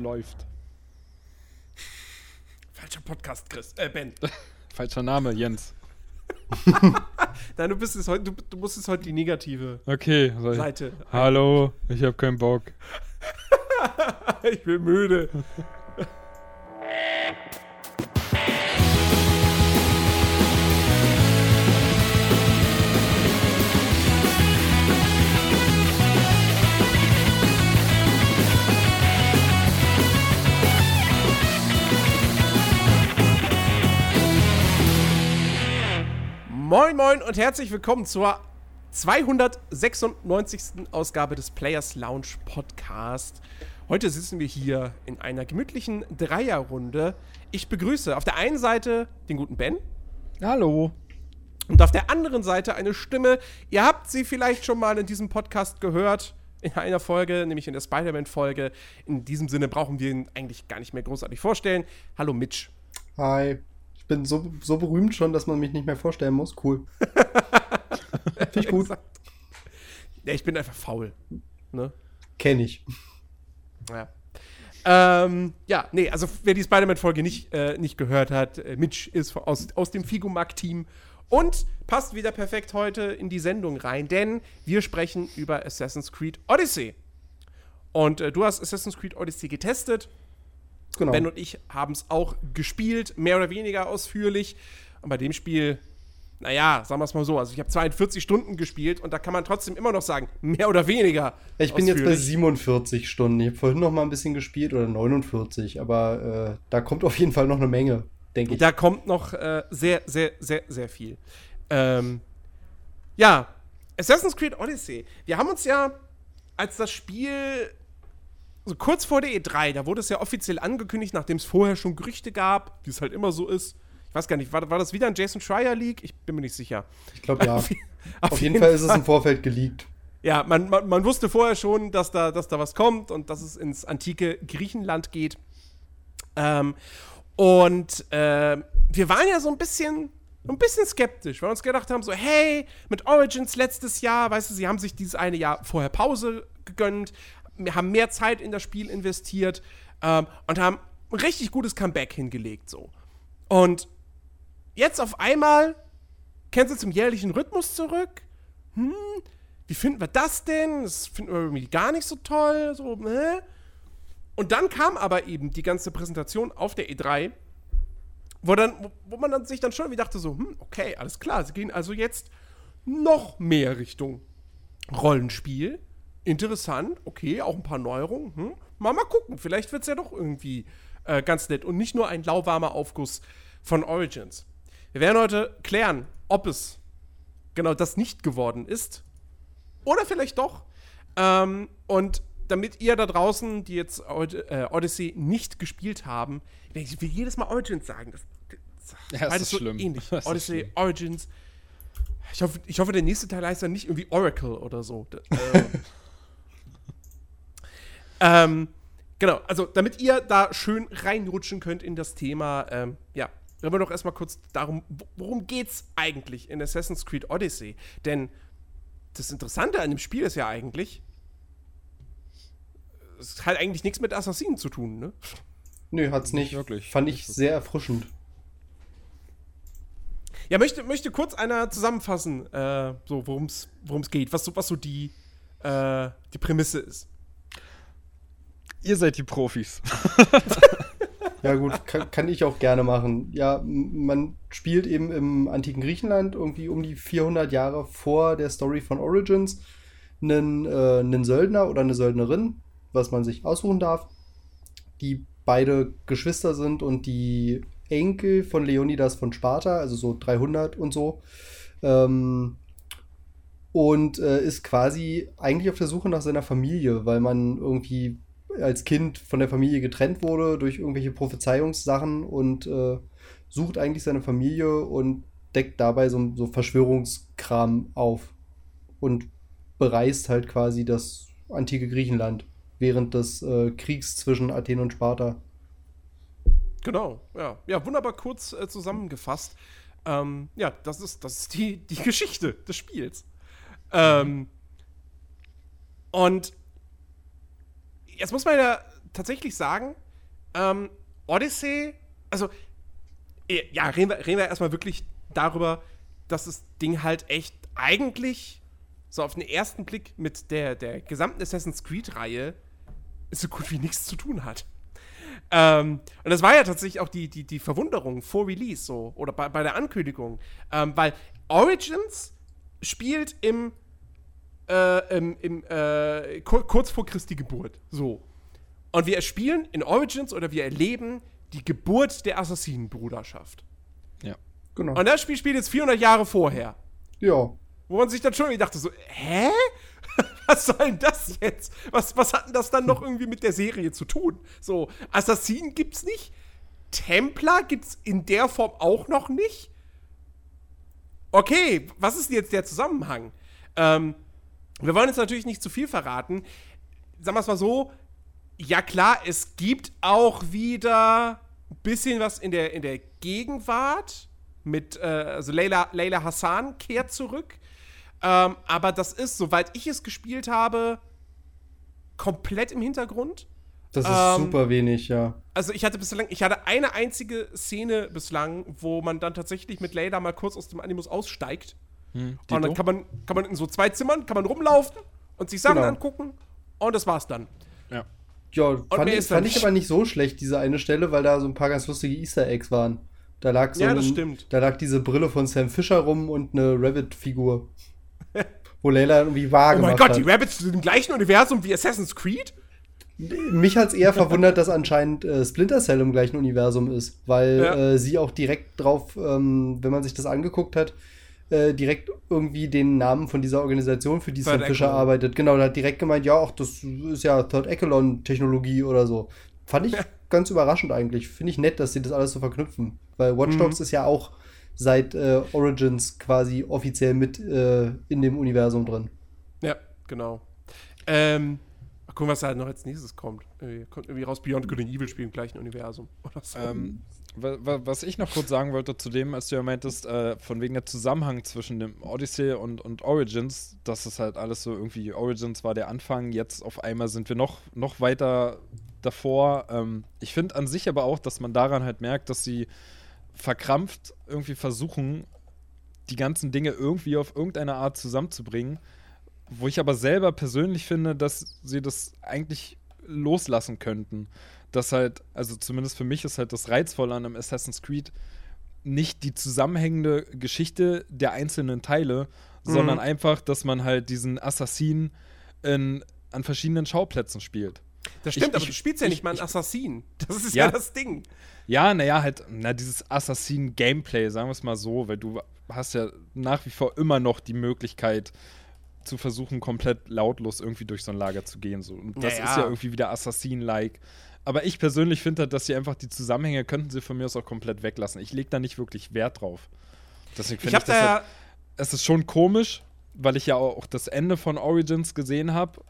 läuft. Falscher Podcast, Chris. Äh, Ben. Falscher Name, Jens. Nein, du bist es heute, du, du musst es heute die negative Okay. soll ich- Seite. Hallo, ich hab keinen Bock. ich bin müde. Moin, moin und herzlich willkommen zur 296. Ausgabe des Players Lounge Podcast. Heute sitzen wir hier in einer gemütlichen Dreierrunde. Ich begrüße auf der einen Seite den guten Ben Hallo. und auf der anderen Seite eine Stimme. Ihr habt sie vielleicht schon mal in diesem Podcast gehört. In einer Folge, nämlich in der Spider-Man-Folge. In diesem Sinne brauchen wir ihn eigentlich gar nicht mehr großartig vorstellen. Hallo Mitch. Hi. Ich bin so, so berühmt schon, dass man mich nicht mehr vorstellen muss. Cool. Finde ich gut. Ja, ich bin einfach faul. Ne? Kenn ich. Ja. Ähm, ja, nee, also wer die Spider-Man-Folge nicht, äh, nicht gehört hat, äh, Mitch ist aus, aus dem Figumac-Team und passt wieder perfekt heute in die Sendung rein, denn wir sprechen über Assassin's Creed Odyssey. Und äh, du hast Assassin's Creed Odyssey getestet. Genau. Ben und ich haben es auch gespielt, mehr oder weniger ausführlich. Und bei dem Spiel, naja, sagen wir es mal so, also ich habe 42 Stunden gespielt und da kann man trotzdem immer noch sagen, mehr oder weniger. ich bin jetzt bei ausführlich. 47 Stunden. Ich habe vorhin noch mal ein bisschen gespielt oder 49, aber äh, da kommt auf jeden Fall noch eine Menge, denke ich. Da kommt noch äh, sehr, sehr, sehr, sehr viel. Ähm, ja, Assassin's Creed Odyssey. Wir haben uns ja, als das Spiel so kurz vor der E3, da wurde es ja offiziell angekündigt, nachdem es vorher schon Gerüchte gab, wie es halt immer so ist. Ich weiß gar nicht, war, war das wieder ein Jason Schreier Leak? Ich bin mir nicht sicher. Ich glaube ja. Auf, auf jeden Fall ist es im Vorfeld geleakt. Ja, man, man, man wusste vorher schon, dass da, dass da was kommt und dass es ins antike Griechenland geht. Ähm, und ähm, wir waren ja so ein bisschen, ein bisschen skeptisch, weil wir uns gedacht haben, so, hey, mit Origins letztes Jahr, weißt du, sie haben sich dieses eine Jahr vorher Pause gegönnt, haben mehr Zeit in das Spiel investiert ähm, und haben ein richtig gutes Comeback hingelegt, so. Und jetzt auf einmal kehren sie zum jährlichen Rhythmus zurück. Hm, wie finden wir das denn? Das finden wir irgendwie gar nicht so toll. So, ne? Und dann kam aber eben die ganze Präsentation auf der E3, wo, dann, wo, man dann sich dann schon wie dachte, so, hm, okay, alles klar, sie gehen also jetzt noch mehr Richtung Rollenspiel. Interessant, okay, auch ein paar Neuerungen. Hm? Mal, mal gucken, vielleicht wird es ja doch irgendwie äh, ganz nett und nicht nur ein lauwarmer Aufguss von Origins. Wir werden heute klären, ob es genau das nicht geworden ist oder vielleicht doch. Ähm, und damit ihr da draußen, die jetzt äh, Odyssey nicht gespielt haben, ich will jedes Mal Origins sagen. Das, das Ja, beides ist so schlimm. ähnlich. Das ist Odyssey, schlimm. Origins. Ich hoffe, ich hoffe, der nächste Teil heißt dann nicht irgendwie Oracle oder so. Äh, ähm, genau, also damit ihr da schön reinrutschen könnt in das Thema, ähm, ja, reden wir doch erstmal kurz darum, wo- worum geht's eigentlich in Assassin's Creed Odyssey? Denn das Interessante an dem Spiel ist ja eigentlich, es hat eigentlich nichts mit Assassinen zu tun, ne? Nö, hat's nicht. Nicht wirklich. Fand ich sehr erfrischend. Ja, möchte, möchte kurz einer zusammenfassen, äh, so worum es geht, was so, was so die, äh, die Prämisse ist. Ihr seid die Profis. Ja, gut, kann, kann ich auch gerne machen. Ja, man spielt eben im antiken Griechenland irgendwie um die 400 Jahre vor der Story von Origins einen, äh, einen Söldner oder eine Söldnerin, was man sich aussuchen darf, die beide Geschwister sind und die Enkel von Leonidas von Sparta, also so 300 und so. Ähm, und äh, ist quasi eigentlich auf der Suche nach seiner Familie, weil man irgendwie als Kind von der Familie getrennt wurde durch irgendwelche Prophezeiungssachen und äh, sucht eigentlich seine Familie und deckt dabei so, so Verschwörungskram auf und bereist halt quasi das antike Griechenland während des äh, Kriegs zwischen Athen und Sparta. Genau, ja. Ja, wunderbar kurz äh, zusammengefasst. Ähm, ja, das ist, das ist die, die Geschichte des Spiels. Ähm, und jetzt muss man ja tatsächlich sagen, ähm, Odyssey, also, eh, ja, reden wir, reden wir erstmal wirklich darüber, dass das Ding halt echt eigentlich so auf den ersten Blick mit der, der gesamten Assassin's Creed-Reihe so gut wie nichts zu tun hat. Ähm, und das war ja tatsächlich auch die, die, die Verwunderung vor Release so, oder bei, bei der Ankündigung. Ähm, weil Origins spielt im, äh, im, im äh, kur kurz vor Christi Geburt. So. Und wir spielen in Origins oder wir erleben die Geburt der Assassinenbruderschaft. Ja. Genau. Und das Spiel spielt jetzt 400 Jahre vorher. ja. Wo man sich dann schon irgendwie dachte so, hä? Was soll denn das jetzt? Was, was hat denn das dann noch irgendwie mit der Serie zu tun? So, Assassinen gibt's nicht. Templar gibt's in der Form auch noch nicht. Okay, was ist denn jetzt der Zusammenhang? Ähm, wir wollen jetzt natürlich nicht zu viel verraten. Sagen wir es mal so, ja klar, es gibt auch wieder ein bisschen was in der, in der Gegenwart mit, äh, also Leila, Leila Hassan kehrt zurück. Ähm, aber das ist, soweit ich es gespielt habe, komplett im Hintergrund. Das ist Ähm, super wenig, ja. Also ich hatte bislang, ich hatte eine einzige Szene bislang, wo man dann tatsächlich mit Leila mal kurz aus dem Animus aussteigt. Hm, und dann kann man, kann man in so zwei Zimmern, kann man rumlaufen und sich Sachen Genau. angucken. Und das war's dann. ja. Ja, fand, ich, fand ich nicht. aber nicht so schlecht, diese eine Stelle, weil da so ein paar ganz lustige Easter Eggs waren. Da lag so Ja, das ein- stimmt. Da lag diese Brille von Sam Fisher rum und eine Rabbit-Figur. wo Leila irgendwie wahr Oh mein Gott, hat. die Rabbits sind im gleichen Universum wie Assassin's Creed? Mich hat es eher verwundert, dass anscheinend äh, Splinter Cell im gleichen Universum ist, weil Ja. äh, sie auch direkt drauf, ähm, wenn man sich das angeguckt hat, äh, direkt irgendwie den Namen von dieser Organisation, für die Third Sam Fisher Echelon. arbeitet. Genau, da hat direkt gemeint, ja, ach, das ist ja Third Echelon-Technologie oder so. Fand ich ganz überraschend eigentlich. Finde ich nett, dass sie das alles so verknüpfen. Weil Watch Dogs Mhm. ist ja auch seit äh, Origins quasi offiziell mit äh, in dem Universum drin. Ja, genau. Ähm, mal gucken, was da noch als nächstes kommt. Irgendwie kommt irgendwie raus, Beyond Good and Evil spielen im gleichen Universum. Oder so. Ähm, was ich noch kurz sagen wollte zu dem, als du ja meintest, äh, von wegen der Zusammenhang zwischen dem Odyssey und, und Origins, dass es halt alles so irgendwie, Origins war der Anfang, jetzt auf einmal sind wir noch, noch weiter davor. Ähm, ich finde an sich aber auch, dass man daran halt merkt, dass sie verkrampft irgendwie versuchen, die ganzen Dinge irgendwie auf irgendeine Art zusammenzubringen, wo ich aber selber persönlich finde, dass sie das eigentlich loslassen könnten. Dass halt, also zumindest für mich ist halt das Reizvolle an einem Assassin's Creed nicht die zusammenhängende Geschichte der einzelnen Teile, sondern einfach, dass man halt diesen Assassinen in, an verschiedenen Schauplätzen spielt. das stimmt, ich- aber ich- du spielst ja ich- nicht mal einen Assassin. Das ist ja, Ja. das Ding. Ja, naja, halt, na, dieses Assassin-Gameplay, sagen wir es mal so, weil du hast ja nach wie vor immer noch die Möglichkeit zu versuchen, komplett lautlos irgendwie durch so ein Lager zu gehen. So. Und das Ja, ist ja. ja irgendwie wieder Assassin-like. Aber ich persönlich finde halt, dass sie einfach die Zusammenhänge könnten sie von mir aus auch komplett weglassen. Ich lege da nicht wirklich Wert drauf. Deswegen Ich finde habe ich, das da halt, es ist schon komisch, weil ich ja auch das Ende von Origins gesehen habe.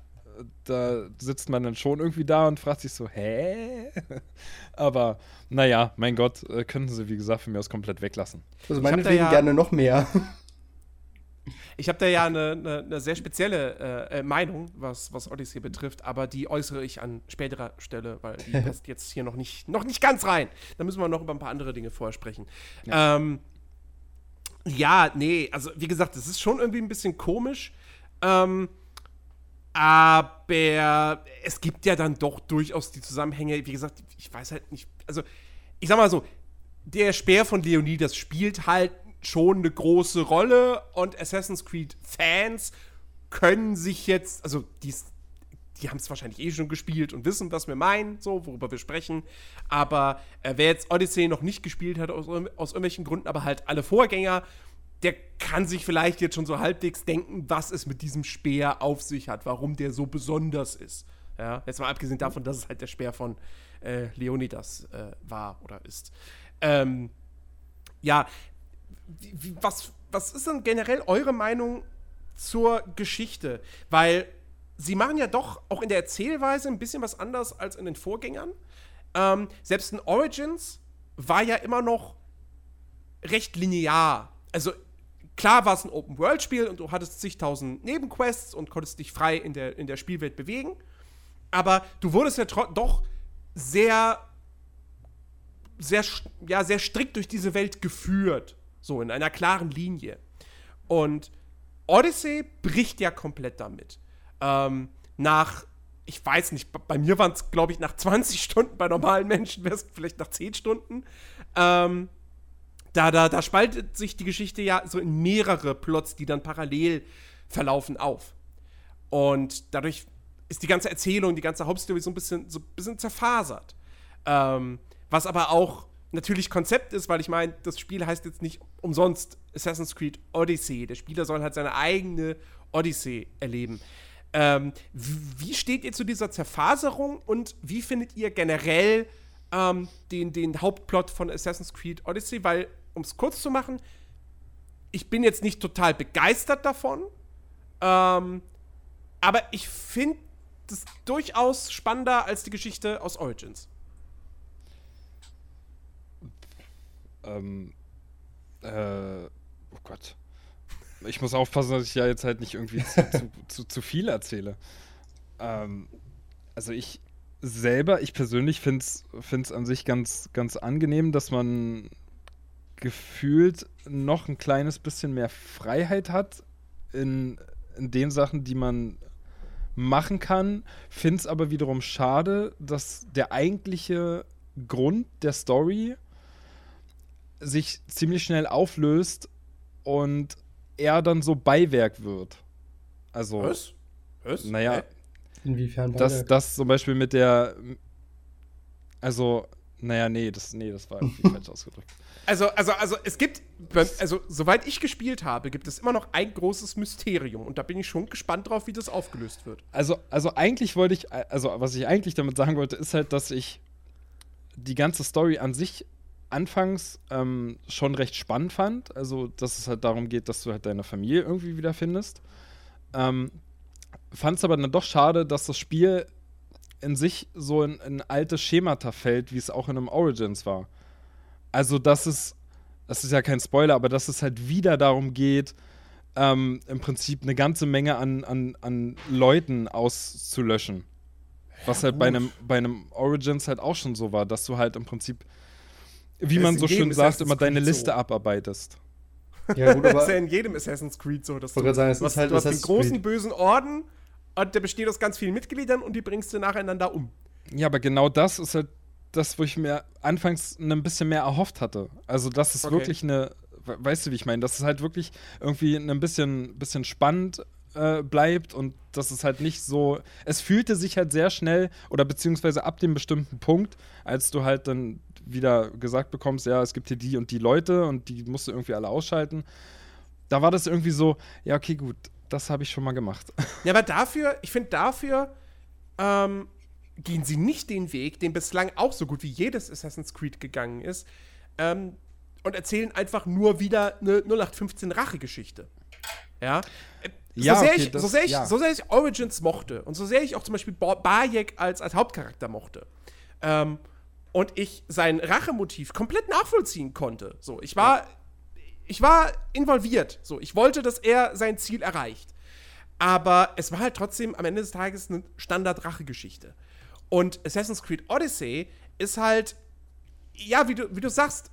Da sitzt man dann schon irgendwie da und fragt sich so, hä? Aber naja, mein Gott, äh, könnten sie, wie gesagt, von mir aus komplett weglassen. Also meinetwegen ja- gerne noch mehr. Ich habe da ja eine, eine, eine sehr spezielle äh, äh, Meinung, was, was Odyssey betrifft, aber die äußere ich an späterer Stelle, weil die passt jetzt hier noch nicht, noch nicht ganz rein. Da müssen wir noch über ein paar andere Dinge vorher sprechen. Ja. Ähm, ja, nee, also wie gesagt, es ist schon irgendwie ein bisschen komisch. Ähm, aber es gibt ja dann doch durchaus die Zusammenhänge. Wie gesagt, ich weiß halt nicht. Also, ich sag mal so, der Speer von Leonidas spielt halt schon eine große Rolle und Assassin's Creed Fans können sich jetzt, also die, die haben es wahrscheinlich eh schon gespielt und wissen, was wir meinen, so, worüber wir sprechen. Aber äh, wer jetzt Odyssey noch nicht gespielt hat, aus, aus irgendwelchen Gründen, aber halt alle Vorgänger, der kann sich vielleicht jetzt schon so halbwegs denken, was es mit diesem Speer auf sich hat, warum der so besonders ist. Ja, jetzt mal abgesehen davon, dass es halt der Speer von äh, Leonidas äh, war oder ist. Ähm, ja, wie, was, was ist denn generell eure Meinung zur Geschichte? Weil sie machen ja doch auch in der Erzählweise ein bisschen was anders als in den Vorgängern. Ähm, selbst in Origins war ja immer noch recht linear. Also klar war es ein Open-World-Spiel und du hattest zigtausend Nebenquests und konntest dich frei in der, in der Spielwelt bewegen. Aber du wurdest ja doch sehr, sehr, ja, sehr strikt durch diese Welt geführt. So, in einer klaren Linie. Und Odyssey bricht ja komplett damit. Ähm, nach, ich weiß nicht, bei mir waren es, glaube ich, nach 20 Stunden, bei normalen Menschen wäre es vielleicht nach 10 Stunden. Ähm, da, da, da spaltet sich die Geschichte ja so in mehrere Plots, die dann parallel verlaufen, auf. Und dadurch ist die ganze Erzählung, die ganze Hauptstory so ein bisschen, so ein bisschen zerfasert. Ähm, was aber auch natürlich Konzept ist, weil ich meine, das Spiel heißt jetzt nicht umsonst Assassin's Creed Odyssey. Der Spieler soll halt seine eigene Odyssey erleben. Ähm, wie steht ihr zu dieser Zerfaserung und wie findet ihr generell ähm, den, den Hauptplot von Assassin's Creed Odyssey? Weil, um es kurz zu machen, ich bin jetzt nicht total begeistert davon, ähm, aber ich finde das durchaus spannender als die Geschichte aus Origins. Ähm, äh, oh Gott. Ich muss aufpassen, dass ich ja jetzt halt nicht irgendwie zu, zu, zu, zu viel erzähle. Ähm, also ich selber, ich persönlich finde es an sich ganz, ganz angenehm, dass man gefühlt noch ein kleines bisschen mehr Freiheit hat in, in den Sachen, die man machen kann. Finde es aber wiederum schade, dass der eigentliche Grund der Story sich ziemlich schnell auflöst und er dann so Beiwerk wird. Also. Was? Was? Naja. Inwiefern Beiwerk? Das, das zum Beispiel mit der. Also, naja, nee, das, nee, das war irgendwie falsch ausgedrückt. Also, also, also, es gibt, also, soweit ich gespielt habe, gibt es immer noch ein großes Mysterium und da bin ich schon gespannt drauf, wie das aufgelöst wird. Also, also eigentlich wollte ich, also, was ich eigentlich damit sagen wollte, ist halt, dass ich die ganze Story an sich anfangs ähm, schon recht spannend fand. Also, dass es halt darum geht, dass du halt deine Familie irgendwie wiederfindest. Ähm, fand es aber dann doch schade, dass das Spiel in sich so in, in alte Schemata fällt, wie es auch in einem Origins war. Also, dass es, das ist ja kein Spoiler, aber dass es halt wieder darum geht, ähm, im Prinzip eine ganze Menge an, an, an Leuten auszulöschen. Was halt bei einem, bei einem Origins halt auch schon so war, dass du halt im Prinzip wie man so schön sagt, immer deine Liste so. abarbeitest. Ja, gut, aber das ist ja in jedem Assassin's Creed so, dass du, sagen, es was, ist halt du hast den großen Creed. bösen Orden und der besteht aus ganz vielen Mitgliedern und die bringst du nacheinander um. Ja, aber genau das ist halt das, wo ich mir anfangs ein bisschen mehr erhofft hatte. Also, das ist okay. wirklich eine, weißt du, wie ich meine, dass es halt wirklich irgendwie ein bisschen, bisschen spannend äh, bleibt und dass es halt nicht so. Es fühlte sich halt sehr schnell oder beziehungsweise ab dem bestimmten Punkt, als du halt dann wieder gesagt bekommst, ja, es gibt hier die und die Leute und die musst du irgendwie alle ausschalten. Da war das irgendwie so, ja, okay, gut, das habe ich schon mal gemacht. Ja, aber dafür, ich finde, dafür ähm, gehen sie nicht den Weg, den bislang auch so gut wie jedes Assassin's Creed gegangen ist, ähm, und erzählen einfach nur wieder eine 0815 Rache-Geschichte. Ja. So, ja, sehr okay, ich, das, so, sehr ich, ja. so sehr ich Origins mochte und so sehr ich auch zum Beispiel Bayek als, als Hauptcharakter mochte, ähm, und ich sein Rachemotiv komplett nachvollziehen konnte. So, ich war, ich war involviert. So, ich wollte, dass er sein Ziel erreicht. Aber es war halt trotzdem am Ende des Tages eine Standard-Rache-Geschichte. Und Assassin's Creed Odyssey ist halt, ja, wie du, wie du sagst,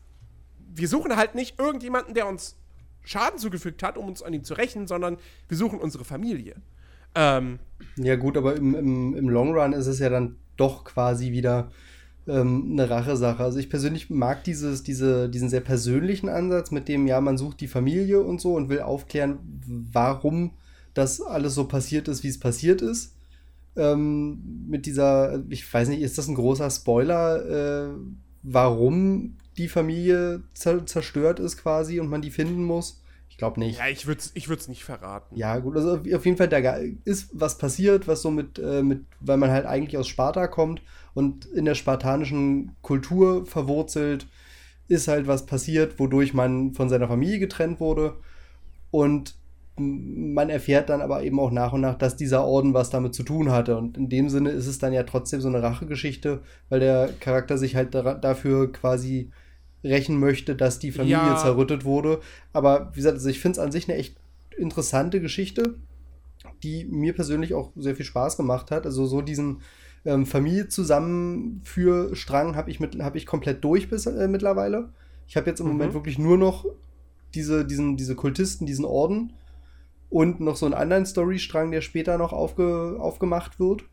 wir suchen halt nicht irgendjemanden, der uns Schaden zugefügt hat, um uns an ihm zu rächen, sondern wir suchen unsere Familie. Ähm, ja, gut, aber im, im, im Long Run ist es ja dann doch quasi wieder ähm, eine Rache-Sache. Also ich persönlich mag dieses, diese, diesen sehr persönlichen Ansatz, mit dem, ja, man sucht die Familie und so und will aufklären, warum das alles so passiert ist, wie es passiert ist. Ähm, mit dieser, ich weiß nicht, ist das ein großer Spoiler, äh, warum die Familie zerstört ist quasi und man die finden muss? Ich glaube nicht. Ja, ich würde es ich nicht verraten. Ja, gut, also auf jeden Fall, da ist was passiert, was so mit, äh, mit, weil man halt eigentlich aus Sparta kommt und in der spartanischen Kultur verwurzelt, ist halt was passiert, wodurch man von seiner Familie getrennt wurde. Und man erfährt dann aber eben auch nach und nach, dass dieser Orden was damit zu tun hatte. Und in dem Sinne ist es dann ja trotzdem so eine Rachegeschichte, weil der Charakter sich halt da dafür quasi rächen möchte, dass die Familie ja. zerrüttet wurde. Aber wie gesagt, also ich finde es an sich eine echt interessante Geschichte, die mir persönlich auch sehr viel Spaß gemacht hat. Also so diesen Ähm, Familie Strang habe ich, hab ich komplett durch bis äh, mittlerweile. Ich habe jetzt im mhm. Moment wirklich nur noch diese, diesen, diese Kultisten, diesen Orden und noch so einen anderen Storystrang, der später noch aufge, aufgemacht wird.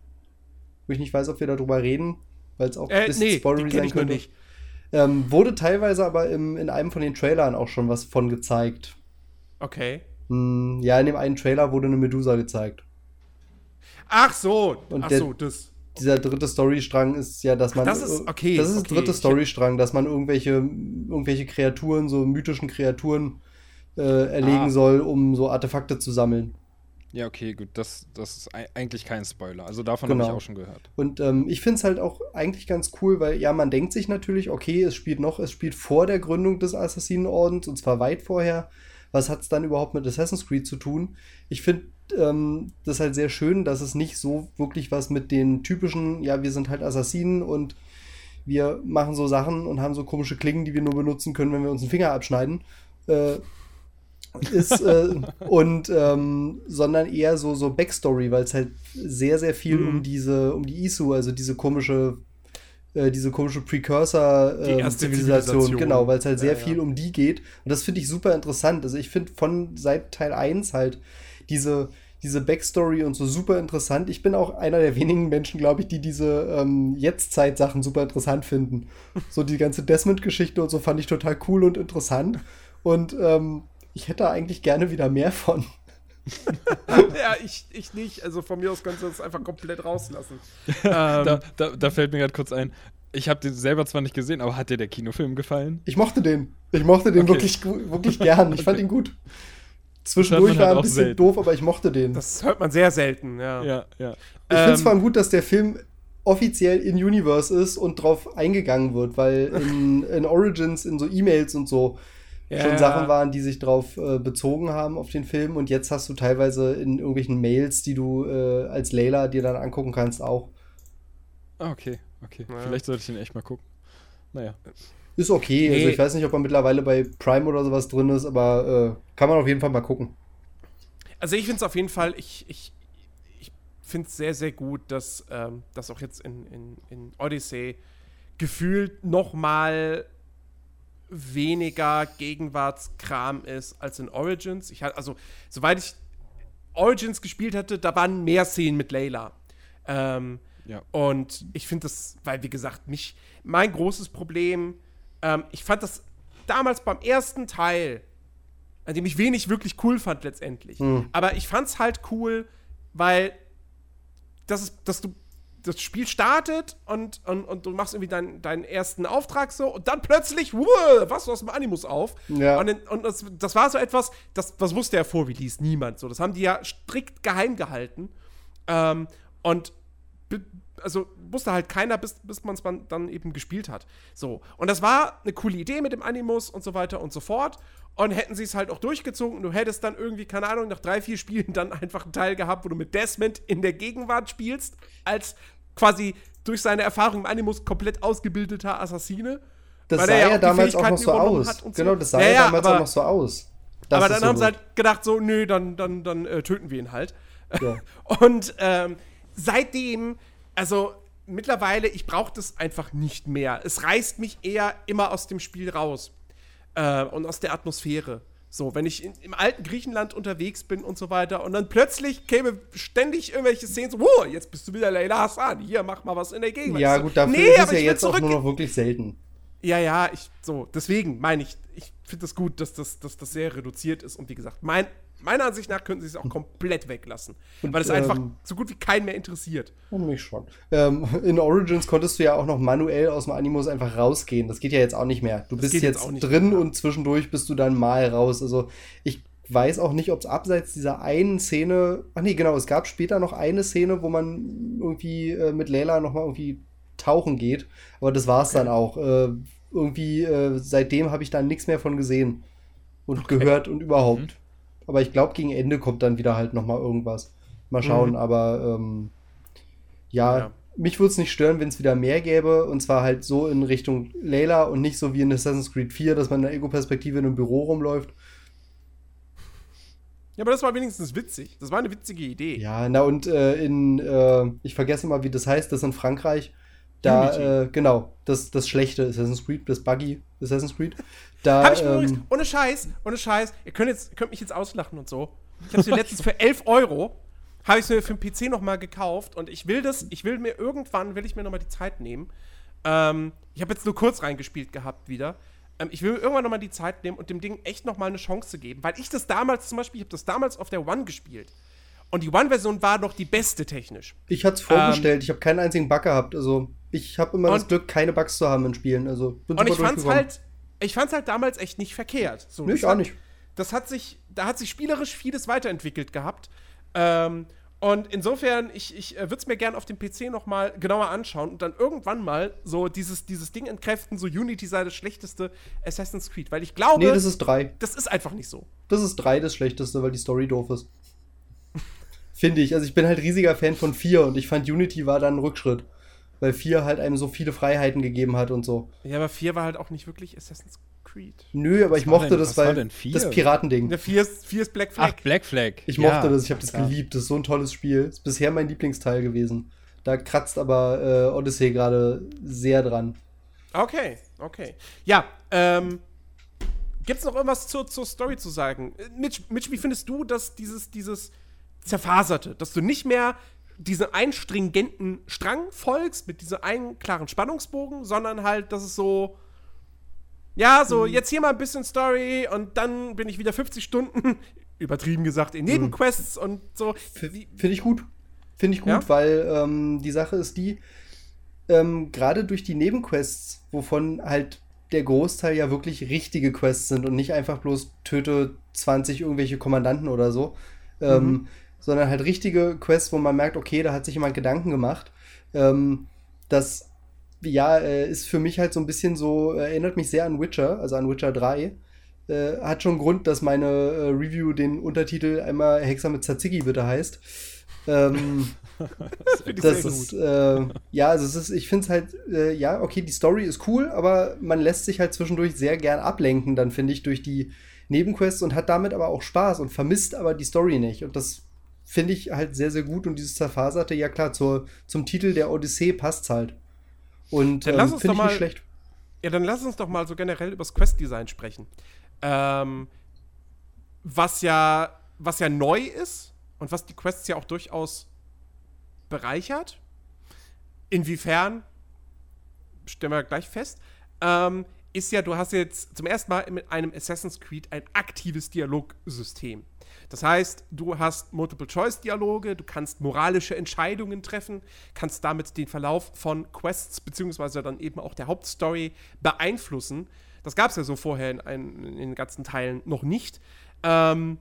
Wo ich nicht weiß, ob wir darüber reden, weil es auch äh, ein bisschen nee, spoilery sein könnte. Nicht. Ähm, wurde teilweise aber im, in einem von den Trailern auch schon was von gezeigt. Okay. Hm, ja, in dem einen Trailer wurde eine Medusa gezeigt. Ach so, und ach der, so, das. Dieser dritte Storystrang ist ja, dass man. Das ist okay. Das ist okay. der dritte Storystrang, dass man irgendwelche, irgendwelche Kreaturen, so mythischen Kreaturen, äh, erlegen ah. soll, um so Artefakte zu sammeln. Ja, okay, gut. Das, das ist eigentlich kein Spoiler. Also davon genau. habe ich auch schon gehört. Und ähm, ich finde es halt auch eigentlich ganz cool, weil ja, man denkt sich natürlich, okay, es spielt noch, es spielt vor der Gründung des Assassinenordens und zwar weit vorher. Was hat es dann überhaupt mit Assassin's Creed zu tun? Ich finde ähm, das halt sehr schön, dass es nicht so wirklich was mit den typischen, ja, wir sind halt Assassinen und wir machen so Sachen und haben so komische Klingen, die wir nur benutzen können, wenn wir uns einen Finger abschneiden. Äh, ist äh, und ähm, sondern eher so so Backstory, weil es halt sehr sehr viel mhm. um diese um die Isu, also diese komische äh, diese komische Precursor äh, Zivilisation, Zivilisation, genau, weil es halt sehr ja, viel um die geht und das finde ich super interessant. Also ich finde von seit Teil 1 halt diese diese Backstory und so super interessant. Ich bin auch einer der wenigen Menschen, glaube ich, die diese ähm, Jetztzeit-Sachen super interessant finden. So die ganze Desmond-Geschichte und so fand ich total cool und interessant. Und ähm, ich hätte eigentlich gerne wieder mehr von. ja, ich, ich nicht. Also von mir aus könntest du das einfach komplett rauslassen. ähm, da, da, da, fällt mir gerade kurz ein. Ich habe den selber zwar nicht gesehen, aber hat dir der Kinofilm gefallen? Ich mochte den. Ich mochte den okay. wirklich, wirklich gern. Ich okay. fand ihn gut. Zwischendurch war er ein bisschen selten. doof, aber ich mochte den. Das hört man sehr selten, ja. Ja, ja. Ich finde es ähm, vor allem gut, dass der Film offiziell in Universe ist und drauf eingegangen wird, weil in, in Origins, in so E-Mails und so, ja. schon Sachen waren, die sich darauf äh, bezogen haben auf den Film. Und jetzt hast du teilweise in irgendwelchen Mails, die du äh, als Layla dir dann angucken kannst, auch. Ah, okay, okay. Ja. Vielleicht sollte ich den echt mal gucken. Naja. Ist okay. Nee. Also ich weiß nicht, ob er mittlerweile bei Prime oder sowas drin ist, aber äh, kann man auf jeden Fall mal gucken. Also ich finde es auf jeden Fall, ich, ich, ich finde es sehr, sehr gut, dass ähm, das auch jetzt in, in, in Odyssey gefühlt noch mal weniger Gegenwartskram ist als in Origins. Ich hatte, also, soweit ich Origins gespielt hatte, da waren mehr Szenen mit Layla. Ähm, ja. Und ich finde das, weil, wie gesagt, mich, mein großes Problem, ähm, ich fand das damals beim ersten Teil, an dem ich wenig wirklich cool fand letztendlich. Mhm. Aber ich fand es halt cool, weil das ist, dass du das Spiel startet und, und, und du machst irgendwie deinen, deinen ersten Auftrag so und dann plötzlich, wuh, was du aus dem Animus auf. Ja. Und, und das, das war so etwas, das, das wusste ja vor Release niemand so. Das haben die ja strikt geheim gehalten. Ähm, und also wusste halt keiner, bis, bis man es dann eben gespielt hat. So. Und das war eine coole Idee mit dem Animus und so weiter und so fort. Und hätten sie es halt auch durchgezogen, du hättest dann irgendwie, keine Ahnung, nach drei, vier Spielen dann einfach einen Teil gehabt, wo du mit Desmond in der Gegenwart spielst, als quasi durch seine Erfahrung im Animus komplett ausgebildeter Assassine. Das sah ja, ja damals auch noch so aus. So. Genau, das sah ja, ja damals aber, auch noch so aus. Das aber dann so haben sie halt gedacht, so, nö, dann, dann, dann äh, töten wir ihn halt. Ja. Und ähm, seitdem, also mittlerweile, ich brauche das einfach nicht mehr. Es reißt mich eher immer aus dem Spiel raus. Äh, und aus der Atmosphäre. So, wenn ich in, im alten Griechenland unterwegs bin und so weiter und dann plötzlich käme ständig irgendwelche Szenen so, oh, jetzt bist du wieder Leila Hassan, hier, mach mal was in der Gegend. Ja, gut, dafür nee, ist es ja jetzt auch nur noch wirklich selten. Ja, ja, ich, so, deswegen meine ich, ich finde es das gut, dass das, dass das sehr reduziert ist und wie gesagt, mein, meiner Ansicht nach könnten sie es auch komplett weglassen. Und, weil es ähm, einfach so gut wie keinen mehr interessiert. Und mich schon. Ähm, in Origins konntest du ja auch noch manuell aus dem Animus einfach rausgehen. Das geht ja jetzt auch nicht mehr. Du das bist jetzt, jetzt drin mehr. und zwischendurch bist du dann mal raus. Also ich weiß auch nicht, ob es abseits dieser einen Szene. Ach nee, genau, es gab später noch eine Szene, wo man irgendwie äh, mit Layla nochmal irgendwie tauchen geht. Aber das war's okay. dann auch. Äh, irgendwie, äh, seitdem habe ich da nichts mehr von gesehen und okay. gehört und überhaupt. Mhm. Aber ich glaube, gegen Ende kommt dann wieder halt noch mal irgendwas. Mal schauen, mhm. aber ähm, ja, ja, mich würde es nicht stören, wenn es wieder mehr gäbe. Und zwar halt so in Richtung Layla und nicht so wie in Assassin's Creed 4, dass man in der Ego-Perspektive in einem Büro rumläuft. Ja, aber das war wenigstens witzig. Das war eine witzige Idee. Ja, na und äh, in, äh, ich vergesse mal, wie das heißt, das in Frankreich. Da, äh, genau, das, das schlechte Assassin's Creed, das Buggy Assassin's Creed. Da, Hab ich mir ähm, übrigens, ohne Scheiß, ohne Scheiß, ihr könnt, jetzt, ihr könnt mich jetzt auslachen und so. Ich hab's mir letztens für 11 Euro, habe ich mir für den PC nochmal gekauft und ich will das, ich will mir irgendwann, will ich mir nochmal die Zeit nehmen. Ähm, ich habe jetzt nur kurz reingespielt gehabt wieder. Ähm, ich will mir irgendwann nochmal die Zeit nehmen und dem Ding echt nochmal eine Chance geben, weil ich das damals zum Beispiel, ich habe das damals auf der One gespielt. Und die One-Version war noch die beste technisch. ich hatte es vorbestellt, ich habe keinen einzigen Bug gehabt. Also, ich habe immer das Und- Glück, keine Bugs zu haben in Spielen. Also, bin Und ich fand's halt, ich fand's halt damals echt nicht verkehrt. So, Nee, das ich auch hat- nicht. Das hat sich, da hat sich spielerisch vieles weiterentwickelt gehabt. Ähm, und insofern, ich, ich äh, würde es mir gerne auf dem PC noch mal genauer anschauen und dann irgendwann mal so dieses, dieses Ding entkräften, so Unity sei das schlechteste Assassin's Creed. Weil ich glaube, Nee, das ist drei. das ist einfach nicht so. Das ist drei das Schlechteste, weil die Story doof ist. Finde ich. Also ich bin halt riesiger Fan von 4 und ich fand Unity war dann ein Rückschritt. Weil 4 halt einem so viele Freiheiten gegeben hat und so. Ja, aber 4 war halt auch nicht wirklich Assassin's Creed. Nö, aber ich war mochte denn- das, was war weil denn 4? das Piratending. Der 4 ist, 4 ist Black Flag. Ach, Black Flag. Ich Ja, mochte das, ich habe das klar. geliebt. Das ist so ein tolles Spiel. Ist bisher mein Lieblingsteil gewesen. Da kratzt aber äh, Odyssey gerade sehr dran. Okay, okay. Ja, ähm, gibt's noch irgendwas zur, zur Story zu sagen? Äh, Mitch, Mitch, wie findest du, dass dieses, dieses Zerfaserte, dass du nicht mehr diesen einen stringenten Strang folgst mit diesem einen klaren Spannungsbogen, sondern halt, dass es so, ja, so jetzt hier mal ein bisschen Story und dann bin ich wieder 50 Stunden, übertrieben gesagt, in Nebenquests und so. Finde ich gut. Finde ich gut, Ja? weil ähm, die Sache ist die, ähm, gerade durch die Nebenquests, wovon halt der Großteil ja wirklich richtige Quests sind und nicht einfach bloß töte 20 irgendwelche Kommandanten oder so, ähm, sondern halt richtige Quests, wo man merkt, okay, da hat sich jemand Gedanken gemacht. Ähm, das, ja, äh, ist für mich halt so ein bisschen so, erinnert mich sehr an Witcher, also an Witcher 3. Äh, hat schon Grund, dass meine äh, Review den Untertitel einmal Hexer mit Tzatziki bitte heißt. Ähm, Das das ist, äh, ja, also es ist, ich finde es halt, äh, ja, okay, die Story ist cool, aber man lässt sich halt zwischendurch sehr gern ablenken, dann finde ich, durch die Nebenquests und hat damit aber auch Spaß und vermisst aber die Story nicht. Und das finde ich halt sehr, sehr gut. Und dieses Zerfaserte, ja klar, zur, zum Titel der Odyssee passt halt. Und Dann ähm, lass uns finde doch ich nicht mal- schlecht. Ja, dann lass uns doch mal so generell über das Quest-Design sprechen. Ähm, was ja, was ja neu ist und was die Quests ja auch durchaus bereichert. Inwiefern, stellen wir gleich fest, ähm, ist ja, du hast jetzt zum ersten Mal mit einem Assassin's Creed ein aktives Dialogsystem. Das heißt, du hast Multiple-Choice-Dialoge, du kannst moralische Entscheidungen treffen, kannst damit den Verlauf von Quests beziehungsweise dann eben auch der Hauptstory beeinflussen. Das gab es ja so vorher in, ein, in den ganzen Teilen noch nicht. Ähm,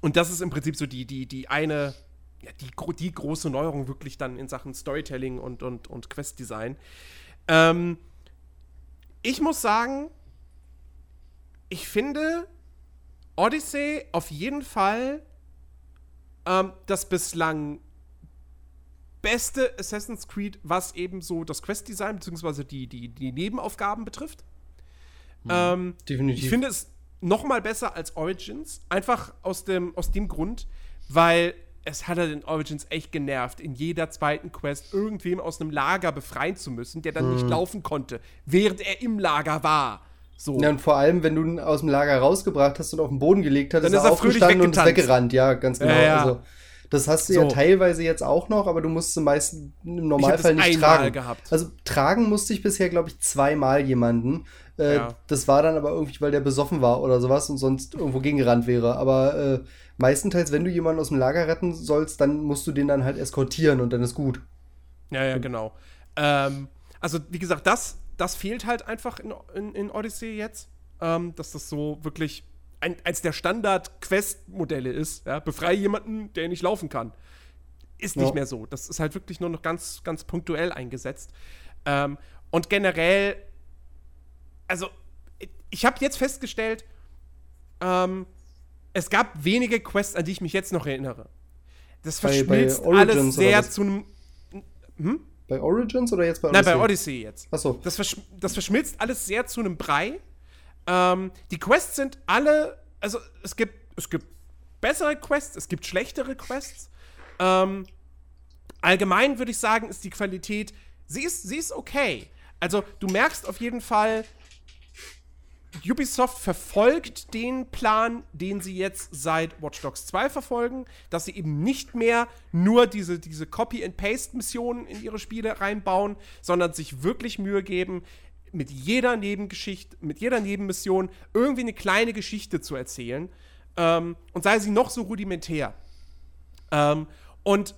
und das ist im Prinzip so die, die, die eine, ja, die, die große Neuerung wirklich dann in Sachen Storytelling und, und, und Quest-Design. Ähm, ich muss sagen, ich finde Odyssey auf jeden Fall ähm, das bislang beste Assassin's Creed, was eben so das Quest-Design bzw. Die, die, die Nebenaufgaben betrifft. Ähm, Definitiv. ich finde es noch mal besser als Origins, einfach aus dem, aus dem Grund, weil es hat halt in Origins echt genervt, in jeder zweiten Quest irgendwem aus einem Lager befreien zu müssen, der dann nicht laufen konnte, während er im Lager war. So. Ja, und vor allem, wenn du ihn aus dem Lager rausgebracht hast und auf den Boden gelegt hast, Dann ist er er aufgestanden und ist weggerannt. Ja, ganz genau. Ja, ja. Also, das hast du So. ja teilweise jetzt auch noch, aber du musst es meistens im Normalfall nicht tragen. gehabt. Also tragen musste ich bisher, glaube ich, zweimal jemanden. Äh, Ja. Das war dann aber irgendwie, weil der besoffen war oder sowas und sonst irgendwo gegengerannt wäre. Aber äh, meistenteils, wenn du jemanden aus dem Lager retten sollst, dann musst du den dann halt eskortieren und dann ist gut. Ja, ja, genau. Ähm, also, wie gesagt, das, das fehlt halt einfach in, in, in Odyssey jetzt. Ähm, dass das so wirklich ein, eins der Standard-Quest-Modelle ist. Ja? Befreie jemanden, der nicht laufen kann. Ist nicht Ja. mehr so. Das ist halt wirklich nur noch ganz, ganz punktuell eingesetzt. Ähm, und generell, also, ich habe jetzt festgestellt, ähm, es gab wenige Quests, an die ich mich jetzt noch erinnere. Das Bei- bei verschmilzt Origins alles sehr zu einem. Hm? Bei Origins oder jetzt bei Nein, Odyssey? bei Odyssey jetzt. Achso. Das, versch das verschmilzt alles sehr zu einem Brei. Ähm, die Quests sind alle, also es gibt, es gibt bessere Quests, es gibt schlechtere Quests. Ähm, allgemein würde ich sagen, ist die Qualität, sie ist, sie ist okay. Also, du merkst auf jeden Fall, Ubisoft verfolgt den Plan, den sie jetzt seit Watch Dogs 2 verfolgen, dass sie eben nicht mehr nur diese, diese Copy-and-Paste-Missionen in ihre Spiele reinbauen, sondern sich wirklich Mühe geben, mit jeder Nebengeschichte, mit jeder Nebenmission irgendwie eine kleine Geschichte zu erzählen. Ähm, und sei sie noch so rudimentär. Ähm, und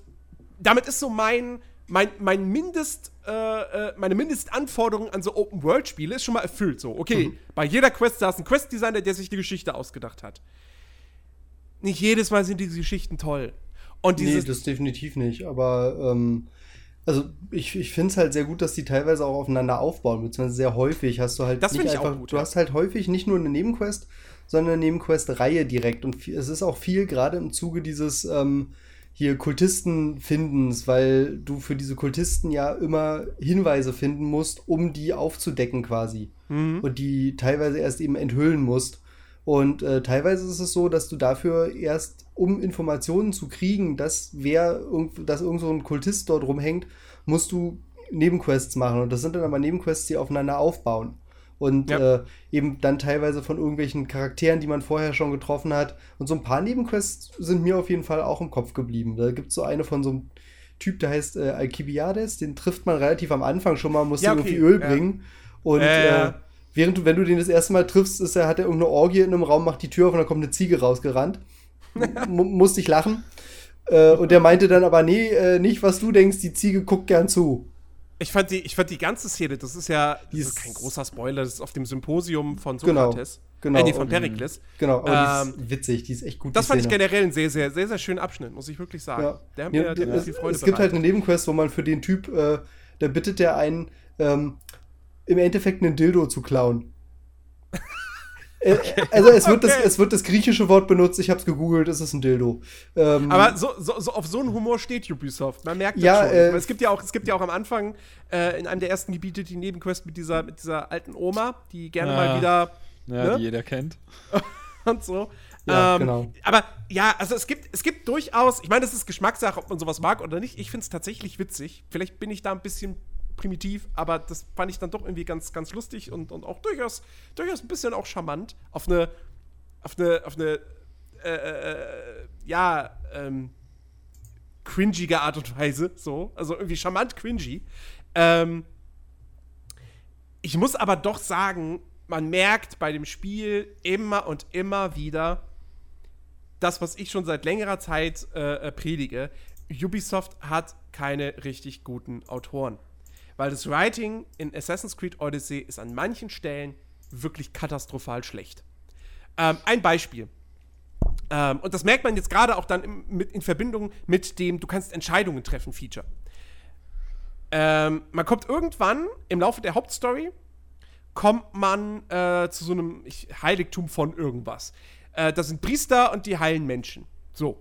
damit ist so mein, mein, mein Mindest, äh, äh, meine Mindestanforderung an so Open-World-Spiele ist schon mal erfüllt. So, okay, mhm. bei jeder Quest da ist ein Quest-Designer, der sich die Geschichte ausgedacht hat. Nicht jedes Mal sind diese Geschichten toll. Und dieses nee, das definitiv nicht. Aber ähm, also ich, ich finde es halt sehr gut, dass die teilweise auch aufeinander aufbauen, beziehungsweise sehr häufig hast du halt das nicht einfach, gut, du ja. hast halt häufig nicht nur eine Nebenquest, sondern eine Nebenquest-Reihe direkt. Und es ist auch viel gerade im Zuge dieses ähm, hier Kultisten-Findens, weil du für diese Kultisten ja immer Hinweise finden musst, um die aufzudecken quasi. Mhm. Und die teilweise erst eben enthüllen musst. Und äh, teilweise ist es so, dass du dafür erst, um Informationen zu kriegen, dass wer dass irgend so ein Kultist dort rumhängt, musst du Nebenquests machen. Und das sind dann aber Nebenquests, die aufeinander aufbauen. Und ja. äh, eben dann teilweise von irgendwelchen Charakteren, die man vorher schon getroffen hat. Und so ein paar Nebenquests sind mir auf jeden Fall auch im Kopf geblieben. Da gibt es so eine von so einem Typ, der heißt äh, Alkibiades, den trifft man relativ am Anfang schon mal, muss ja, okay. irgendwie Öl ja. bringen. Und äh, während du, wenn du den das erste Mal triffst, ist er, hat er irgendeine Orgie in einem Raum, macht die Tür auf und dann kommt eine Ziege rausgerannt. musste ich lachen. Äh, und der meinte dann aber, nee, äh, nicht, was du denkst, die Ziege guckt gern zu. Ich fand, die, ich fand die ganze Szene, das ist ja das ist kein großer Spoiler, das ist auf dem Symposium von genau, Sokrates. Genau. Äh, nee, von Perikles. Genau, aber ähm, die ist witzig, die ist echt gut. Das fand Szene. ich generell einen sehr, sehr, sehr, sehr schönen Abschnitt, muss ich wirklich sagen. Ja. Der hat mir, ja, der viel Freude Es gibt halt eine Nebenquest, wo man für den Typ, äh, da bittet der einen, ähm, im Endeffekt einen Dildo zu klauen. Äh, okay. Also es wird, okay. das, es wird das griechische Wort benutzt, ich habe es gegoogelt, es ist ein Dildo. Ähm, Aber so, so, so, auf so einen Humor steht Ubisoft, man merkt das ja, schon. Äh, es, gibt ja auch, es gibt ja auch am Anfang äh, in einem der ersten Gebiete die Nebenquest mit dieser, mit dieser alten Oma, die gerne ja. mal wieder. Ja, ne? die jeder kennt. Und so. Ja, ähm, genau. Aber ja, also es gibt, es gibt durchaus, ich meine, das ist Geschmackssache, ob man sowas mag oder nicht. Ich finde es tatsächlich witzig. Vielleicht bin ich da ein bisschen primitiv, aber das fand ich dann doch irgendwie ganz, ganz lustig und, und auch durchaus, durchaus ein bisschen auch charmant. Auf eine, auf eine, auf eine, äh, äh, ja, ähm, cringige Art und Weise, so. Also irgendwie charmant cringy. Ähm, ich muss aber doch sagen, man merkt bei dem Spiel immer und immer wieder das, was ich schon seit längerer Zeit äh, äh predige. Ubisoft hat keine richtig guten Autoren weil das Writing in Assassin's Creed Odyssey ist an manchen Stellen wirklich katastrophal schlecht. Ähm, ein Beispiel. Ähm, und das merkt man jetzt gerade auch dann im, mit, in Verbindung mit dem Du kannst Entscheidungen treffen Feature. Ähm, man kommt irgendwann im Laufe der Hauptstory, kommt man äh, zu so einem ich, Heiligtum von irgendwas. Äh, das sind Priester und die heilen Menschen. So.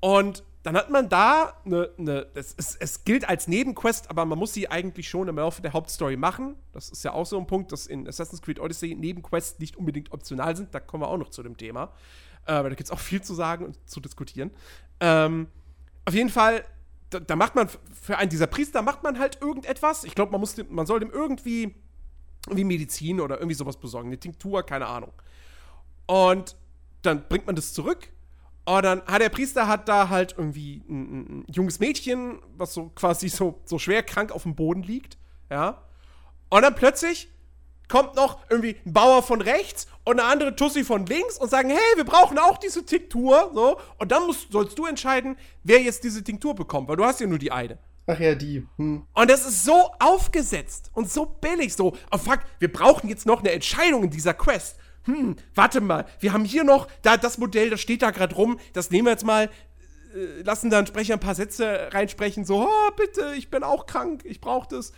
Und dann hat man da eine, eine es, es, es, gilt als Nebenquest, aber man muss sie eigentlich schon im Laufe der Hauptstory machen. Das ist ja auch so ein Punkt, dass in Assassin's Creed Odyssey Nebenquests nicht unbedingt optional sind. Da kommen wir auch noch zu dem Thema. Äh, aber da gibt es auch viel zu sagen und zu diskutieren. Ähm, auf jeden Fall, da, da, macht man für einen dieser Priester macht man halt irgendetwas. Ich glaube, man, man soll dem irgendwie, irgendwie Medizin oder irgendwie sowas besorgen. Eine Tinktur, keine Ahnung. Und dann bringt man das zurück und dann hat der Priester hat da halt irgendwie ein, ein, junges Mädchen, was so quasi so, so schwer krank auf dem Boden liegt, ja. Und dann plötzlich kommt noch irgendwie ein Bauer von rechts und eine andere Tussi von links und sagen, hey, wir brauchen auch diese Tinktur, so. Und dann musst, sollst du entscheiden, wer jetzt diese Tinktur bekommt, weil du hast ja nur die eine. Ach ja, die. Hm. Und das ist so aufgesetzt und so billig, so, oh fuck, wir brauchen jetzt noch eine Entscheidung in dieser Quest hm, warte mal, wir haben hier noch, da das Modell, das steht da gerade rum, das nehmen wir jetzt mal, äh, lassen dann Sprecher ein paar Sätze reinsprechen, so, oh, bitte, ich bin auch krank, ich brauche das.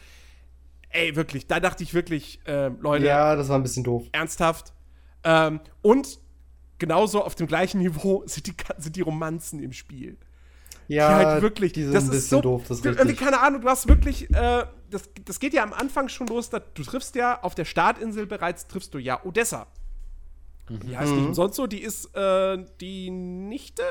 Ey, wirklich, da dachte ich wirklich, äh, Leute. Ja, das war ein bisschen doof. Ernsthaft. Ähm, und genauso auf dem gleichen Niveau sind die, sind die Romanzen im Spiel. Ja, die halt wirklich, die sind das ein bisschen so, doof, das ist Irgendwie, keine Ahnung, du hast wirklich, äh, das, das geht ja am Anfang schon los, da, du triffst ja auf der Startinsel bereits, triffst du ja Odessa. Die heißt nicht umsonst so, die ist äh, die Nichte?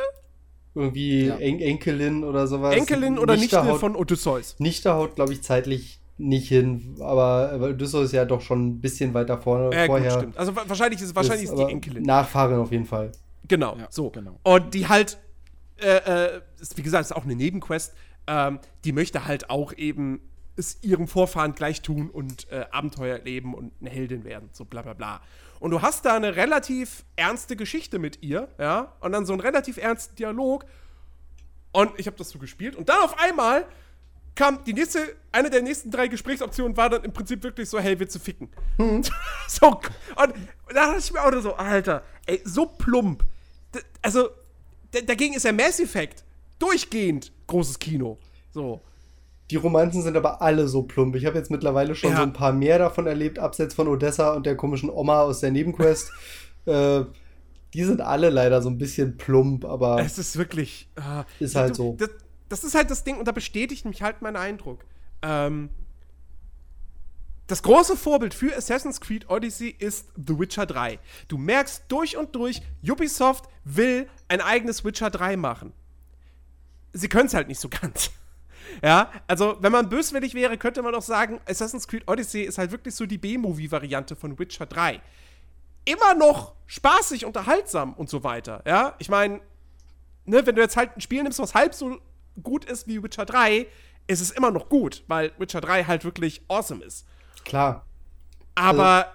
Irgendwie Ja. En Enkelin oder sowas. Enkelin oder Nichte haut, von Odysseus. Nichte haut, glaube ich, zeitlich nicht hin, aber Odysseus ist ja doch schon ein bisschen weiter vorne, Äh, gut, vorher. stimmt. Also wa- wahrscheinlich ist, wahrscheinlich ist, die aber Enkelin. Nachfahrin auf jeden Fall. Genau, Ja, so. genau. Und die halt, äh, äh, ist, wie gesagt, ist auch eine Nebenquest. Ähm, die möchte halt auch eben es ihrem Vorfahren gleich tun und äh, Abenteuer erleben und eine Heldin werden, so bla bla bla. Und du hast da eine relativ ernste Geschichte mit ihr, ja, und dann so einen relativ ernsten Dialog. Und ich habe das so gespielt und dann auf einmal kam die nächste, eine der nächsten drei Gesprächsoptionen war dann im Prinzip wirklich so, hey, willst du ficken? so, und da dachte ich mir auch nur so, Alter, ey, so plump. D also, dagegen ist ja Mass Effect durchgehend großes Kino. So. Die Romanzen sind aber alle so plump. Ich habe jetzt mittlerweile schon Ja. so ein paar mehr davon erlebt, abseits von Odessa und der komischen Oma aus der Nebenquest. äh, die sind alle leider so ein bisschen plump, aber Es ist wirklich. ah, Ist halt du- so. Das, das ist halt das Ding und da bestätigt mich halt mein Eindruck. Ähm, das große Vorbild für Assassin's Creed Odyssey ist The Witcher 3. Du merkst durch und durch, Ubisoft will ein eigenes Witcher 3 machen. Sie können es halt nicht so ganz. Ja, also wenn man böswillig wäre, könnte man doch sagen, Assassin's Creed Odyssey ist halt wirklich so die B-Movie-Variante von Witcher 3. Immer noch spaßig, unterhaltsam und so weiter. Ja, ich meine, ne, wenn du jetzt halt ein Spiel nimmst, was halb so gut ist wie Witcher 3, ist es immer noch gut, weil Witcher 3 halt wirklich awesome ist. klar. Aber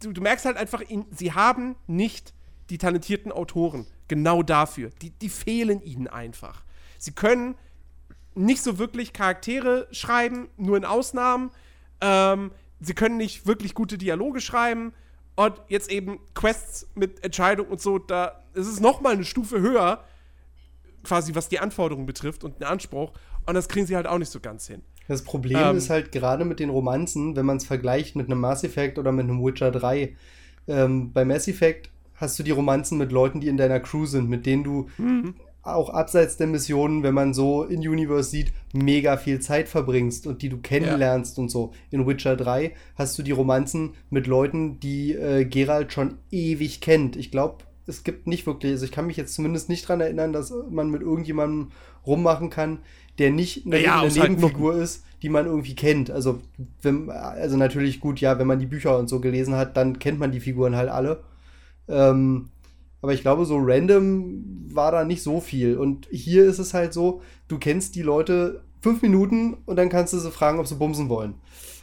du, du merkst halt einfach, sie haben nicht die talentierten Autoren genau dafür. Die, die fehlen ihnen einfach. Sie können nicht so wirklich Charaktere schreiben, nur in Ausnahmen. Ähm, sie können nicht wirklich gute Dialoge schreiben. Und jetzt eben Quests mit Entscheidung und so, da ist es noch mal eine Stufe höher, quasi was die Anforderungen betrifft und den Anspruch. Und das kriegen sie halt auch nicht so ganz hin. Das Problem Ähm. ist halt gerade mit den Romanzen, wenn man es vergleicht mit einem Mass Effect oder mit einem Witcher 3. Ähm, bei Mass Effect hast du die Romanzen mit Leuten, die in deiner Crew sind, mit denen du auch abseits der Missionen, wenn man so in Universe sieht, mega viel Zeit verbringst und die du kennenlernst und so. In Witcher 3 hast du die Romanzen mit Leuten, die äh, Geralt schon ewig kennt. Ich glaube, es gibt nicht wirklich, also ich kann mich jetzt zumindest nicht dran erinnern, dass man mit irgendjemandem rummachen kann, der nicht eine, Ja, eine halt Nebenfigur ist, die man irgendwie kennt. Also, wenn, also natürlich gut, ja, wenn man die Bücher und so gelesen hat, dann kennt man die Figuren halt alle. Ähm, aber ich glaube, so random war da nicht so viel. Und hier ist es halt so, du kennst die Leute fünf Minuten und dann kannst du sie fragen, ob sie bumsen wollen.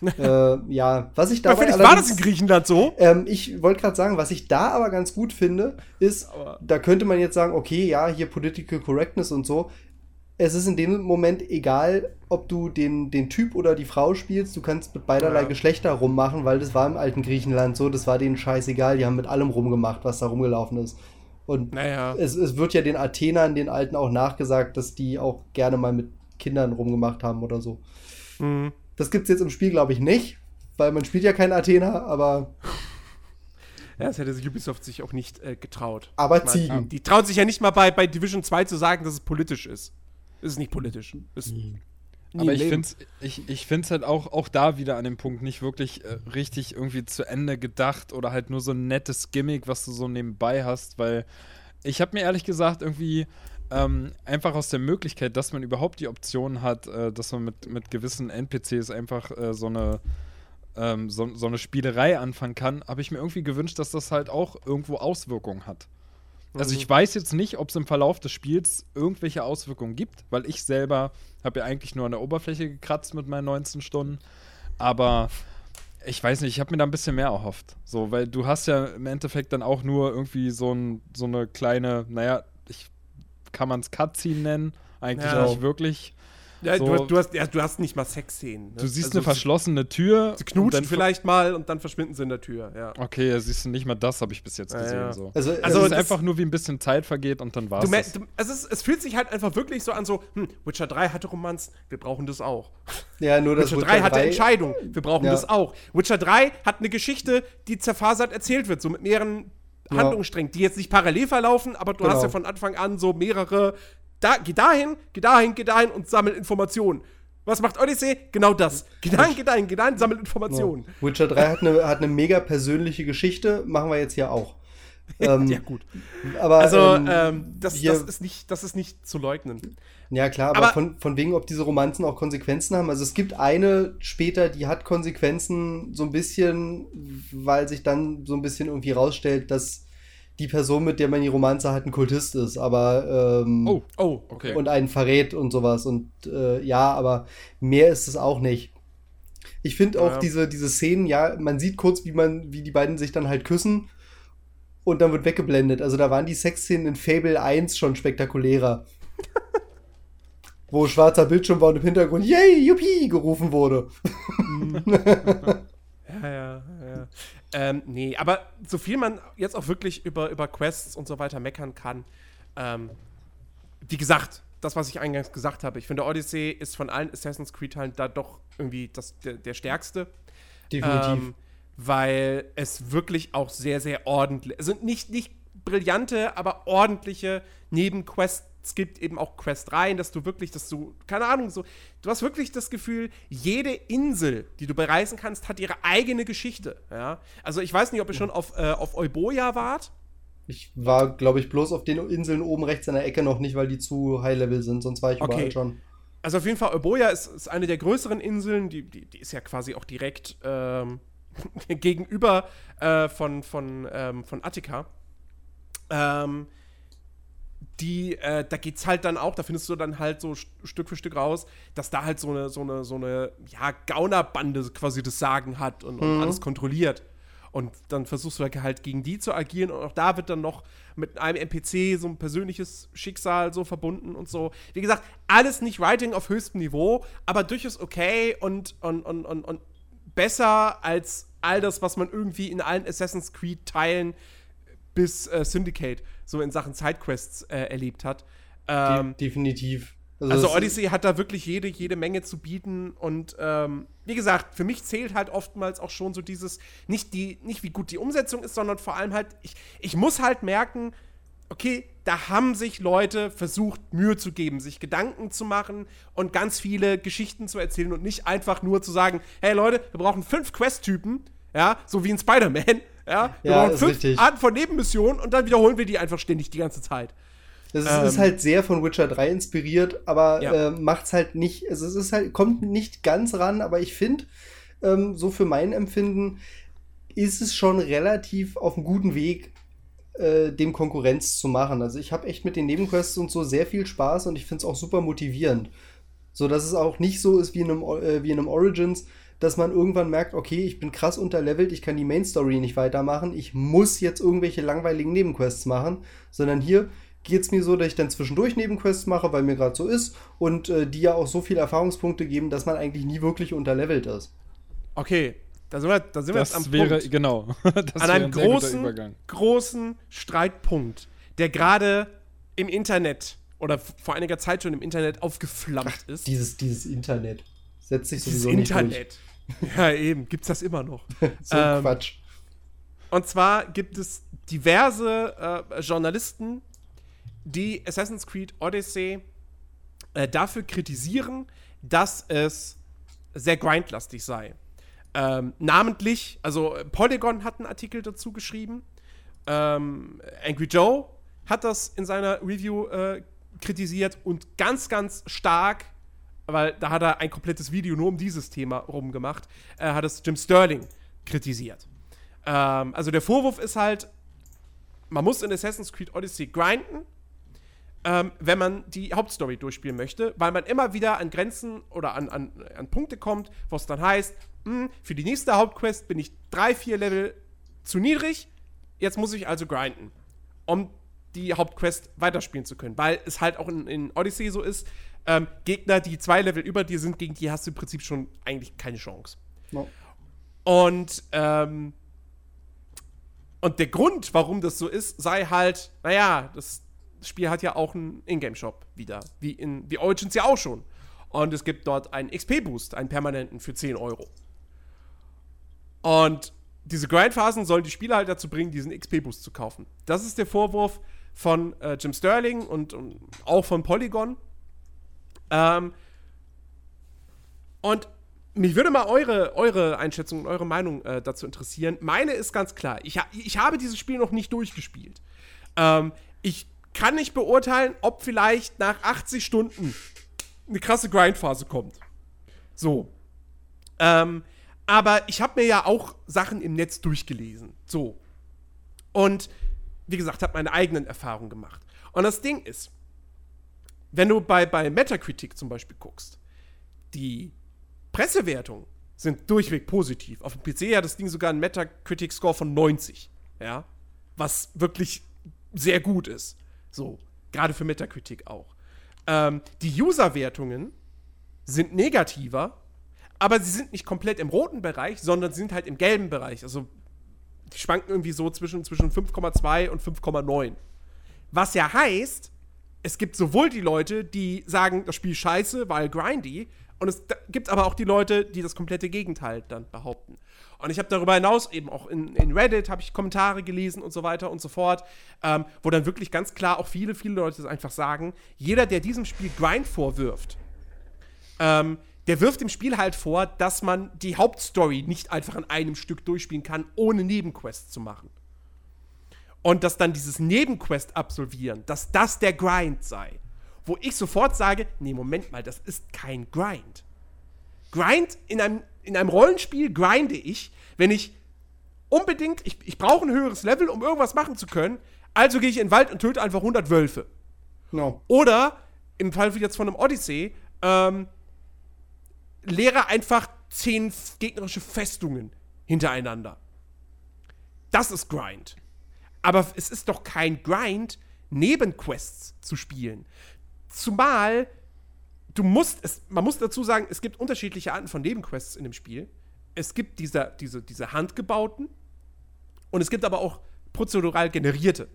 äh, ja, was ich vielleicht war das in Griechenland so. ähm, ich wollte gerade sagen, was ich da aber ganz gut finde, ist, Aber- da könnte man jetzt sagen, okay, ja, hier Political Correctness und so. Es ist in dem Moment egal, ob du den, den Typ oder die Frau spielst, du kannst mit beiderlei Ja. Geschlechter rummachen, weil das war im alten Griechenland so, das war denen scheißegal, die haben mit allem rumgemacht, was da rumgelaufen ist. Und Naja. es, es wird ja den Athenern, den Alten auch nachgesagt, dass die auch gerne mal mit Kindern rumgemacht haben oder so. Mhm. Das gibt's jetzt im Spiel, glaube ich, nicht, weil man spielt ja keinen Athener, aber Ja, das hätte sich Ubisoft sich auch nicht äh, getraut. Aber Ziegen. Die traut sich ja nicht mal bei, bei Division 2 zu sagen, dass es politisch ist. Es ist nicht politisch. Ist nie Aber ich finde es ich, ich find's halt auch, auch da wieder an dem Punkt nicht wirklich äh, richtig irgendwie zu Ende gedacht oder halt nur so ein nettes Gimmick, was du so nebenbei hast, weil ich habe mir ehrlich gesagt irgendwie ähm, einfach aus der Möglichkeit, dass man überhaupt die Option hat, äh, dass man mit, mit gewissen NPCs einfach äh, so eine ähm, so, so eine Spielerei anfangen kann, habe ich mir irgendwie gewünscht, dass das halt auch irgendwo Auswirkungen hat. Also Mhm. ich weiß jetzt nicht, ob es im Verlauf des Spiels irgendwelche Auswirkungen gibt, weil ich selber habe ja eigentlich nur an der Oberfläche gekratzt mit meinen 19 Stunden. Aber ich weiß nicht, ich habe mir da ein bisschen mehr erhofft. So, weil du hast ja im Endeffekt dann auch nur irgendwie so, ein, so eine kleine, naja, ich, kann man es Cutscene nennen? Eigentlich Ja. nicht wirklich. Ja, so- du, hast- du, hast, ja, du hast nicht mal Sexszenen. Ne? Du siehst Also eine verschlossene Tür. Sie, knutschen dann- vielleicht mal und dann verschwinden sie in der Tür. Ja. Okay, ja, siehst du, nicht mal das habe ich bis jetzt Ja, gesehen. ja. So. Also, Also Also, es ist einfach nur, wie ein bisschen Zeit vergeht und dann war Du, es. du, es, ist, es fühlt sich halt einfach wirklich so an, so, hm, Witcher 3 hatte Romanz, wir brauchen das auch. ja, nur das Witcher 3 hatte Entscheidung, wir brauchen Ja. das auch. Witcher 3 hat eine Geschichte, die zerfasert erzählt wird, so mit mehreren Ja. Handlungssträngen, die jetzt nicht parallel verlaufen, aber du Genau. hast ja von Anfang an so mehrere, da, geh dahin, geh dahin, geh dahin und sammel Informationen. Was macht Odyssey? Genau das. Geh dahin, geh dahin, geh dahin, sammel Informationen. Ja. Witcher 3 hat eine, hat eine mega persönliche Geschichte, machen wir jetzt hier auch. Ähm, ja, gut. Aber, also, ähm, ähm das, das, ist nicht, das ist nicht zu leugnen. Ja, klar, aber, aber von, von wegen, ob diese Romanzen auch Konsequenzen haben. Also, es gibt eine später, die hat Konsequenzen so ein bisschen, weil sich dann so ein bisschen irgendwie rausstellt, dass die Person, mit der man die Romanze hat, ein Kultist ist, aber ähm, oh, oh, okay. und einen verrät und sowas. Und äh, ja, aber mehr ist es auch nicht. Ich finde auch ja. diese, diese Szenen, ja, man sieht kurz, wie man, wie die beiden sich dann halt küssen und dann wird weggeblendet. Also da waren die Sexszenen in Fable 1 schon spektakulärer. Wo schwarzer Bildschirm war und im Hintergrund Yay, Yuppie gerufen wurde. ja, ja, ja. Ähm, nee, aber so viel man jetzt auch wirklich über, über Quests und so weiter meckern kann, ähm, wie gesagt, das, was ich eingangs gesagt habe, ich finde, Odyssey ist von allen Assassin's Creed-Teilen da doch irgendwie das, der, der stärkste. Definitiv. Ähm, weil es wirklich auch sehr, sehr ordentlich, also nicht, nicht brillante, aber ordentliche Nebenquests gibt, eben auch Questreihen, dass du wirklich, dass du, keine Ahnung, so, du hast wirklich das Gefühl, jede Insel, die du bereisen kannst, hat ihre eigene Geschichte, ja. Also ich weiß nicht, ob ihr schon auf, äh, auf Euboja wart. Ich war, glaube ich, bloß auf den Inseln oben rechts in der Ecke noch nicht, weil die zu High-Level sind, sonst war ich okay. überall schon. Also auf jeden Fall, Euboja ist, ist eine der größeren Inseln, die, die, die ist ja quasi auch direkt ähm, gegenüber äh, von, von, ähm, von Attika. Ähm, die, äh, da geht's halt dann auch, da findest du dann halt so Stück für Stück raus, dass da halt so eine, so eine, so eine, ja, Gaunerbande quasi das Sagen hat und, und mhm. alles kontrolliert. Und dann versuchst du halt gegen die zu agieren und auch da wird dann noch mit einem NPC so ein persönliches Schicksal so verbunden und so. Wie gesagt, alles nicht Writing auf höchstem Niveau, aber durchaus okay und, und, und, und, und besser als all das, was man irgendwie in allen Assassin's Creed-Teilen bis äh, Syndicate so in Sachen Sidequests äh, erlebt hat. Ähm, De definitiv. Also, also Odyssey hat da wirklich jede, jede Menge zu bieten und ähm, wie gesagt, für mich zählt halt oftmals auch schon so dieses, nicht, die, nicht wie gut die Umsetzung ist, sondern vor allem halt, ich, ich muss halt merken, okay, da haben sich Leute versucht, Mühe zu geben, sich Gedanken zu machen und ganz viele Geschichten zu erzählen und nicht einfach nur zu sagen, hey Leute, wir brauchen fünf Quest-Typen, ja, so wie in Spider-Man, ja, wir ja, brauchen fünf richtig. Arten von Nebenmissionen und dann wiederholen wir die einfach ständig die ganze Zeit. Das ist, ähm, ist halt sehr von Witcher 3 inspiriert, aber ja. äh, macht's halt nicht, also es ist halt, kommt nicht ganz ran, aber ich finde, ähm, so für mein Empfinden, ist es schon relativ auf einem guten Weg, äh, dem Konkurrenz zu machen. Also ich habe echt mit den Nebenquests und so sehr viel Spaß und ich finde es auch super motivierend. So dass es auch nicht so ist wie in einem, äh, wie in einem Origins, dass man irgendwann merkt, okay, ich bin krass unterlevelt, ich kann die Main Story nicht weitermachen, ich muss jetzt irgendwelche langweiligen Nebenquests machen, sondern hier geht es mir so, dass ich dann zwischendurch Nebenquests mache, weil mir gerade so ist und äh, die ja auch so viele Erfahrungspunkte geben, dass man eigentlich nie wirklich unterlevelt ist. Okay, da sind wir, da sind das wir jetzt am wäre, Punkt. Genau. Das An einem ein großen, großen Streitpunkt, der gerade im Internet oder vor einiger Zeit schon im Internet aufgeflammt Ach, ist. Dieses, dieses Internet. Setzt sich sowieso dieses nicht Internet. Durch. Ja, eben, gibt's das immer noch. so ähm, Quatsch. Und zwar gibt es diverse äh, Journalisten, die Assassin's Creed Odyssey äh, dafür kritisieren, dass es sehr grindlastig sei. Ähm, namentlich, also Polygon hat einen Artikel dazu geschrieben. Ähm, Angry Joe hat das in seiner Review äh, kritisiert und ganz, ganz stark, weil da hat er ein komplettes Video nur um dieses Thema rumgemacht, äh, hat es Jim Sterling kritisiert. Ähm, also der Vorwurf ist halt, man muss in Assassin's Creed Odyssey grinden, ähm, wenn man die Hauptstory durchspielen möchte, weil man immer wieder an Grenzen oder an, an, an Punkte kommt, wo es dann heißt, hm, für die nächste Hauptquest bin ich drei, vier Level zu niedrig. Jetzt muss ich also grinden, um die Hauptquest weiterspielen zu können. Weil es halt auch in, in Odyssey so ist, ähm, Gegner, die zwei Level über dir sind, gegen die hast du im Prinzip schon eigentlich keine Chance. No. Und, ähm, und der Grund, warum das so ist, sei halt, naja, das Spiel hat ja auch einen Ingame-Shop wieder, wie in wie Origins ja auch schon. Und es gibt dort einen XP-Boost, einen permanenten für 10 Euro. Und diese Grindphasen sollen die Spieler halt dazu bringen, diesen XP-Boost zu kaufen. Das ist der Vorwurf von äh, Jim Sterling und, und, auch von Polygon. Ähm, und mich würde mal eure, eure Einschätzung und eure Meinung äh, dazu interessieren. Meine ist ganz klar. Ich, ich habe dieses Spiel noch nicht durchgespielt. Ähm, ich kann nicht beurteilen, ob vielleicht nach 80 Stunden eine krasse Grindphase kommt. So. Ähm, aber ich habe mir ja auch Sachen im Netz durchgelesen. So. Und wie gesagt, habe meine eigenen Erfahrungen gemacht. Und das Ding ist, wenn du bei, bei Metacritic zum Beispiel guckst, die Pressewertungen sind durchweg positiv. Auf dem PC hat das Ding sogar einen Metacritic-Score von 90. Ja. Was wirklich sehr gut ist. So. Gerade für Metacritic auch. Ähm, die User-Wertungen sind negativer, aber sie sind nicht komplett im roten Bereich, sondern sie sind halt im gelben Bereich. Also die schwanken irgendwie so zwischen, zwischen 5,2 und 5,9. Was ja heißt, es gibt sowohl die Leute, die sagen, das Spiel scheiße, weil grindy, und es gibt aber auch die Leute, die das komplette Gegenteil dann behaupten. Und ich habe darüber hinaus eben auch in, in Reddit habe ich Kommentare gelesen und so weiter und so fort, ähm, wo dann wirklich ganz klar auch viele, viele Leute einfach sagen, jeder, der diesem Spiel Grind vorwirft, ähm, der wirft dem Spiel halt vor, dass man die Hauptstory nicht einfach an einem Stück durchspielen kann, ohne Nebenquests zu machen. Und dass dann dieses Nebenquest absolvieren, dass das der Grind sei wo ich sofort sage, nee, Moment mal, das ist kein Grind. Grind in einem, in einem Rollenspiel grinde ich, wenn ich unbedingt, ich, ich brauche ein höheres Level, um irgendwas machen zu können, also gehe ich in den Wald und töte einfach 100 Wölfe. No. Oder, im Fall jetzt von einem Odyssey, ähm, leere einfach 10 gegnerische Festungen hintereinander. Das ist Grind. Aber es ist doch kein Grind, Nebenquests zu spielen. Zumal du musst, es, man muss dazu sagen, es gibt unterschiedliche Arten von Nebenquests in dem Spiel. Es gibt diese, diese, diese handgebauten und es gibt aber auch prozedural generierte.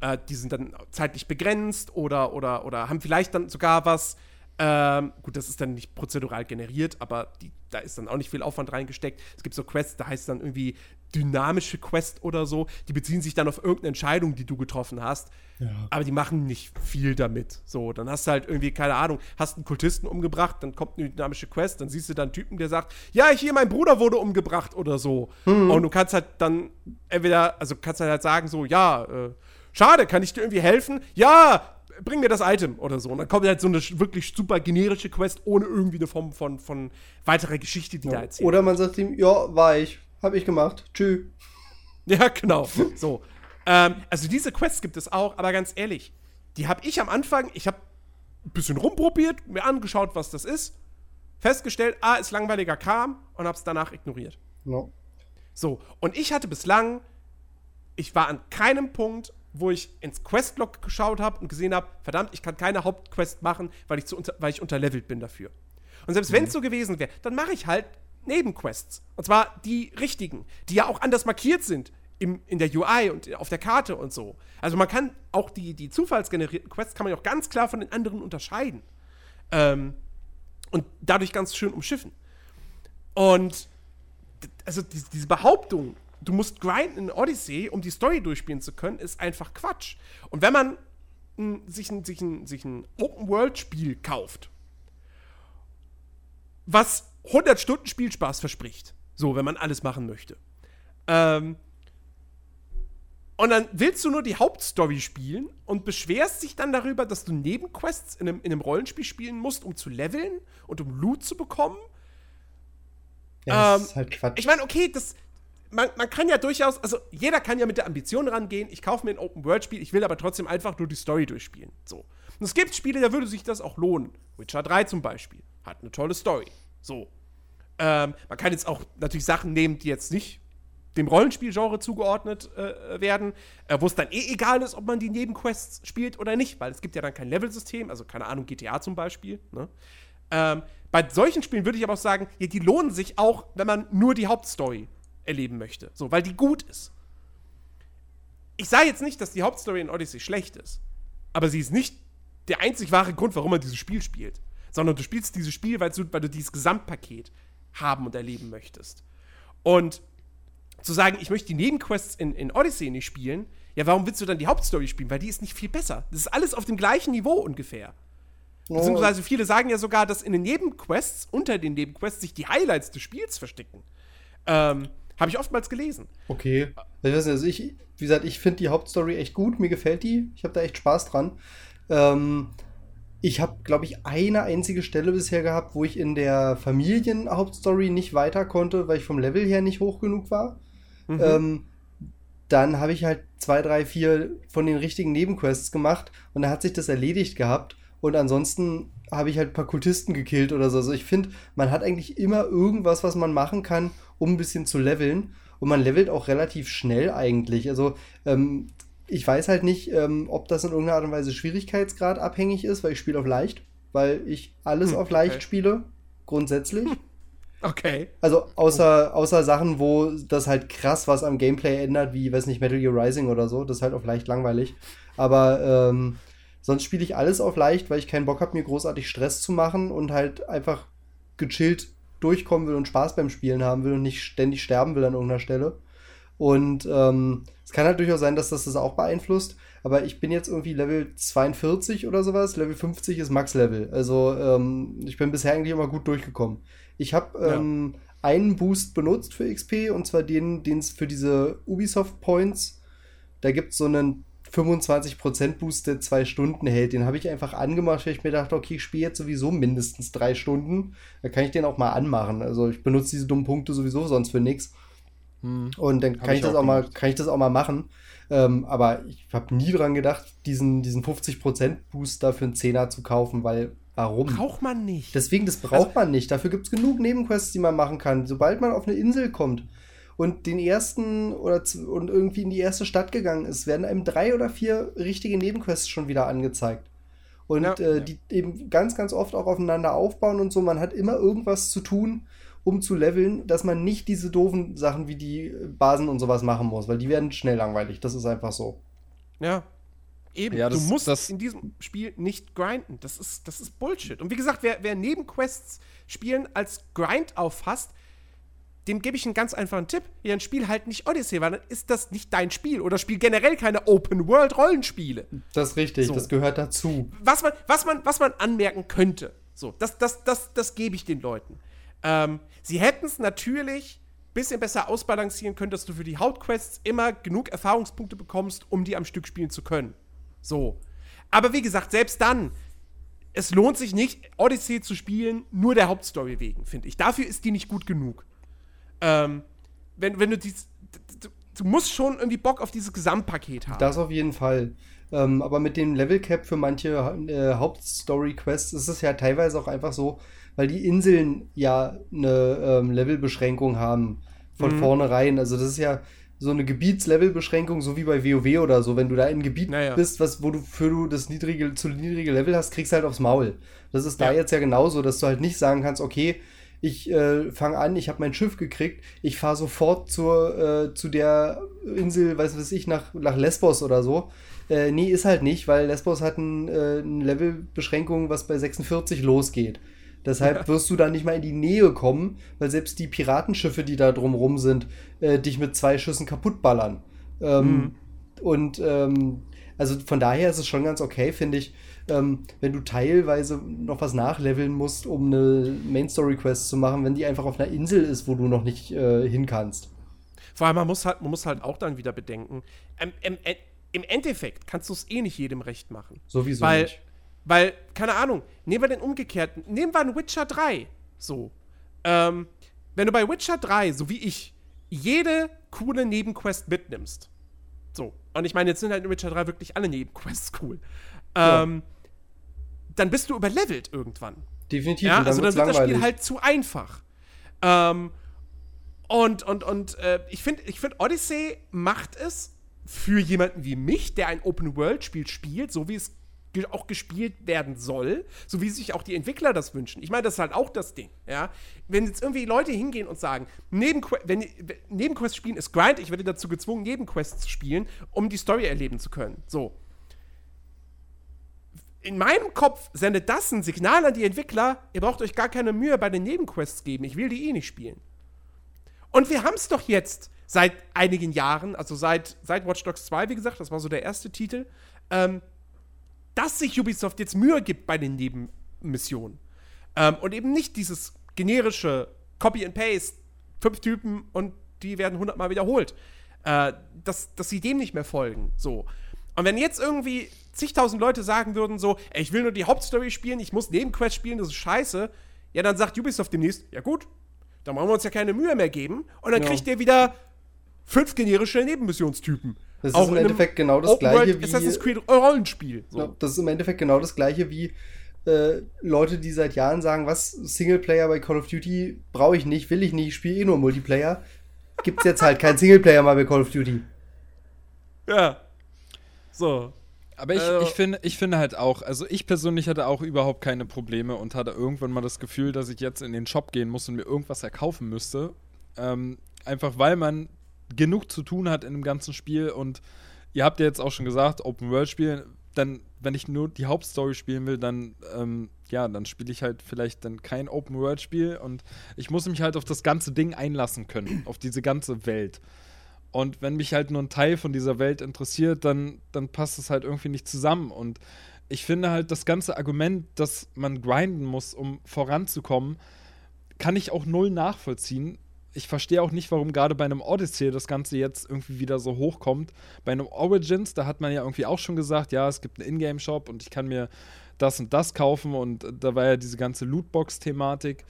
Äh, die sind dann zeitlich begrenzt oder, oder, oder haben vielleicht dann sogar was, ähm, gut, das ist dann nicht prozedural generiert, aber die, da ist dann auch nicht viel Aufwand reingesteckt. Es gibt so Quests, da heißt es dann irgendwie dynamische Quest oder so. Die beziehen sich dann auf irgendeine Entscheidung, die du getroffen hast. Ja. Aber die machen nicht viel damit. So, dann hast du halt irgendwie, keine Ahnung, hast einen Kultisten umgebracht, dann kommt eine dynamische Quest, dann siehst du da einen Typen, der sagt, ja, hier, mein Bruder wurde umgebracht oder so. Mhm. Und du kannst halt dann entweder, also kannst halt sagen, so, ja, äh, schade, kann ich dir irgendwie helfen? Ja, bring mir das Item oder so. Und dann kommt halt so eine wirklich super generische Quest ohne irgendwie eine Form von, von weiterer Geschichte, die ja. da erzählt Oder man sagt ihm, ja, war ich, hab ich gemacht, tschüss. Ja, genau. So. ähm, also diese Quests gibt es auch, aber ganz ehrlich, die habe ich am Anfang, ich habe ein bisschen rumprobiert, mir angeschaut, was das ist, festgestellt, ah, ist langweiliger Kram und hab's danach ignoriert. No. So, und ich hatte bislang, ich war an keinem Punkt, wo ich ins Questlog geschaut habe und gesehen habe, verdammt, ich kann keine Hauptquest machen, weil ich, zu unter, weil ich unterlevelt bin dafür. Und selbst mhm. wenn es so gewesen wäre, dann mache ich halt Nebenquests. Und zwar die richtigen, die ja auch anders markiert sind im, in der UI und auf der Karte und so. Also man kann auch die, die zufallsgenerierten Quests kann man auch ganz klar von den anderen unterscheiden. Ähm, und dadurch ganz schön umschiffen. Und also diese Behauptung, du musst grinden in Odyssey, um die Story durchspielen zu können, ist einfach Quatsch. Und wenn man m, sich ein, sich ein, sich ein Open-World-Spiel kauft, was 100 Stunden Spielspaß verspricht, so, wenn man alles machen möchte, ähm, und dann willst du nur die Hauptstory spielen und beschwerst dich dann darüber, dass du Nebenquests in einem, in einem Rollenspiel spielen musst, um zu leveln und um Loot zu bekommen. Ja, das ähm, ist halt Quatsch. Ich meine, okay, das, man, man kann ja durchaus, also jeder kann ja mit der Ambition rangehen, ich kaufe mir ein Open-World-Spiel, ich will aber trotzdem einfach nur die Story durchspielen. So. Und es gibt Spiele, da würde sich das auch lohnen. Witcher 3 zum Beispiel hat eine tolle Story. So. Ähm, man kann jetzt auch natürlich Sachen nehmen, die jetzt nicht dem Rollenspielgenre zugeordnet äh, werden, äh, wo es dann eh egal ist, ob man die Nebenquests spielt oder nicht, weil es gibt ja dann kein Level-System, also keine Ahnung, GTA zum Beispiel. Ne? Ähm, bei solchen Spielen würde ich aber auch sagen, ja, die lohnen sich auch, wenn man nur die Hauptstory erleben möchte. So, weil die gut ist. Ich sage jetzt nicht, dass die Hauptstory in Odyssey schlecht ist. Aber sie ist nicht der einzig wahre Grund, warum man dieses Spiel spielt. Sondern du spielst dieses Spiel, weil du, weil du dieses Gesamtpaket haben und erleben möchtest. Und zu sagen, ich möchte die Nebenquests in, in Odyssey nicht spielen, ja, warum willst du dann die Hauptstory spielen? Weil die ist nicht viel besser. Das ist alles auf dem gleichen Niveau ungefähr. Beziehungsweise viele sagen ja sogar, dass in den Nebenquests, unter den Nebenquests, sich die Highlights des Spiels verstecken. Ähm, Habe ich oftmals gelesen. Okay. Also ich, wie gesagt, ich finde die Hauptstory echt gut, mir gefällt die. Ich habe da echt Spaß dran. Ähm, ich habe, glaube ich, eine einzige Stelle bisher gehabt, wo ich in der Familienhauptstory nicht weiter konnte, weil ich vom Level her nicht hoch genug war. Mhm. Ähm, dann habe ich halt zwei, drei, vier von den richtigen Nebenquests gemacht und da hat sich das erledigt gehabt. Und ansonsten habe ich halt ein paar Kultisten gekillt oder so. Also ich finde, man hat eigentlich immer irgendwas, was man machen kann, um ein bisschen zu leveln. Und man levelt auch relativ schnell eigentlich. Also ähm, ich weiß halt nicht, ähm, ob das in irgendeiner Art und Weise Schwierigkeitsgrad abhängig ist, weil ich spiele auf leicht, weil ich alles hm, auf leicht okay. spiele, grundsätzlich. Okay. Also außer, außer Sachen, wo das halt krass was am Gameplay ändert, wie, weiß nicht, Metal Gear Rising oder so, das ist halt auf leicht langweilig. Aber ähm, sonst spiele ich alles auf leicht, weil ich keinen Bock habe, mir großartig Stress zu machen und halt einfach gechillt durchkommen will und Spaß beim Spielen haben will und nicht ständig sterben will an irgendeiner Stelle. Und ähm, es kann halt durchaus sein, dass das das auch beeinflusst. Aber ich bin jetzt irgendwie Level 42 oder sowas. Level 50 ist Max-Level. Also ähm, ich bin bisher eigentlich immer gut durchgekommen. Ich habe ähm, ja. einen Boost benutzt für XP und zwar den, den es für diese Ubisoft Points. Da gibt es so einen 25% Boost, der zwei Stunden hält. Den habe ich einfach angemacht, weil ich mir dachte, okay, ich spiele jetzt sowieso mindestens drei Stunden. Da kann ich den auch mal anmachen. Also ich benutze diese dummen Punkte sowieso sonst für nichts. Hm. Und dann kann ich, ich, das auch, mal, kann ich das auch mal machen. Ähm, aber ich habe nie dran gedacht, diesen, diesen 50% Boost dafür einen Zehner zu kaufen, weil warum? Braucht man nicht. Deswegen, das braucht also, man nicht. Dafür gibt es genug Nebenquests, die man machen kann. Sobald man auf eine Insel kommt und den ersten oder und irgendwie in die erste Stadt gegangen ist, werden einem drei oder vier richtige Nebenquests schon wieder angezeigt. Und ja, äh, die eben ganz, ganz oft auch aufeinander aufbauen und so. Man hat immer irgendwas zu tun um zu leveln, dass man nicht diese doofen Sachen wie die Basen und sowas machen muss, weil die werden schnell langweilig. Das ist einfach so. Ja. Eben, ja, das, du musst das in diesem Spiel nicht grinden. Das ist, das ist Bullshit. Und wie gesagt, wer, wer Nebenquests spielen als Grind auffasst, dem gebe ich einen ganz einfachen Tipp. Ja, ein Spiel halt nicht Odyssey, weil dann ist das nicht dein Spiel. Oder spiel generell keine Open-World-Rollenspiele. Das ist richtig, so. das gehört dazu. Was man, was, man, was man anmerken könnte, so, das, das, das, das gebe ich den Leuten. Ähm, sie hätten es natürlich ein bisschen besser ausbalancieren können, dass du für die Hauptquests immer genug Erfahrungspunkte bekommst, um die am Stück spielen zu können. So. Aber wie gesagt, selbst dann, es lohnt sich nicht, Odyssey zu spielen, nur der Hauptstory wegen, finde ich. Dafür ist die nicht gut genug. Ähm, wenn, wenn du dies, du, du musst schon irgendwie Bock auf dieses Gesamtpaket haben. Das auf jeden Fall. Ähm, aber mit dem Level Cap für manche äh, Hauptstory-Quests ist es ja teilweise auch einfach so, weil die Inseln ja eine ähm, Levelbeschränkung haben von mhm. vornherein. Also das ist ja so eine Gebietslevelbeschränkung, so wie bei WoW oder so. Wenn du da in einem Gebiet naja. bist, was, wo du für du das niedrige, zu niedrige Level hast, kriegst du halt aufs Maul. Das ist da ja. jetzt ja genauso, dass du halt nicht sagen kannst, okay, ich äh, fange an, ich habe mein Schiff gekriegt, ich fahre sofort zur, äh, zu der Insel, weiß was ich, nach, nach Lesbos oder so. Äh, nee, ist halt nicht, weil Lesbos hat ein, äh, eine Levelbeschränkung, was bei 46 losgeht. Deshalb ja. wirst du da nicht mal in die Nähe kommen, weil selbst die Piratenschiffe, die da drumrum sind, äh, dich mit zwei Schüssen kaputtballern. Ähm, mhm. Und ähm, also von daher ist es schon ganz okay, finde ich, ähm, wenn du teilweise noch was nachleveln musst, um eine Main Story Quest zu machen, wenn die einfach auf einer Insel ist, wo du noch nicht äh, hin kannst. Vor allem, man muss halt, man muss halt auch dann wieder bedenken, im, im, im Endeffekt kannst du es eh nicht jedem recht machen. Sowieso weil, nicht. Weil, keine Ahnung, nehmen wir den umgekehrten, nehmen wir einen Witcher 3. So. Ähm, wenn du bei Witcher 3, so wie ich, jede coole Nebenquest mitnimmst. So. Und ich meine, jetzt sind halt in Witcher 3 wirklich alle Nebenquests cool. Ähm, ja. Dann bist du überlevelt irgendwann. Definitiv. Ja, also dann wird langweilig. das Spiel halt zu einfach. Ähm, und und, und äh, ich finde, ich find, Odyssey macht es für jemanden wie mich, der ein Open-World-Spiel spielt, so wie es auch gespielt werden soll, so wie sich auch die Entwickler das wünschen. Ich meine, das ist halt auch das Ding, ja. Wenn jetzt irgendwie Leute hingehen und sagen, Nebenquest spielen ist Grind, ich werde dazu gezwungen, Nebenquests zu spielen, um die Story erleben zu können. So. In meinem Kopf sendet das ein Signal an die Entwickler, ihr braucht euch gar keine Mühe bei den Nebenquests geben, ich will die eh nicht spielen. Und wir haben es doch jetzt seit einigen Jahren, also seit, seit Watch Dogs 2, wie gesagt, das war so der erste Titel, ähm, dass sich Ubisoft jetzt Mühe gibt bei den Nebenmissionen. Ähm, und eben nicht dieses generische Copy and Paste, fünf Typen und die werden hundertmal wiederholt. Äh, dass, dass sie dem nicht mehr folgen. So. Und wenn jetzt irgendwie zigtausend Leute sagen würden, so, ey, ich will nur die Hauptstory spielen, ich muss Nebenquest spielen, das ist scheiße, ja, dann sagt Ubisoft demnächst, ja gut, dann brauchen wir uns ja keine Mühe mehr geben. Und dann Ja. kriegt ihr wieder fünf generische Nebenmissionstypen. Das Auch ist im Endeffekt genau das Open gleiche World wie. Assassin's Creed Rollenspiel. So. Ja, das ist im Endeffekt genau das gleiche wie äh, Leute, die seit Jahren sagen, was Singleplayer bei Call of Duty brauche ich nicht, will ich nicht, ich spiele eh nur Multiplayer. Gibt's jetzt halt kein Singleplayer mal bei Call of Duty. Ja. So. Aber ich, Also- ich, finde, ich finde halt auch, also ich persönlich hatte auch überhaupt keine Probleme und hatte irgendwann mal das Gefühl, dass ich jetzt in den Shop gehen muss und mir irgendwas erkaufen müsste. Ähm, einfach weil man genug zu tun hat in dem ganzen Spiel und ihr habt ja jetzt auch schon gesagt, Open World spielen, dann, wenn ich nur die Hauptstory spielen will, dann, ähm, ja, dann spiele ich halt vielleicht dann kein Open World Spiel und ich muss mich halt auf das ganze Ding einlassen können, auf diese ganze Welt. Und wenn mich halt nur ein Teil von dieser Welt interessiert, dann, dann passt es halt irgendwie nicht zusammen. Und ich finde halt das ganze Argument, dass man grinden muss, um voranzukommen, kann ich auch null nachvollziehen. Ich verstehe auch nicht, warum gerade bei einem Odyssey das Ganze jetzt irgendwie wieder so hochkommt. Bei einem Origins, da hat man ja irgendwie auch schon gesagt, ja, es gibt einen Ingame-Shop und ich kann mir das und das kaufen und da war ja diese ganze Lootbox-Thematik.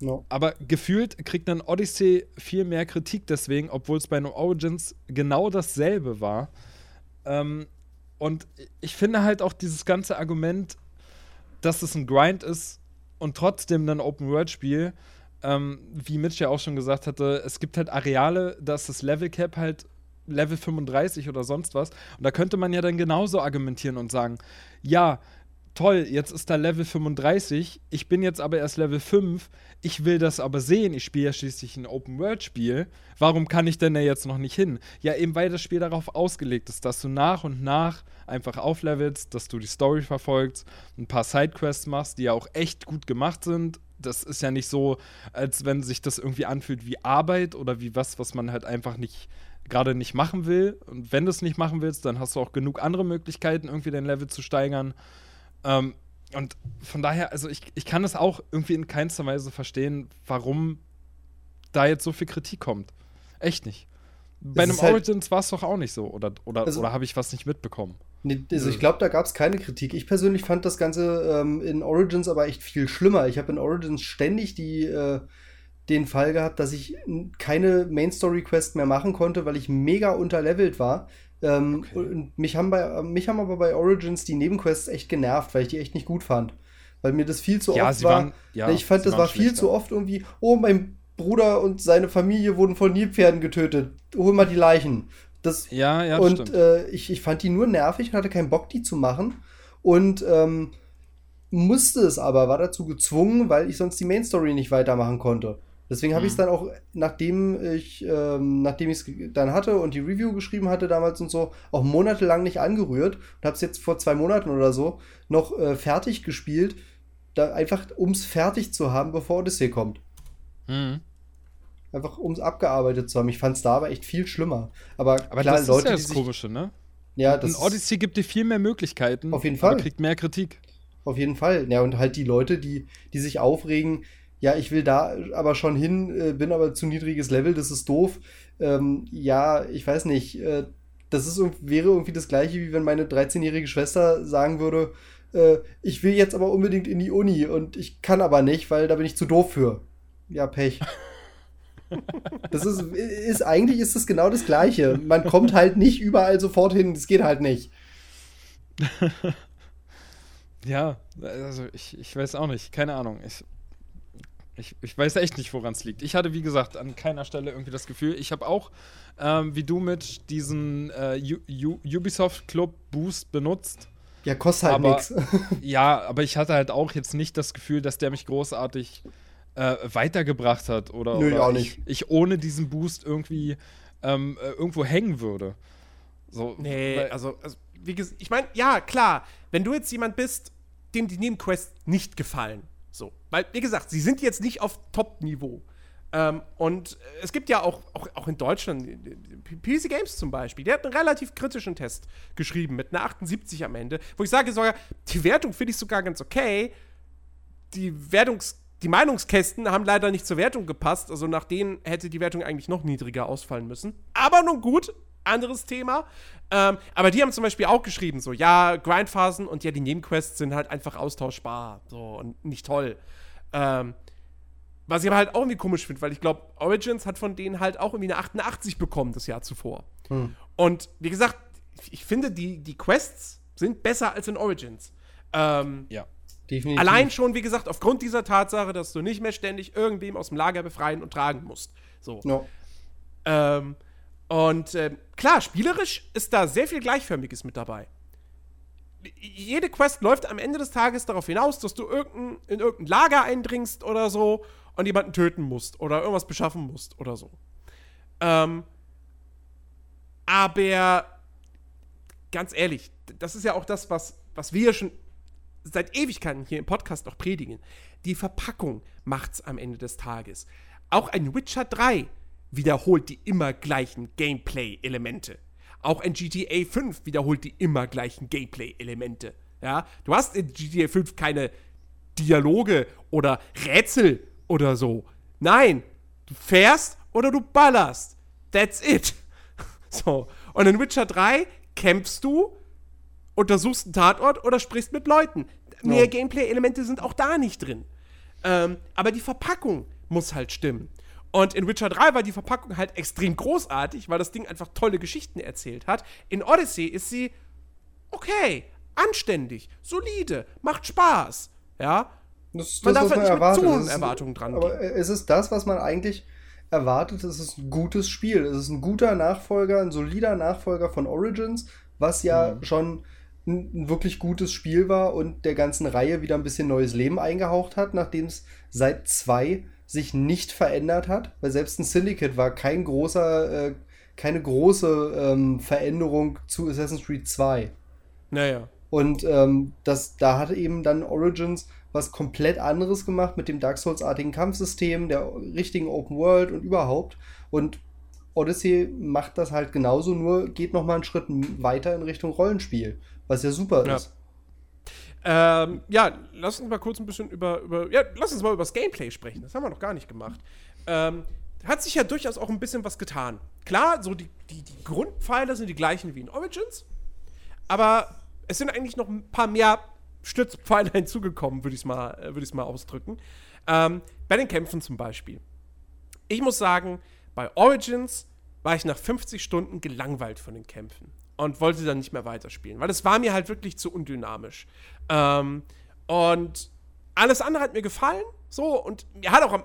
Ja. Aber gefühlt kriegt ein Odyssey viel mehr Kritik deswegen, obwohl es bei einem Origins genau dasselbe war. Ähm, und ich finde halt auch dieses ganze Argument, dass es ein Grind ist und trotzdem ein Open-World-Spiel, ähm, wie Mitch ja auch schon gesagt hatte, es gibt halt Areale, da ist das Level Cap halt Level 35 oder sonst was. Und da könnte man ja dann genauso argumentieren und sagen, ja, toll, jetzt ist da Level 35, ich bin jetzt aber erst Level 5, ich will das aber sehen, ich spiele ja schließlich ein Open-World-Spiel, warum kann ich denn da jetzt noch nicht hin? Ja, eben weil das Spiel darauf ausgelegt ist, dass du nach und nach einfach auflevelst, dass du die Story verfolgst, ein paar Sidequests machst, die ja auch echt gut gemacht sind. Das ist ja nicht so, als wenn sich das irgendwie anfühlt wie Arbeit oder wie was, was man halt einfach nicht gerade nicht machen will. Und wenn du es nicht machen willst, dann hast du auch genug andere Möglichkeiten, irgendwie dein Level zu steigern. Ähm, und von daher, also ich, ich kann es auch irgendwie in keinster Weise verstehen, warum da jetzt so viel Kritik kommt. Echt nicht. Bei einem ist halt- Origins war es doch auch nicht so. Oder, oder, Also- oder habe ich was nicht mitbekommen? Nee, also ich glaube, da gab es keine Kritik. Ich persönlich fand das Ganze ähm, in Origins aber echt viel schlimmer. Ich habe in Origins ständig die, äh, den Fall gehabt, dass ich keine Main-Story-Quest mehr machen konnte, weil ich mega unterlevelt war. Ähm, Okay. Und mich haben, bei, mich haben aber bei Origins die Nebenquests echt genervt, weil ich die echt nicht gut fand. Weil mir das viel zu Ja, oft sie war. waren- ja, ich fand, das war viel schlechter. zu oft irgendwie, oh, mein Bruder und seine Familie wurden von Nilpferden getötet. Hol mal die Leichen. Das, Ja, ja, und stimmt. äh, ich, ich fand die nur nervig und hatte keinen Bock, die zu machen. Und ähm, musste es aber, war dazu gezwungen, weil ich sonst die Main Story nicht weitermachen konnte. Deswegen habe Mhm. ich es dann auch, nachdem ich ähm, nachdem ich es dann hatte und die Review geschrieben hatte damals und so, auch monatelang nicht angerührt und habe es jetzt vor zwei Monaten oder so noch äh, fertig gespielt, da einfach um es fertig zu haben, bevor Odyssey kommt. Mhm. Einfach um es abgearbeitet zu haben. Ich fand es da aber echt viel schlimmer. Aber, Aber klar, das Leute, ist ja das sich, Komische, ne? ja, Ein das Odyssey gibt dir viel mehr Möglichkeiten. Auf jeden Aber Fall. kriegt mehr Kritik. Auf jeden Fall. Ja, und halt die Leute, die, die sich aufregen, ja, ich will da aber schon hin, äh, bin aber zu niedriges Level, das ist doof. Ähm, ja, ich weiß nicht. Äh, das ist, wäre irgendwie das gleiche, wie wenn meine 13-jährige Schwester sagen würde, äh, ich will jetzt aber unbedingt in die Uni und ich kann aber nicht, weil da bin ich zu doof für. Ja, Pech. Das ist, ist eigentlich ist es genau das Gleiche. Man kommt halt nicht überall sofort hin. Das geht halt nicht. Ja, also ich, ich weiß auch nicht. Keine Ahnung. Ich, ich, ich weiß echt nicht, woran es liegt. Ich hatte, wie gesagt, an keiner Stelle irgendwie das Gefühl. Ich habe auch, ähm, wie du mit diesen äh, Ubisoft Club Boost benutzt. Ja, kostet halt nichts. Ja, aber ich hatte halt auch jetzt nicht das Gefühl, dass der mich großartig äh, weitergebracht hat oder, Nö, oder auch ich, nicht. ich ohne diesen Boost irgendwie ähm, äh, irgendwo hängen würde. So, Nee, weil- also, also wie gesagt, ich meine, ja, klar, wenn du jetzt jemand bist, dem die Nebenquests nicht gefallen, so, weil, wie gesagt, sie sind jetzt nicht auf Top-Niveau. Ähm, und es gibt ja auch, auch, auch in Deutschland, PC Games zum Beispiel, der hat einen relativ kritischen Test geschrieben mit einer 78 am Ende, wo ich sage sogar, die Wertung finde ich sogar ganz okay. Die Wertungs die Meinungskästen haben leider nicht zur Wertung gepasst, also nach denen hätte die Wertung eigentlich noch niedriger ausfallen müssen. Aber nun gut, anderes Thema. Ähm, aber die haben zum Beispiel auch geschrieben, so, ja, Grindphasen und ja, die Nebenquests sind halt einfach austauschbar, so, und nicht toll. Ähm, was ich aber halt auch irgendwie komisch finde, weil ich glaube, Origins hat von denen halt auch irgendwie eine 88 bekommen das Jahr zuvor. Hm. Und wie gesagt, ich finde, die, die Quests sind besser als in Origins. Ähm, ja. Definitiv. Allein schon, wie gesagt, aufgrund dieser Tatsache, dass du nicht mehr ständig irgendwem aus dem Lager befreien und tragen musst. So. No. Ähm, und äh, klar, spielerisch ist da sehr viel Gleichförmiges mit dabei. Jede Quest läuft am Ende des Tages darauf hinaus, dass du irgendein, in irgendein Lager eindringst oder so und jemanden töten musst oder irgendwas beschaffen musst oder so. Ähm, aber ganz ehrlich, das ist ja auch das, was, was wir schon seit Ewigkeiten hier im Podcast noch predigen. Die Verpackung macht's am Ende des Tages. Auch ein Witcher 3 wiederholt die immer gleichen Gameplay-Elemente. Auch ein GTA 5 wiederholt die immer gleichen Gameplay-Elemente. Ja, du hast in GTA 5 keine Dialoge oder Rätsel oder so. Nein, du fährst oder du ballerst. That's it. So. Und in Witcher 3 kämpfst du untersuchst einen Tatort oder sprichst mit Leuten. Mehr no. Gameplay-Elemente sind auch da nicht drin. Ähm, aber die Verpackung muss halt stimmen. Und in Witcher 3 war die Verpackung halt extrem großartig, weil das Ding einfach tolle Geschichten erzählt hat. In Odyssey ist sie okay, anständig, solide, macht Spaß. Ja. Das, man das, darf halt nicht erwartet. mit zu hohen Erwartungen dran gehen. Aber es ist das, was man eigentlich erwartet. Es ist ein gutes Spiel. Es ist ein guter Nachfolger, ein solider Nachfolger von Origins, was ja mhm. schon ein wirklich gutes Spiel war und der ganzen Reihe wieder ein bisschen neues Leben eingehaucht hat, nachdem es seit zwei sich nicht verändert hat, weil selbst ein Syndicate war kein großer, äh, keine große ähm, Veränderung zu Assassin's Creed 2. Naja. Und ähm, das, da hatte eben dann Origins was komplett anderes gemacht mit dem Dark Souls-artigen Kampfsystem, der richtigen Open World und überhaupt. Und Odyssey macht das halt genauso, nur geht noch mal einen Schritt weiter in Richtung Rollenspiel was ja super ja. ist. Ähm, ja, lass uns mal kurz ein bisschen über, über, ja, lass uns mal über das Gameplay sprechen. Das haben wir noch gar nicht gemacht. Ähm, hat sich ja durchaus auch ein bisschen was getan. Klar, so die, die, die Grundpfeiler sind die gleichen wie in Origins, aber es sind eigentlich noch ein paar mehr Stützpfeiler hinzugekommen, würde ich es mal, äh, würd mal ausdrücken. Ähm, bei den Kämpfen zum Beispiel. Ich muss sagen, bei Origins war ich nach 50 Stunden gelangweilt von den Kämpfen und wollte dann nicht mehr weiterspielen, weil es war mir halt wirklich zu undynamisch. Ähm, und alles andere hat mir gefallen, so und mir hat auch am,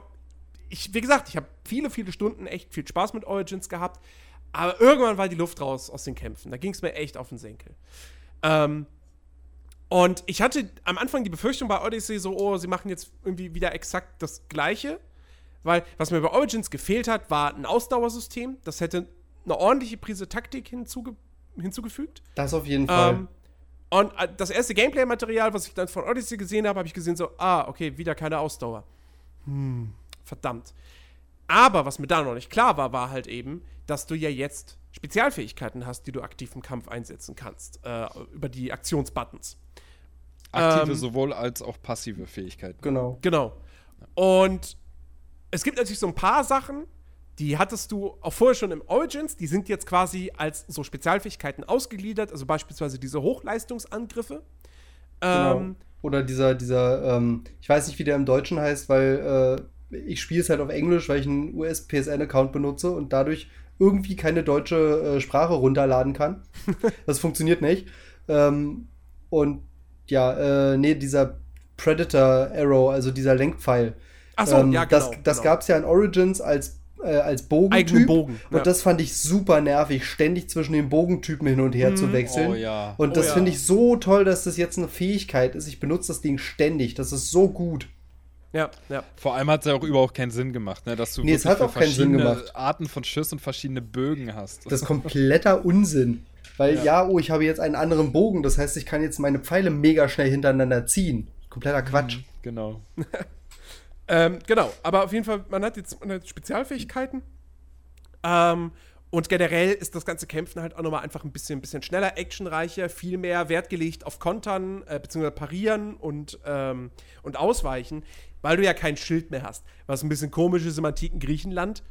ich, wie gesagt, ich habe viele, viele Stunden echt viel Spaß mit Origins gehabt, aber irgendwann war die Luft raus aus den Kämpfen. Da ging es mir echt auf den Senkel. Ähm, und ich hatte am Anfang die Befürchtung bei Odyssey so, oh, sie machen jetzt irgendwie wieder exakt das Gleiche. Weil was mir bei Origins gefehlt hat, war ein Ausdauersystem. Das hätte eine ordentliche Prise Taktik hinzuge hinzugefügt. Das auf jeden Fall. Ähm, und äh, das erste Gameplay-Material, was ich dann von Odyssey gesehen habe, habe ich gesehen so, ah, okay, wieder keine Ausdauer. Hm, verdammt. Aber was mir da noch nicht klar war, war halt eben, dass du ja jetzt Spezialfähigkeiten hast, die du aktiv im Kampf einsetzen kannst, äh, über die Aktionsbuttons. Aktive ähm, sowohl als auch passive Fähigkeiten. Genau. Genau. Und es gibt natürlich so ein paar Sachen, die hattest du auch vorher schon im Origins, die sind jetzt quasi als so Spezialfähigkeiten ausgegliedert, also beispielsweise diese Hochleistungsangriffe. Genau. Ähm, Oder dieser, dieser, ähm, ich weiß nicht, wie der im Deutschen heißt, weil äh, ich spiele es halt auf Englisch, weil ich einen US-PSN-Account benutze und dadurch irgendwie keine deutsche äh, Sprache runterladen kann. das funktioniert nicht. Ähm, und ja, äh, nee, dieser Predator Arrow, also dieser Lenkpfeil. Ach so, ähm, ja, genau. Das, das genau. gab es ja in Origins als äh, als Bogentyp. Bogen. Und ja. das fand ich super nervig, ständig zwischen den Bogentypen hin und her mhm. zu wechseln. Oh, ja. Und das oh, ja. finde ich so toll, dass das jetzt eine Fähigkeit ist. Ich benutze das Ding ständig. Das ist so gut. Ja, ja. Vor allem hat es ja auch überhaupt keinen Sinn gemacht, ne? dass du nee, es hat auch keinen Sinn gemacht. Arten von Schüssen verschiedene Bögen hast. Das ist kompletter Unsinn. Weil ja. ja, oh, ich habe jetzt einen anderen Bogen, das heißt, ich kann jetzt meine Pfeile mega schnell hintereinander ziehen. Kompletter Quatsch. Mhm, genau. Ähm, genau, aber auf jeden Fall, man hat jetzt Spezialfähigkeiten. Ähm, und generell ist das ganze Kämpfen halt auch nochmal einfach ein bisschen, ein bisschen schneller, actionreicher, viel mehr Wert gelegt auf Kontern, äh, beziehungsweise Parieren und, ähm, und Ausweichen, weil du ja kein Schild mehr hast. Was ein bisschen komisch ist im antiken Griechenland,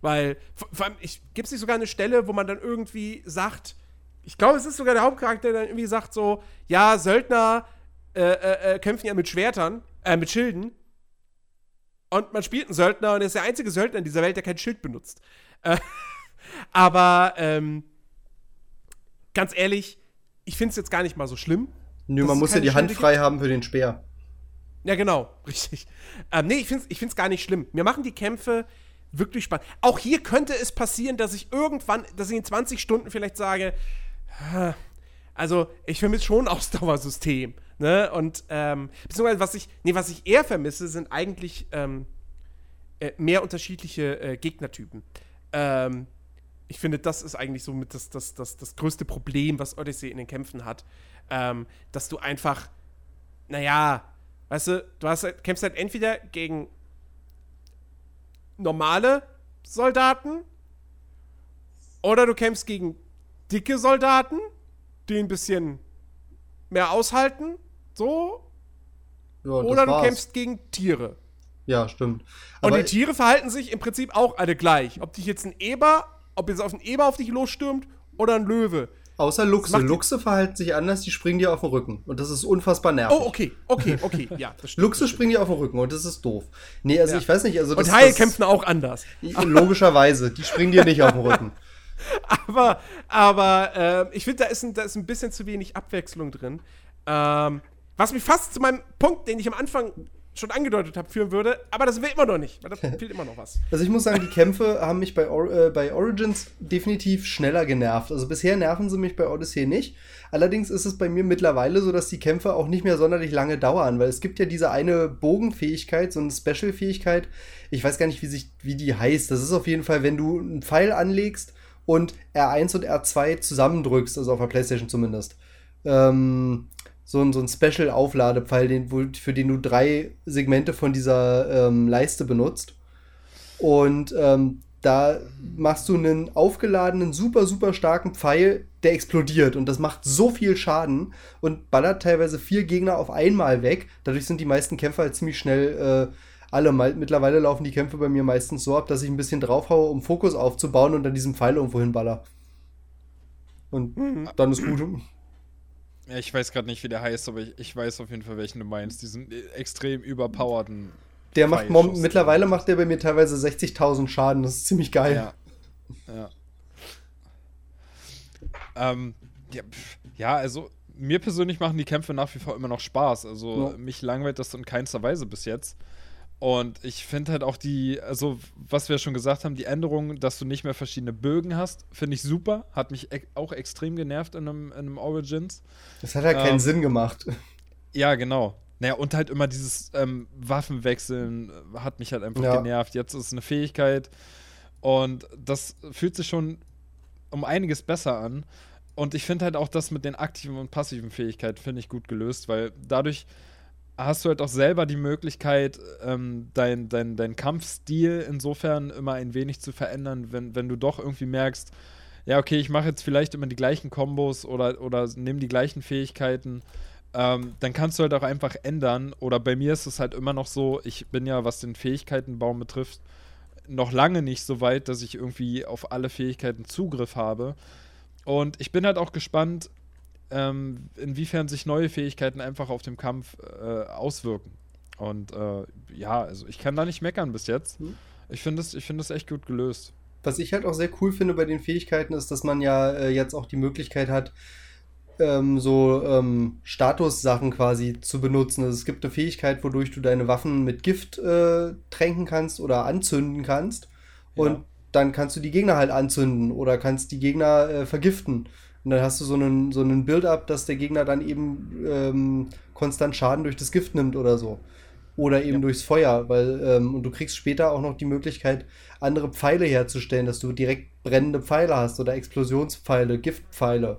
weil, vor, vor allem, gibt es nicht sogar eine Stelle, wo man dann irgendwie sagt, ich glaube, es ist sogar der Hauptcharakter, der dann irgendwie sagt so, ja, Söldner äh, äh, äh, kämpfen ja mit Schwertern, äh, mit Schilden. Und man spielt einen Söldner und er ist der einzige Söldner in dieser Welt, der kein Schild benutzt. Äh, aber ähm, ganz ehrlich, ich finde es jetzt gar nicht mal so schlimm. Nö, man muss ja die Hand frei gibt. haben für den Speer. Ja, genau, richtig. Ähm, nee, ich finde es ich find's gar nicht schlimm. Mir machen die Kämpfe wirklich Spaß. Auch hier könnte es passieren, dass ich irgendwann, dass ich in 20 Stunden vielleicht sage, also ich vermisse schon Ausdauersystem. Ne? Und ähm, beziehungsweise was ich, nee, was ich eher vermisse, sind eigentlich ähm, äh, mehr unterschiedliche äh, Gegnertypen. Ähm, ich finde, das ist eigentlich so mit das, das, das, das größte Problem, was Odyssey in den Kämpfen hat. Ähm, dass du einfach, naja, weißt du, du hast, halt, kämpfst halt entweder gegen normale Soldaten oder du kämpfst gegen dicke Soldaten, die ein bisschen mehr aushalten, so. Ja, oder du war's. kämpfst gegen Tiere. Ja, stimmt. Aber Und die Tiere verhalten sich im Prinzip auch alle gleich. Ob dich jetzt ein Eber, ob jetzt auf ein Eber auf dich losstürmt oder ein Löwe. Außer Luchse. Luchse verhalten sich anders, die springen dir auf den Rücken. Und das ist unfassbar nervig. Oh, okay, okay, okay, ja. Das stimmt, Luchse springen dir auf den Rücken und das ist doof. Nee, also ja. ich weiß nicht. Also das, und Haie kämpfen auch anders. Logischerweise, die springen dir nicht auf den Rücken. aber aber äh, ich finde, da, ist ein, da ist ein bisschen zu wenig Abwechslung drin. Ähm, was mich fast zu meinem Punkt, den ich am Anfang schon angedeutet habe, führen würde, aber das will immer noch nicht, weil da fehlt immer noch was. Also ich muss sagen, die Kämpfe haben mich bei, Or äh, bei Origins definitiv schneller genervt. Also bisher nerven sie mich bei Odyssey nicht. Allerdings ist es bei mir mittlerweile so, dass die Kämpfe auch nicht mehr sonderlich lange dauern, weil es gibt ja diese eine Bogenfähigkeit, so eine Special-Fähigkeit. Ich weiß gar nicht, wie, sich, wie die heißt. Das ist auf jeden Fall, wenn du einen Pfeil anlegst und R1 und R2 zusammendrückst, also auf der Playstation zumindest. Ähm, so ein, so ein Special-Aufladepfeil, den, für den du drei Segmente von dieser ähm, Leiste benutzt. Und ähm, da machst du einen aufgeladenen, super, super starken Pfeil, der explodiert. Und das macht so viel Schaden und ballert teilweise vier Gegner auf einmal weg. Dadurch sind die meisten Kämpfer halt ziemlich schnell äh, alle. Mal, mittlerweile laufen die Kämpfe bei mir meistens so ab, dass ich ein bisschen draufhaue, um Fokus aufzubauen und dann diesen Pfeil irgendwo hinballer. Und mhm. dann ist gut. Ja, ich weiß gerade nicht, wie der heißt, aber ich, ich, weiß auf jeden Fall, welchen du meinst. Diesen extrem überpowerten. Der macht mittlerweile macht der bei mir teilweise 60.000 Schaden. Das ist ziemlich geil. Ja. Ja. ähm, ja, ja, also mir persönlich machen die Kämpfe nach wie vor immer noch Spaß. Also ja. mich langweilt das in keinster Weise bis jetzt. Und ich finde halt auch die, also was wir schon gesagt haben, die Änderung, dass du nicht mehr verschiedene Bögen hast, finde ich super. Hat mich e auch extrem genervt in einem, in einem Origins. Das hat halt ähm, keinen Sinn gemacht. Ja, genau. Naja, und halt immer dieses ähm, Waffenwechseln hat mich halt einfach ja. genervt. Jetzt ist es eine Fähigkeit und das fühlt sich schon um einiges besser an. Und ich finde halt auch das mit den aktiven und passiven Fähigkeiten, finde ich gut gelöst, weil dadurch hast du halt auch selber die Möglichkeit, ähm, dein, dein, dein Kampfstil insofern immer ein wenig zu verändern, wenn, wenn du doch irgendwie merkst, ja, okay, ich mache jetzt vielleicht immer die gleichen Kombos oder, oder nehme die gleichen Fähigkeiten. Ähm, dann kannst du halt auch einfach ändern. Oder bei mir ist es halt immer noch so, ich bin ja, was den Fähigkeitenbaum betrifft, noch lange nicht so weit, dass ich irgendwie auf alle Fähigkeiten Zugriff habe. Und ich bin halt auch gespannt, ähm, inwiefern sich neue Fähigkeiten einfach auf dem Kampf äh, auswirken. Und äh, ja, also ich kann da nicht meckern bis jetzt. Hm. Ich finde es find echt gut gelöst. Was ich halt auch sehr cool finde bei den Fähigkeiten ist, dass man ja äh, jetzt auch die Möglichkeit hat, ähm, so ähm, Statussachen quasi zu benutzen. Also es gibt eine Fähigkeit, wodurch du deine Waffen mit Gift äh, tränken kannst oder anzünden kannst. Ja. Und dann kannst du die Gegner halt anzünden oder kannst die Gegner äh, vergiften. Und dann hast du so einen, so einen Build-up, dass der Gegner dann eben ähm, konstant Schaden durch das Gift nimmt oder so. Oder eben ja. durchs Feuer, weil, ähm, und du kriegst später auch noch die Möglichkeit, andere Pfeile herzustellen, dass du direkt brennende Pfeile hast oder Explosionspfeile, Giftpfeile.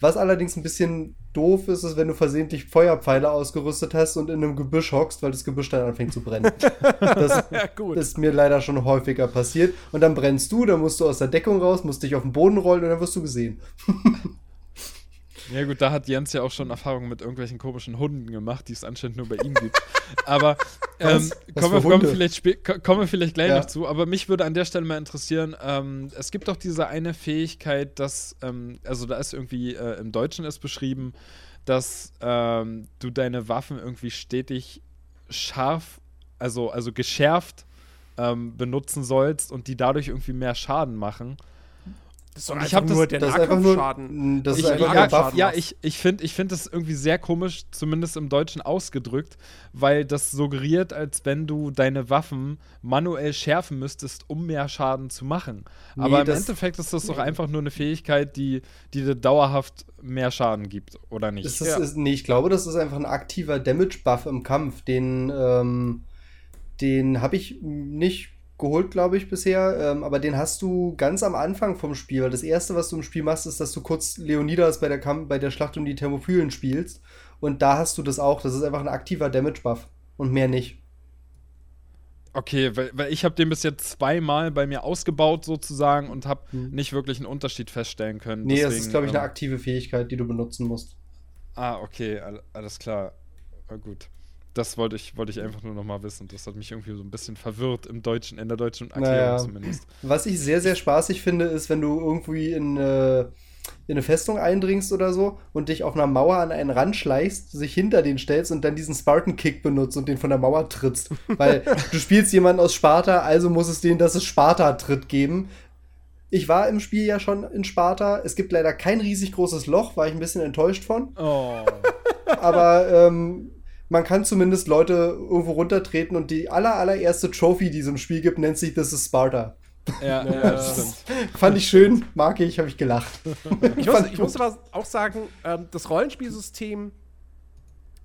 Was allerdings ein bisschen doof ist, ist, wenn du versehentlich Feuerpfeile ausgerüstet hast und in einem Gebüsch hockst, weil das Gebüsch dann anfängt zu brennen. Das Ja, ist mir leider schon häufiger passiert. Und dann brennst du, dann musst du aus der Deckung raus, musst dich auf den Boden rollen und dann wirst du gesehen. Ja gut, da hat Jens ja auch schon Erfahrungen mit irgendwelchen komischen Hunden gemacht, die es anscheinend nur bei ihm gibt. Aber ähm, kommen, wir, kommen, vielleicht kommen wir vielleicht gleich Ja. noch zu. Aber mich würde an der Stelle mal interessieren, ähm, es gibt doch diese eine Fähigkeit, dass, ähm, also da ist irgendwie, äh, im Deutschen ist beschrieben, dass ähm, du deine Waffen irgendwie stetig scharf, also, also geschärft ähm, benutzen sollst und die dadurch irgendwie mehr Schaden machen. Das ist doch ich einfach hab das- nur der Das nur. Nahkampfschaden. Das ist ich, einfach ja, nur Nahkampfschaden Buff. ja, machst. ich, ich finde ich find das irgendwie sehr komisch, zumindest im Deutschen ausgedrückt, weil das suggeriert, als wenn du deine Waffen manuell schärfen müsstest, um mehr Schaden zu machen. Nee, Aber im das- Endeffekt ist das doch einfach nur eine Fähigkeit, die, die dir dauerhaft mehr Schaden gibt, oder nicht? Das ist, Ja. ist, nee, ich glaube, das ist einfach ein aktiver Damage-Buff im Kampf. Den, ähm, den habe ich nicht geholt, glaube ich, bisher. Ähm, aber den hast du ganz am Anfang vom Spiel. Weil das erste, was du im Spiel machst, ist, dass du kurz Leonidas bei der, Kamp bei der Schlacht um die Thermophylen spielst. Und da hast du das auch. Das ist einfach ein aktiver Damage-Buff. Und mehr nicht. Okay, weil, weil ich habe den bis jetzt zweimal bei mir ausgebaut sozusagen und habe Hm. nicht wirklich einen Unterschied feststellen können. Nee, das Deswegen, ist, glaube ich, eine ähm, aktive Fähigkeit, die du benutzen musst. Ah, okay, all, alles klar. Gut. Das wollte ich, wollte ich einfach nur noch mal wissen. Das hat mich irgendwie so ein bisschen verwirrt im Deutschen, in der deutschen Erklärung Naja. zumindest. Was ich sehr, sehr spaßig finde, ist, wenn du irgendwie in, äh, in eine Festung eindringst oder so und dich auf einer Mauer an einen Rand schleichst, sich hinter den stellst und dann diesen Spartan-Kick benutzt und den von der Mauer trittst. Weil du spielst jemanden aus Sparta, also muss es denen das ist Sparta-Tritt geben. Ich war im Spiel ja schon in Sparta. Es gibt leider kein riesig großes Loch, war ich ein bisschen enttäuscht von. Oh. Aber ähm, man kann zumindest Leute irgendwo runtertreten und die aller, allererste Trophy, die es im Spiel gibt, nennt sich This is Sparta. Ja, ja, Ja. das stimmt. Fand ich schön, mag ich, habe ich gelacht. Ich muss, ich muss aber auch sagen, ähm, das Rollenspielsystem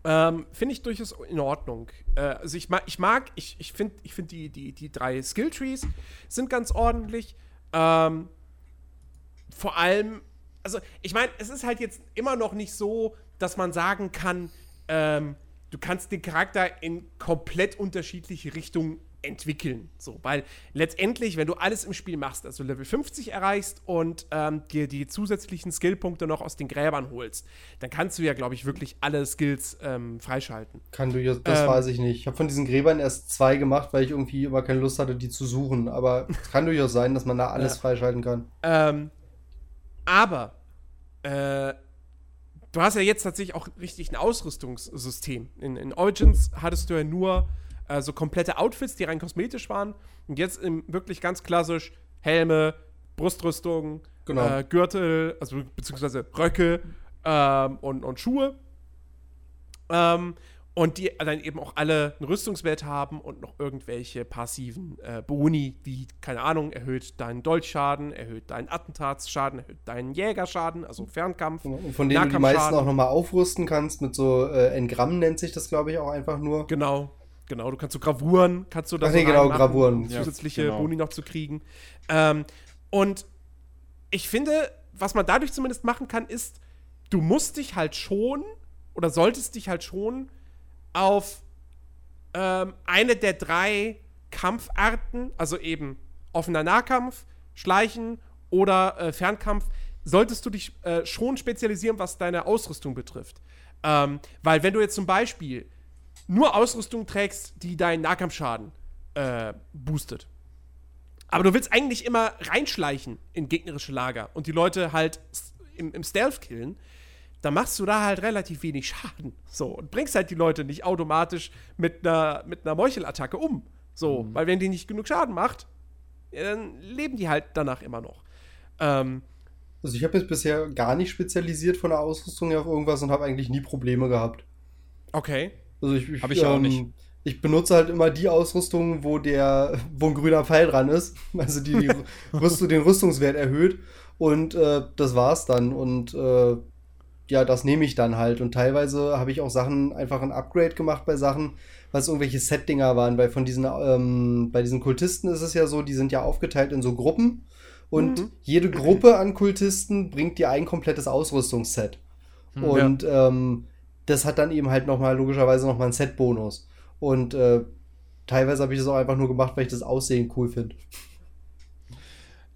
ähm, finde ich durchaus in Ordnung. Äh, also ich mag, ich, mag, ich, ich finde ich find die, die, die drei Skilltrees sind ganz ordentlich. Ähm, vor allem, also ich meine, es ist halt jetzt immer noch nicht so, dass man sagen kann, ähm, du kannst den Charakter in komplett unterschiedliche Richtungen entwickeln. So, weil letztendlich, wenn du alles im Spiel machst, also Level 50 erreichst und ähm, dir die zusätzlichen Skillpunkte noch aus den Gräbern holst, dann kannst du ja, glaube ich, wirklich alle Skills ähm, freischalten. Kann durchaus, das Ähm. weiß ich nicht. Ich habe von diesen Gräbern erst zwei gemacht, weil ich irgendwie immer keine Lust hatte, die zu suchen. Aber es kann durchaus sein, dass man da alles Ja. freischalten kann. Ähm, aber äh, du hast ja jetzt tatsächlich auch richtig ein Ausrüstungssystem. In, in Origins hattest du ja nur äh, so komplette Outfits, die rein kosmetisch waren. Und jetzt im, wirklich ganz klassisch Helme, Brustrüstung, Genau. äh, Gürtel, also beziehungsweise Röcke ähm, und, und Schuhe. Ähm, und die dann eben auch alle einen Rüstungswert haben und noch irgendwelche passiven äh, Boni, wie, keine Ahnung, erhöht deinen Dolchschaden, erhöht deinen Attentatsschaden, erhöht deinen Jägerschaden, also Fernkampf. Und von denen du die meisten auch nochmal aufrüsten kannst, mit so äh, Engramm nennt sich das, glaube ich, auch einfach nur. Genau, genau. Du kannst so Gravuren, kannst du da Ach nee, genau, Gravuren. um Ja, zusätzliche genau. Boni noch zu kriegen. Ähm, und ich finde, was man dadurch zumindest machen kann, ist, du musst dich halt schon oder solltest dich halt schon auf ähm, eine der drei Kampfarten, also eben offener Nahkampf, Schleichen oder äh, Fernkampf, solltest du dich äh, schon spezialisieren, was deine Ausrüstung betrifft. Ähm, weil wenn du jetzt zum Beispiel nur Ausrüstung trägst, die deinen Nahkampfschaden äh, boostet, aber du willst eigentlich immer reinschleichen in gegnerische Lager und die Leute halt im, im Stealth killen, dann machst du da halt relativ wenig Schaden. So, und bringst halt die Leute nicht automatisch mit einer, mit einer Meuchelattacke um. So, weil wenn die nicht genug Schaden macht, ja, dann leben die halt danach immer noch. Ähm, Also ich habe mich bisher gar nicht spezialisiert von der Ausrüstung auf irgendwas und habe eigentlich nie Probleme gehabt. okay. Also ich, ich, Hab ich auch ähm, nicht. Ich benutze halt immer die Ausrüstung, wo der, wo ein grüner Pfeil dran ist. Also die, die Rüstung, den Rüstungswert erhöht. Und äh, das war's dann. Und äh, ja, das nehme ich dann halt. Und teilweise habe ich auch Sachen, einfach ein Upgrade gemacht bei Sachen, was irgendwelche Set-Dinger waren. Weil von diesen, ähm, bei diesen Kultisten ist es ja so, die sind ja aufgeteilt in so Gruppen. und mhm. jede Gruppe an Kultisten bringt dir ein komplettes Ausrüstungsset. Mhm, und ja. ähm, das hat dann eben halt nochmal logischerweise nochmal einen Set-Bonus. Und äh, teilweise habe ich das auch einfach nur gemacht, weil ich das Aussehen cool finde.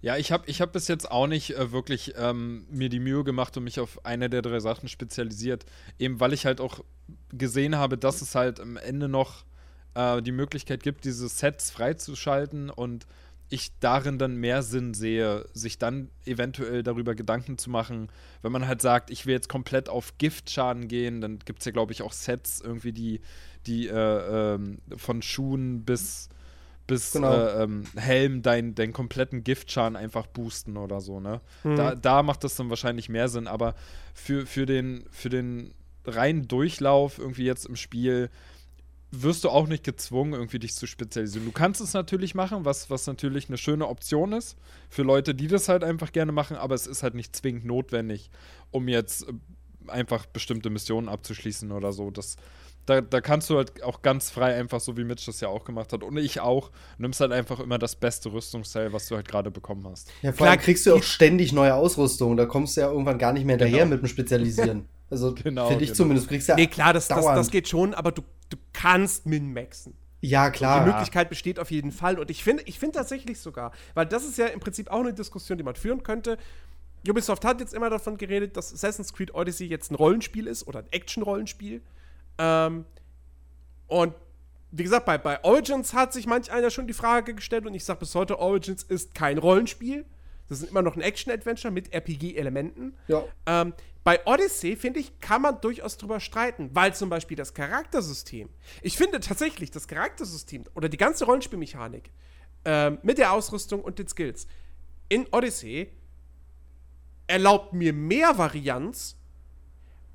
Ja, ich habe ich hab bis jetzt auch nicht äh, wirklich ähm, mir die Mühe gemacht und mich auf eine der drei Sachen spezialisiert. Eben weil ich halt auch gesehen habe, dass es halt am Ende noch äh, die Möglichkeit gibt, diese Sets freizuschalten und ich darin dann mehr Sinn sehe, sich dann eventuell darüber Gedanken zu machen, wenn man halt sagt, ich will jetzt komplett auf Giftschaden gehen, dann gibt es ja, glaube ich, auch Sets irgendwie, die, die äh, ähm, von Schuhen bis, bis genau. äh, ähm, Helm deinen dein kompletten Giftschaden einfach boosten oder so, ne? Mhm. Da, da macht das dann wahrscheinlich mehr Sinn, aber für, für, den, für den reinen Durchlauf irgendwie jetzt im Spiel wirst du auch nicht gezwungen, irgendwie dich zu spezialisieren. Du kannst es natürlich machen, was, was natürlich eine schöne Option ist für Leute, die das halt einfach gerne machen, aber es ist halt nicht zwingend notwendig, um jetzt äh, einfach bestimmte Missionen abzuschließen oder so. Das, da, da kannst du halt auch ganz frei einfach, so wie Mitch das ja auch gemacht hat und ich auch, nimmst halt einfach immer das beste Rüstungsteil, was du halt gerade bekommen hast. Ja, vor allem kriegst du auch ständig neue Ausrüstung, da kommst du ja irgendwann gar nicht mehr hinterher genau. mit dem Spezialisieren. Also genau, finde ich genau. zumindest. Du kriegst ja nee, klar, das, das, das, geht schon, aber du, du kannst min-maxen. Ja, klar. Die Möglichkeit besteht auf jeden Fall. Und ich finde ich find tatsächlich sogar, weil das ist ja im Prinzip auch eine Diskussion, die man führen könnte. Ubisoft hat jetzt immer davon geredet, dass Assassin's Creed Odyssey jetzt ein Rollenspiel ist oder ein Action-Rollenspiel. Ähm, und wie gesagt, bei, bei Origins hat sich manch einer schon die Frage gestellt und ich sage bis heute, Origins ist kein Rollenspiel. Das ist immer noch ein Action-Adventure mit RPG-Elementen. Ja. Ähm, bei Odyssey, finde ich, kann man durchaus drüber streiten, weil zum Beispiel das Charaktersystem, ich finde tatsächlich, das Charaktersystem oder die ganze Rollenspielmechanik ähm, mit der Ausrüstung und den Skills in Odyssey erlaubt mir mehr Varianz,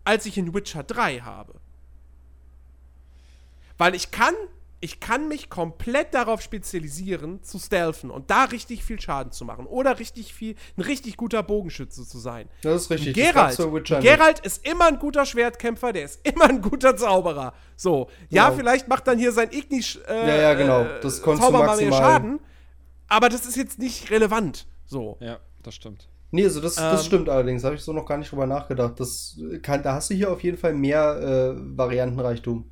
als ich in Witcher 3 habe. Weil ich kann ich kann mich komplett darauf spezialisieren, zu stealthen und da richtig viel Schaden zu machen oder richtig viel, ein richtig guter Bogenschütze zu sein. Das ist richtig. Geralt, Geralt ist immer ein guter Schwertkämpfer, der ist immer ein guter Zauberer. So, ja, genau. vielleicht macht dann hier sein Igni äh, ja, ja, genau. Äh, das Zauber mal mehr Schaden, aber das ist jetzt nicht relevant. So. Ja, das stimmt. Nee, also das, das ähm, stimmt allerdings. Habe ich so noch gar nicht drüber nachgedacht. Das kann, da hast du hier auf jeden Fall mehr äh, Variantenreichtum.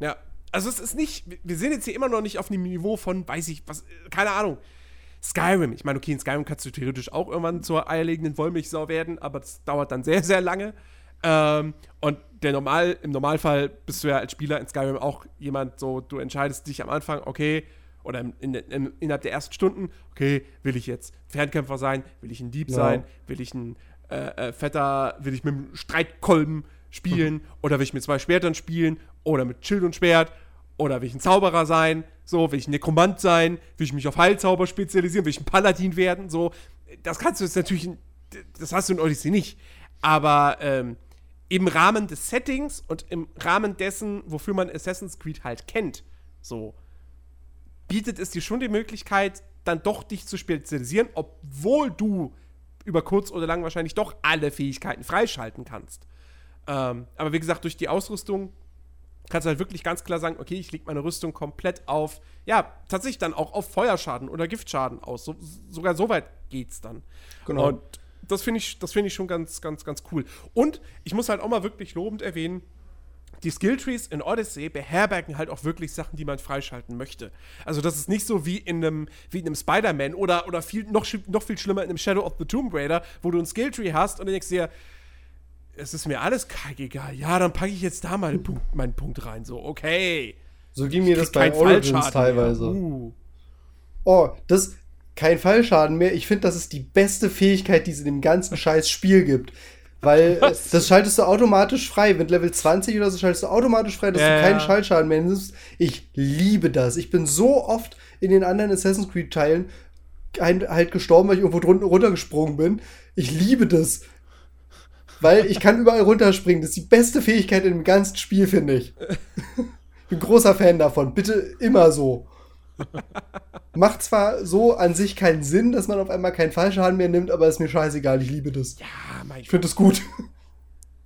Ja, also es ist nicht, wir sind jetzt hier immer noch nicht auf dem Niveau von, weiß ich, was, keine Ahnung. Skyrim. Ich meine, okay, in Skyrim kannst du theoretisch auch irgendwann zur eierlegenden Wollmilchsau werden, aber das dauert dann sehr, sehr lange. Ähm, und der Normal, im Normalfall bist du ja als Spieler in Skyrim auch jemand, so, du entscheidest dich am Anfang, okay, oder in, in, innerhalb der ersten Stunden, okay, will ich jetzt Fernkämpfer sein, will ich ein Dieb ja. sein, will ich ein äh, äh, Fetter, will ich mit einem Streitkolben spielen oder will ich mit zwei Schwertern spielen oder mit Schild und Schwert oder will ich ein Zauberer sein? So, will ich ein Nekromant sein? Will ich mich auf Heilzauber spezialisieren? Will ich ein Paladin werden? So, das kannst du jetzt natürlich, das hast du in Odyssey nicht. Aber ähm, im Rahmen des Settings und im Rahmen dessen, wofür man Assassin's Creed halt kennt, so, bietet es dir schon die Möglichkeit, dann doch dich zu spezialisieren, obwohl du über kurz oder lang wahrscheinlich doch alle Fähigkeiten freischalten kannst. Ähm, aber wie gesagt, durch die Ausrüstung kannst du halt wirklich ganz klar sagen, okay, ich lege meine Rüstung komplett auf, ja, tatsächlich dann auch auf Feuerschaden oder Giftschaden aus. So, sogar so weit geht's dann. Genau. Und das finde ich, das ich schon ganz, ganz, ganz cool. Und ich muss halt auch mal wirklich lobend erwähnen, die Skilltrees in Odyssey beherbergen halt auch wirklich Sachen, die man freischalten möchte. Also das ist nicht so wie in einem, wie in einem Spider-Man oder, oder viel, noch, noch viel schlimmer in einem Shadow of the Tomb Raider, wo du ein Skilltree hast und dann denkst dir, es ist mir alles egal. Ja, dann packe ich jetzt da mal Punkt, meinen Punkt rein. So, okay. So ging mir das bei Origins teilweise. Uh. Oh, das kein Fallschaden mehr. Ich finde, das ist die beste Fähigkeit, die es in dem ganzen scheiß Spiel gibt. Weil Was? das schaltest du automatisch frei. Wenn Level 20 oder so schaltest du automatisch frei, dass ja, du keinen Schallschaden mehr nimmst. Ich liebe das. Ich bin so oft in den anderen Assassin's Creed Teilen halt gestorben, weil ich irgendwo drunten runtergesprungen bin. Ich liebe das. Weil ich kann überall runterspringen. Das ist die beste Fähigkeit dem ganzen Spiel, finde ich. Bin großer Fan davon. Bitte immer so. Macht zwar so an sich keinen Sinn, dass man auf einmal keinen Fallschaden mehr nimmt, aber ist mir scheißegal. Ich liebe das. Ja, mein Ich finde das gut.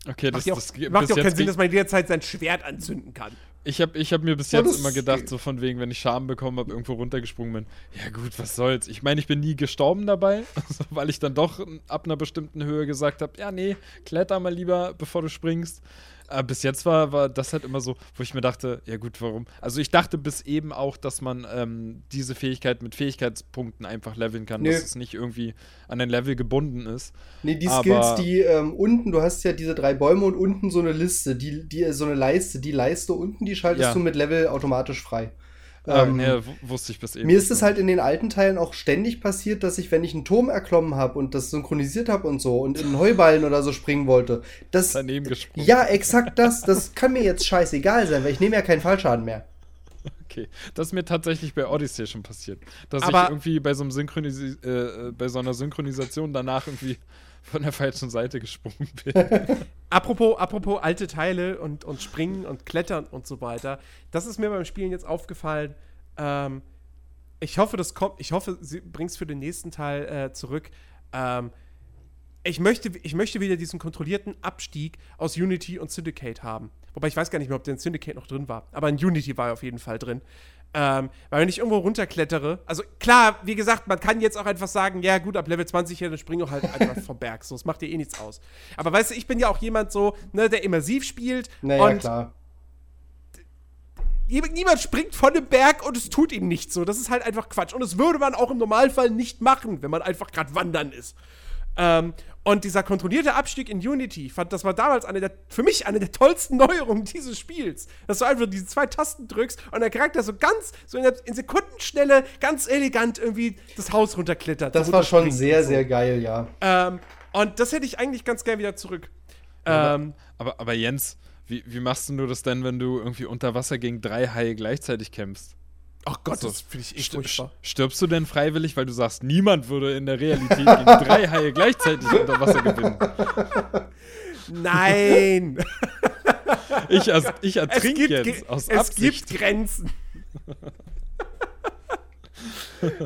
Okay, das, macht ja auch, das macht ja auch keinen Sinn, dass man jederzeit sein Schwert anzünden kann. Ich habe ich hab mir bis Ja, jetzt immer gedacht, so von wegen, wenn ich Schaden bekommen habe, irgendwo runtergesprungen bin. Ja gut, was soll's. Ich meine, ich bin nie gestorben dabei, also, weil ich dann doch ab einer bestimmten Höhe gesagt habe, ja nee, kletter mal lieber, bevor du springst. Aber bis jetzt war, war das halt immer so, wo ich mir dachte, ja gut, warum? Also ich dachte bis eben auch, dass man ähm, diese Fähigkeit mit Fähigkeitspunkten einfach leveln kann, Nö. dass es nicht irgendwie an ein Level gebunden ist. Nee, die Aber- Skills, die ähm, unten, du hast ja diese drei Bäume und unten so eine Liste, die, die, so eine Leiste, die Leiste unten, die schaltest Ja. du mit Level automatisch frei. Ähm, Ähm, nee, wusste ich bis eben. Mir ist es halt in den alten Teilen auch ständig passiert, dass ich, wenn ich einen Turm erklommen habe und das synchronisiert habe und so und in einen Heuballen oder so springen wollte, das. daneben gesprungen. Ja, exakt das. Das kann mir jetzt scheißegal sein, weil ich nehme ja keinen Fallschaden mehr. Okay, das ist mir tatsächlich bei Odyssey schon passiert. Dass Aber- ich irgendwie bei so, einem Synchronisi äh, äh, bei so einer Synchronisation danach irgendwie von der falschen Seite gesprungen bin. Apropos, apropos alte Teile und, und Springen und Klettern und so weiter. Das ist mir beim Spielen jetzt aufgefallen. Ähm, ich hoffe, das kommt. Ich hoffe, sie bringt es für den nächsten Teil äh, zurück. Ähm, ich, möchte, ich möchte wieder diesen kontrollierten Abstieg aus Unity und Syndicate haben. Wobei ich weiß gar nicht mehr, ob der in Syndicate noch drin war. Aber in Unity war er auf jeden Fall drin. Ähm, weil wenn ich irgendwo runterklettere, also klar, wie gesagt, man kann jetzt auch einfach sagen, ja gut, ab Level 20 hier, dann springe ich halt einfach vom Berg. So, das macht dir eh nichts aus. Aber weißt du, ich bin ja auch jemand so, ne, der immersiv spielt Naja, und klar. nie- niemand springt von dem Berg und es tut ihm nichts so. Das ist halt einfach Quatsch. Und das würde man auch im Normalfall nicht machen, wenn man einfach gerade wandern ist. Ähm, und dieser kontrollierte Abstieg in Unity, fand, das war damals eine der, für mich eine der tollsten Neuerungen dieses Spiels. Dass du einfach diese zwei Tasten drückst und der Charakter so ganz, so in, der, in Sekundenschnelle, ganz elegant irgendwie das Haus runterklettert. Das war schon sehr, so. sehr geil, ja. Ähm, und das hätte ich eigentlich ganz gern wieder zurück. Ähm, aber, aber Jens, wie, wie machst du das denn, wenn du irgendwie unter Wasser gegen drei Haie gleichzeitig kämpfst? Ach Gott, So, das finde ich echt furchtbar. st- stirbst du denn freiwillig, weil du sagst, niemand würde in der Realität gegen drei Haie gleichzeitig unter Wasser gewinnen? Nein! Ich, als, ich es ertrinke gibt, jetzt aus es Absicht. gibt Grenzen.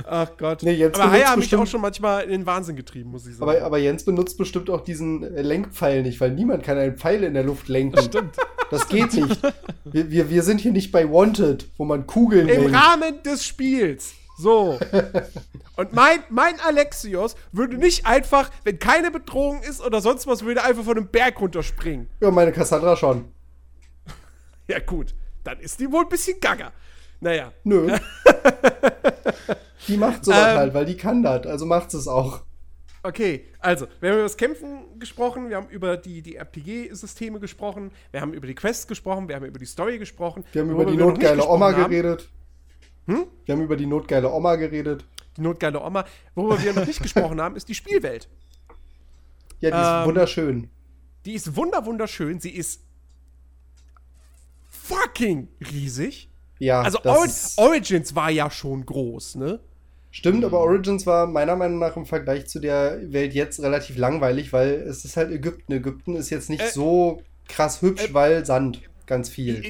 Ach Gott. Nee, jetzt aber Haie haben mich auch schon manchmal in den Wahnsinn getrieben, muss ich sagen. Aber, aber Jens benutzt bestimmt auch diesen äh, Lenkpfeil nicht, weil niemand kann einen Pfeil in der Luft lenken. Stimmt. Das geht nicht. Wir, wir, wir sind hier nicht bei Wanted, wo man Kugeln Im lenkt. Rahmen des Spiels. So. Und mein, mein Alexios würde nicht einfach, wenn keine Bedrohung ist oder sonst was, würde einfach von einem Berg runterspringen. Ja, meine Cassandra schon. Ja, gut. Dann ist die wohl ein bisschen gaga. Naja. Nö. die macht sowas Ähm. halt, weil die kann das. Also macht es auch. Okay, also, wir haben über das Kämpfen gesprochen, wir haben über die, die RPG-Systeme gesprochen, wir haben über die Quests gesprochen, wir haben über die Story gesprochen. Wir haben über die notgeile Oma geredet. Hm? Wir haben über die notgeile Oma geredet. Die notgeile Oma. Worüber wir noch nicht gesprochen haben, ist die Spielwelt. Ja, die ist Ähm. wunderschön. Die ist wunder wunderschön, sie ist fucking riesig. Ja, Also Ori Origins war ja schon groß, ne? Stimmt, aber Origins war meiner Meinung nach im Vergleich zu der Welt jetzt relativ langweilig, weil es ist halt Ägypten. Ägypten ist jetzt nicht Äh, so krass hübsch, äh, weil Sand, ganz viel.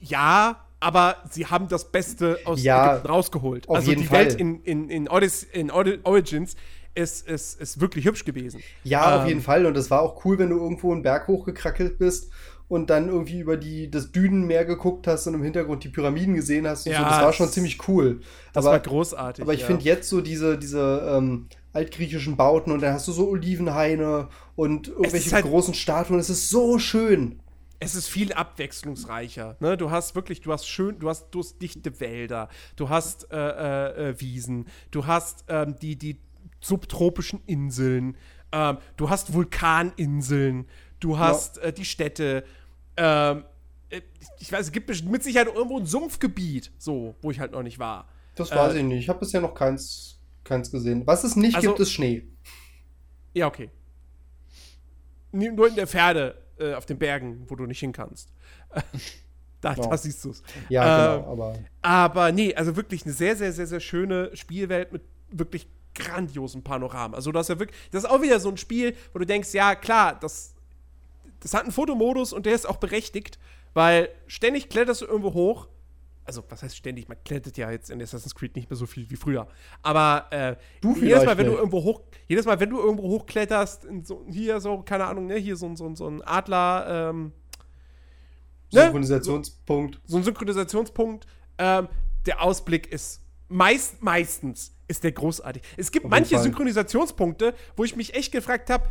Ja, aber sie haben das Beste aus Ja, Ägypten rausgeholt. auf also jeden die Welt Fall. in, in, in, Odys, in Ori- Origins ist, ist, ist wirklich hübsch gewesen. Ja, auf Ähm, jeden Fall. Und es war auch cool, wenn du irgendwo einen Berg hochgekrackelt bist und dann irgendwie über die, das Dünenmeer geguckt hast und im Hintergrund die Pyramiden gesehen hast. Und Ja, so. Das war schon ziemlich cool. Das aber, war großartig. aber ich ja. finde jetzt so diese, diese ähm, altgriechischen Bauten und dann hast du so Olivenhaine und irgendwelche halt- großen Statuen. Es ist so schön. es ist viel abwechslungsreicher. Ne? Du hast wirklich, du hast schön, du hast, du hast dichte Wälder, du hast äh, äh, äh, Wiesen, du hast ähm, die, die subtropischen Inseln, ähm, du hast Vulkaninseln, du hast äh, die Städte. Ähm, äh, ich weiß, es gibt mit Sicherheit irgendwo ein Sumpfgebiet, so, wo ich halt noch nicht war. Das weiß Äh, ich nicht. Ich habe bisher noch keins, keins gesehen. Was es nicht Also- gibt, ist Schnee. Ja, okay. Nur in der Pferde äh, auf den Bergen, wo du nicht hin kannst. da, Ja. da siehst du es. Ja, Äh, genau. Aber Aber nee, also wirklich eine sehr, sehr, sehr, sehr schöne Spielwelt mit wirklich grandiosen Panoramen. Also das ist ja wirklich, das ist auch wieder so ein Spiel, wo du denkst, ja klar, das, das hat einen Fotomodus und der ist auch berechtigt, weil ständig kletterst du irgendwo hoch. Also, was heißt ständig? Man klettert ja jetzt in Assassin's Creed nicht mehr so viel wie früher. Aber äh, jedes Mal, wenn du irgendwo hoch, jedes Mal, wenn du irgendwo hochkletterst, so, hier so, keine Ahnung, ne, hier so, so, so ein Adler, ähm, Ne? Synchronisationspunkt. so ein Synchronisationspunkt. Ähm, der Ausblick ist meist, meistens ist der großartig. Es gibt manche Fall. Synchronisationspunkte, wo ich mich echt gefragt habe,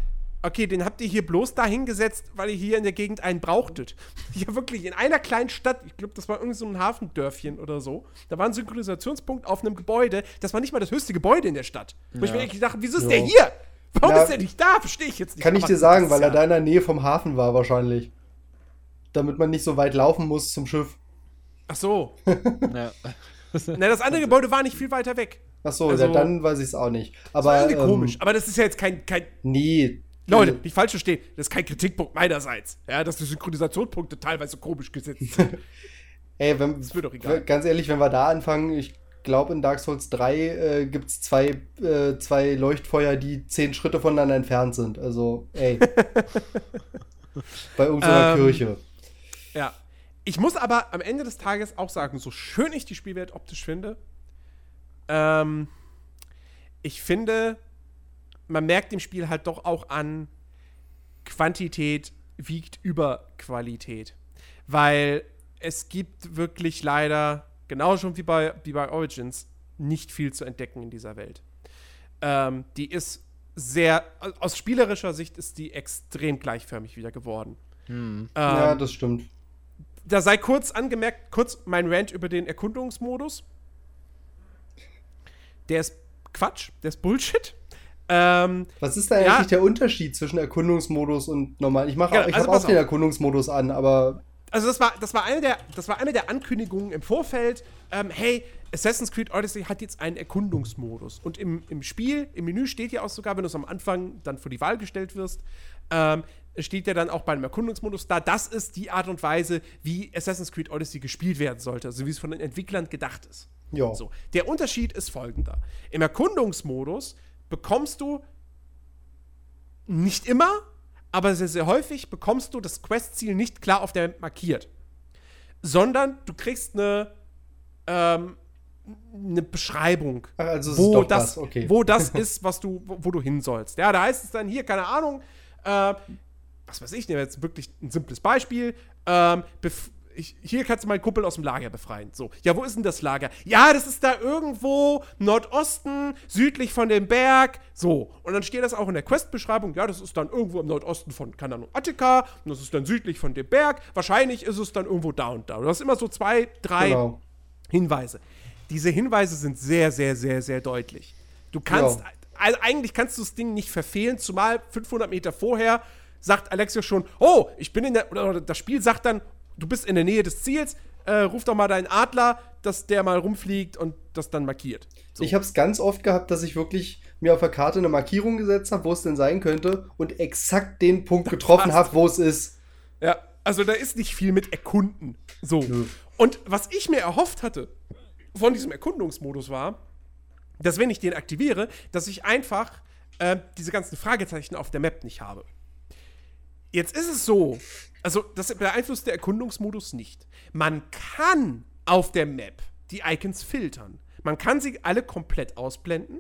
okay, den habt ihr hier bloß da hingesetzt, weil ihr hier in der Gegend einen brauchtet. Ja, wirklich, in einer kleinen Stadt, ich glaube, das war irgendwie so ein Hafendörfchen oder so, da war ein Synchronisationspunkt auf einem Gebäude, das war nicht mal das höchste Gebäude in der Stadt. Wo ich mir echt gedacht habe, wieso ist Ja. der hier? Warum Ja. ist der nicht da? Verstehe ich jetzt nicht. Kann ich Aber dir sagen, weil er ja- da in der Nähe vom Hafen war wahrscheinlich. Damit man nicht so weit laufen muss zum Schiff. Ach so. Ja. Na, das andere Gebäude war nicht viel weiter weg. Achso, Also- ja, dann weiß ich es auch nicht. Das war Aber irgendwie ähm, komisch. Aber das ist ja jetzt kein, kein Nee. Leute, Also, nicht falsch verstehen, das ist kein Kritikpunkt meinerseits. Ja, dass die Synchronisationspunkte teilweise komisch gesetzt sind. ey, wenn, ist mir doch egal. Ganz ehrlich, wenn wir da anfangen, ich glaube in Dark Souls 3 äh, gibt es zwei, äh, zwei Leuchtfeuer, die zehn Schritte voneinander entfernt sind. Also, ey. Bei irgendeiner Ähm, Kirche. ja. Ich muss aber am Ende des Tages auch sagen, so schön ich die Spielwelt optisch finde, ähm, ich finde, man merkt dem Spiel halt doch auch an, Quantität wiegt über Qualität. Weil es gibt wirklich leider, genau schon wie bei, wie bei Origins, nicht viel zu entdecken in dieser Welt. Ähm, die ist sehr, aus spielerischer Sicht ist die extrem gleichförmig wieder geworden. Ähm, ja, das stimmt. da sei kurz angemerkt, kurz mein Rant über den Erkundungsmodus. Der ist Quatsch, der ist Bullshit. Ähm, Was ist da Ja. eigentlich der Unterschied zwischen Erkundungsmodus und normal? Ich, mach Ja, auch- ich also auch den auf. Erkundungsmodus an, aber also das war, das war eine der, das war eine der Ankündigungen im Vorfeld. Ähm, hey, Assassin's Creed Odyssey hat jetzt einen Erkundungsmodus. Und im, im Spiel, im Menü steht ja auch sogar, wenn du es am Anfang dann vor die Wahl gestellt wirst, ähm, steht ja dann auch beim Erkundungsmodus da, das ist die Art und Weise, wie Assassin's Creed Odyssey gespielt werden sollte, also wie es von den Entwicklern gedacht ist. ja. So, der Unterschied ist folgender. Im Erkundungsmodus bekommst du nicht immer, aber sehr, sehr häufig bekommst du das Questziel nicht klar auf der Map markiert. Sondern du kriegst eine, ähm, eine Beschreibung, also wo, das, das, okay. wo das ist, was du, wo, wo du hin sollst. Ja, da heißt es dann hier, keine Ahnung, äh, was weiß ich, nehme jetzt wirklich ein simples Beispiel. Ähm, bef- ich, hier kannst du meinen Kumpel aus dem Lager befreien. So, ja, wo ist denn das Lager? Ja, das ist da irgendwo Nordosten, südlich von dem Berg. So, und dann steht das auch in der Questbeschreibung. Ja, das ist dann irgendwo im Nordosten von, keine Ahnung, Attika. Und das ist dann südlich von dem Berg. Wahrscheinlich ist es dann irgendwo da und da. Du hast immer so zwei, drei Genau. Hinweise. Diese Hinweise sind sehr, sehr, sehr, sehr deutlich. Du kannst, Ja. also eigentlich kannst du das Ding nicht verfehlen, zumal 500 Meter vorher sagt Alexio schon, oh, ich bin in der, oder das Spiel sagt dann, du bist in der Nähe des Ziels, äh, ruf doch mal deinen Adler, dass der mal rumfliegt und das dann markiert. So. Ich habe es ganz oft gehabt, dass ich wirklich mir auf der Karte eine Markierung gesetzt habe, wo es denn sein könnte und exakt den Punkt getroffen habe, wo es ist. Ja, also da ist nicht viel mit Erkunden. So. Nö. Und was ich mir erhofft hatte von diesem Erkundungsmodus war, dass wenn ich den aktiviere, dass ich einfach äh, diese ganzen Fragezeichen auf der Map nicht habe. Jetzt ist es so, also das beeinflusst der Erkundungsmodus nicht. Man kann auf der Map die Icons filtern. Man kann sie alle komplett ausblenden.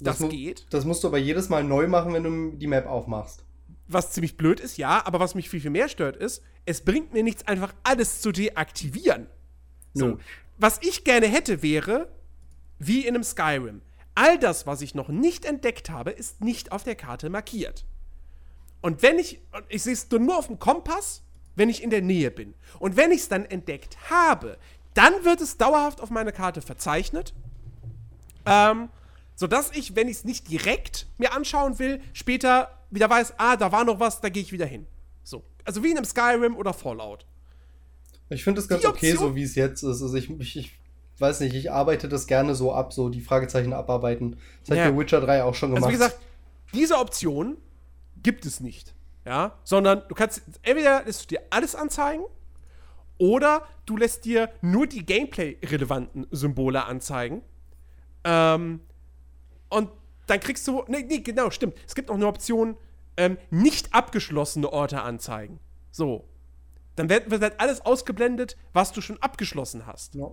Das, mu- geht. Das musst du aber jedes Mal neu machen, wenn du die Map aufmachst. was ziemlich blöd ist, ja, aber was mich viel, viel mehr stört, ist, es bringt mir nichts, einfach alles zu deaktivieren. So. Nö. Was ich gerne hätte, wäre, wie in einem Skyrim. All das, was ich noch nicht entdeckt habe, ist nicht auf der Karte markiert. Und wenn ich, ich sehe es nur auf dem Kompass, wenn ich in der Nähe bin. Und wenn ich es dann entdeckt habe, dann wird es dauerhaft auf meiner Karte verzeichnet. Ähm, sodass ich, wenn ich es nicht direkt mir anschauen will, später wieder weiß, ah, da war noch was, da gehe ich wieder hin. So. Also wie in einem Skyrim oder Fallout. Ich finde es ganz okay, so wie es jetzt ist. Also ich, ich, ich weiß nicht, ich arbeite das gerne so ab, so die Fragezeichen abarbeiten. Das Ja. hat bei Witcher 3 auch schon gemacht. Also wie gesagt, diese Option gibt es nicht. Ja, sondern du kannst entweder lässt du dir alles anzeigen oder du lässt dir nur die Gameplay-relevanten Symbole anzeigen. Ähm, und dann kriegst du. Nee, nee, genau, stimmt. Es gibt noch eine Option, ähm, nicht abgeschlossene Orte anzeigen. So. Dann wird, wird halt alles ausgeblendet, was du schon abgeschlossen hast ja.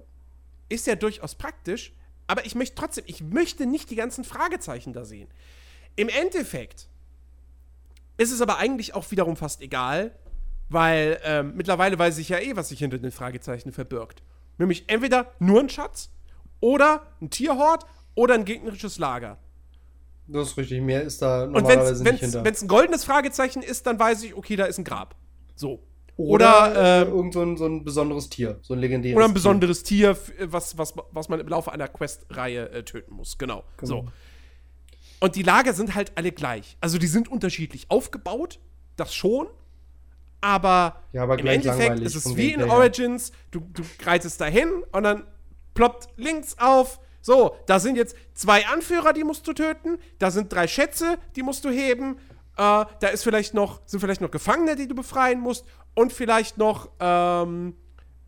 ist ja durchaus praktisch, aber ich möchte trotzdem, ich möchte nicht die ganzen Fragezeichen da sehen. Im Endeffekt ist es aber eigentlich auch wiederum fast egal, Weil ähm, mittlerweile weiß ich ja eh, was sich hinter den Fragezeichen verbirgt. Nämlich entweder nur ein Schatz oder ein Tierhort oder ein gegnerisches Lager. Das ist richtig. Mehr ist da Und normalerweise nicht wenn hinter. es ein goldenes Fragezeichen ist, dann weiß ich, okay, da ist ein Grab. So. oder oder, äh, ähm, irgend so ein, so ein besonderes Tier. So ein legendäres Oder ein Tier. besonderes Tier, f- was, was, was man im Laufe einer Quest-Reihe äh, töten muss. Genau. Genau. So. Und die Lager sind halt alle gleich. Also die sind unterschiedlich aufgebaut, das schon. Aber, Ja, aber im Endeffekt ist es wie in. Origins, du, du greitest dahin und dann ploppt links auf. So, da sind jetzt zwei Anführer, die musst du töten. Da sind drei Schätze, die musst du heben. Äh, da ist vielleicht noch, sind vielleicht noch Gefangene, die du befreien musst. Und vielleicht noch ähm,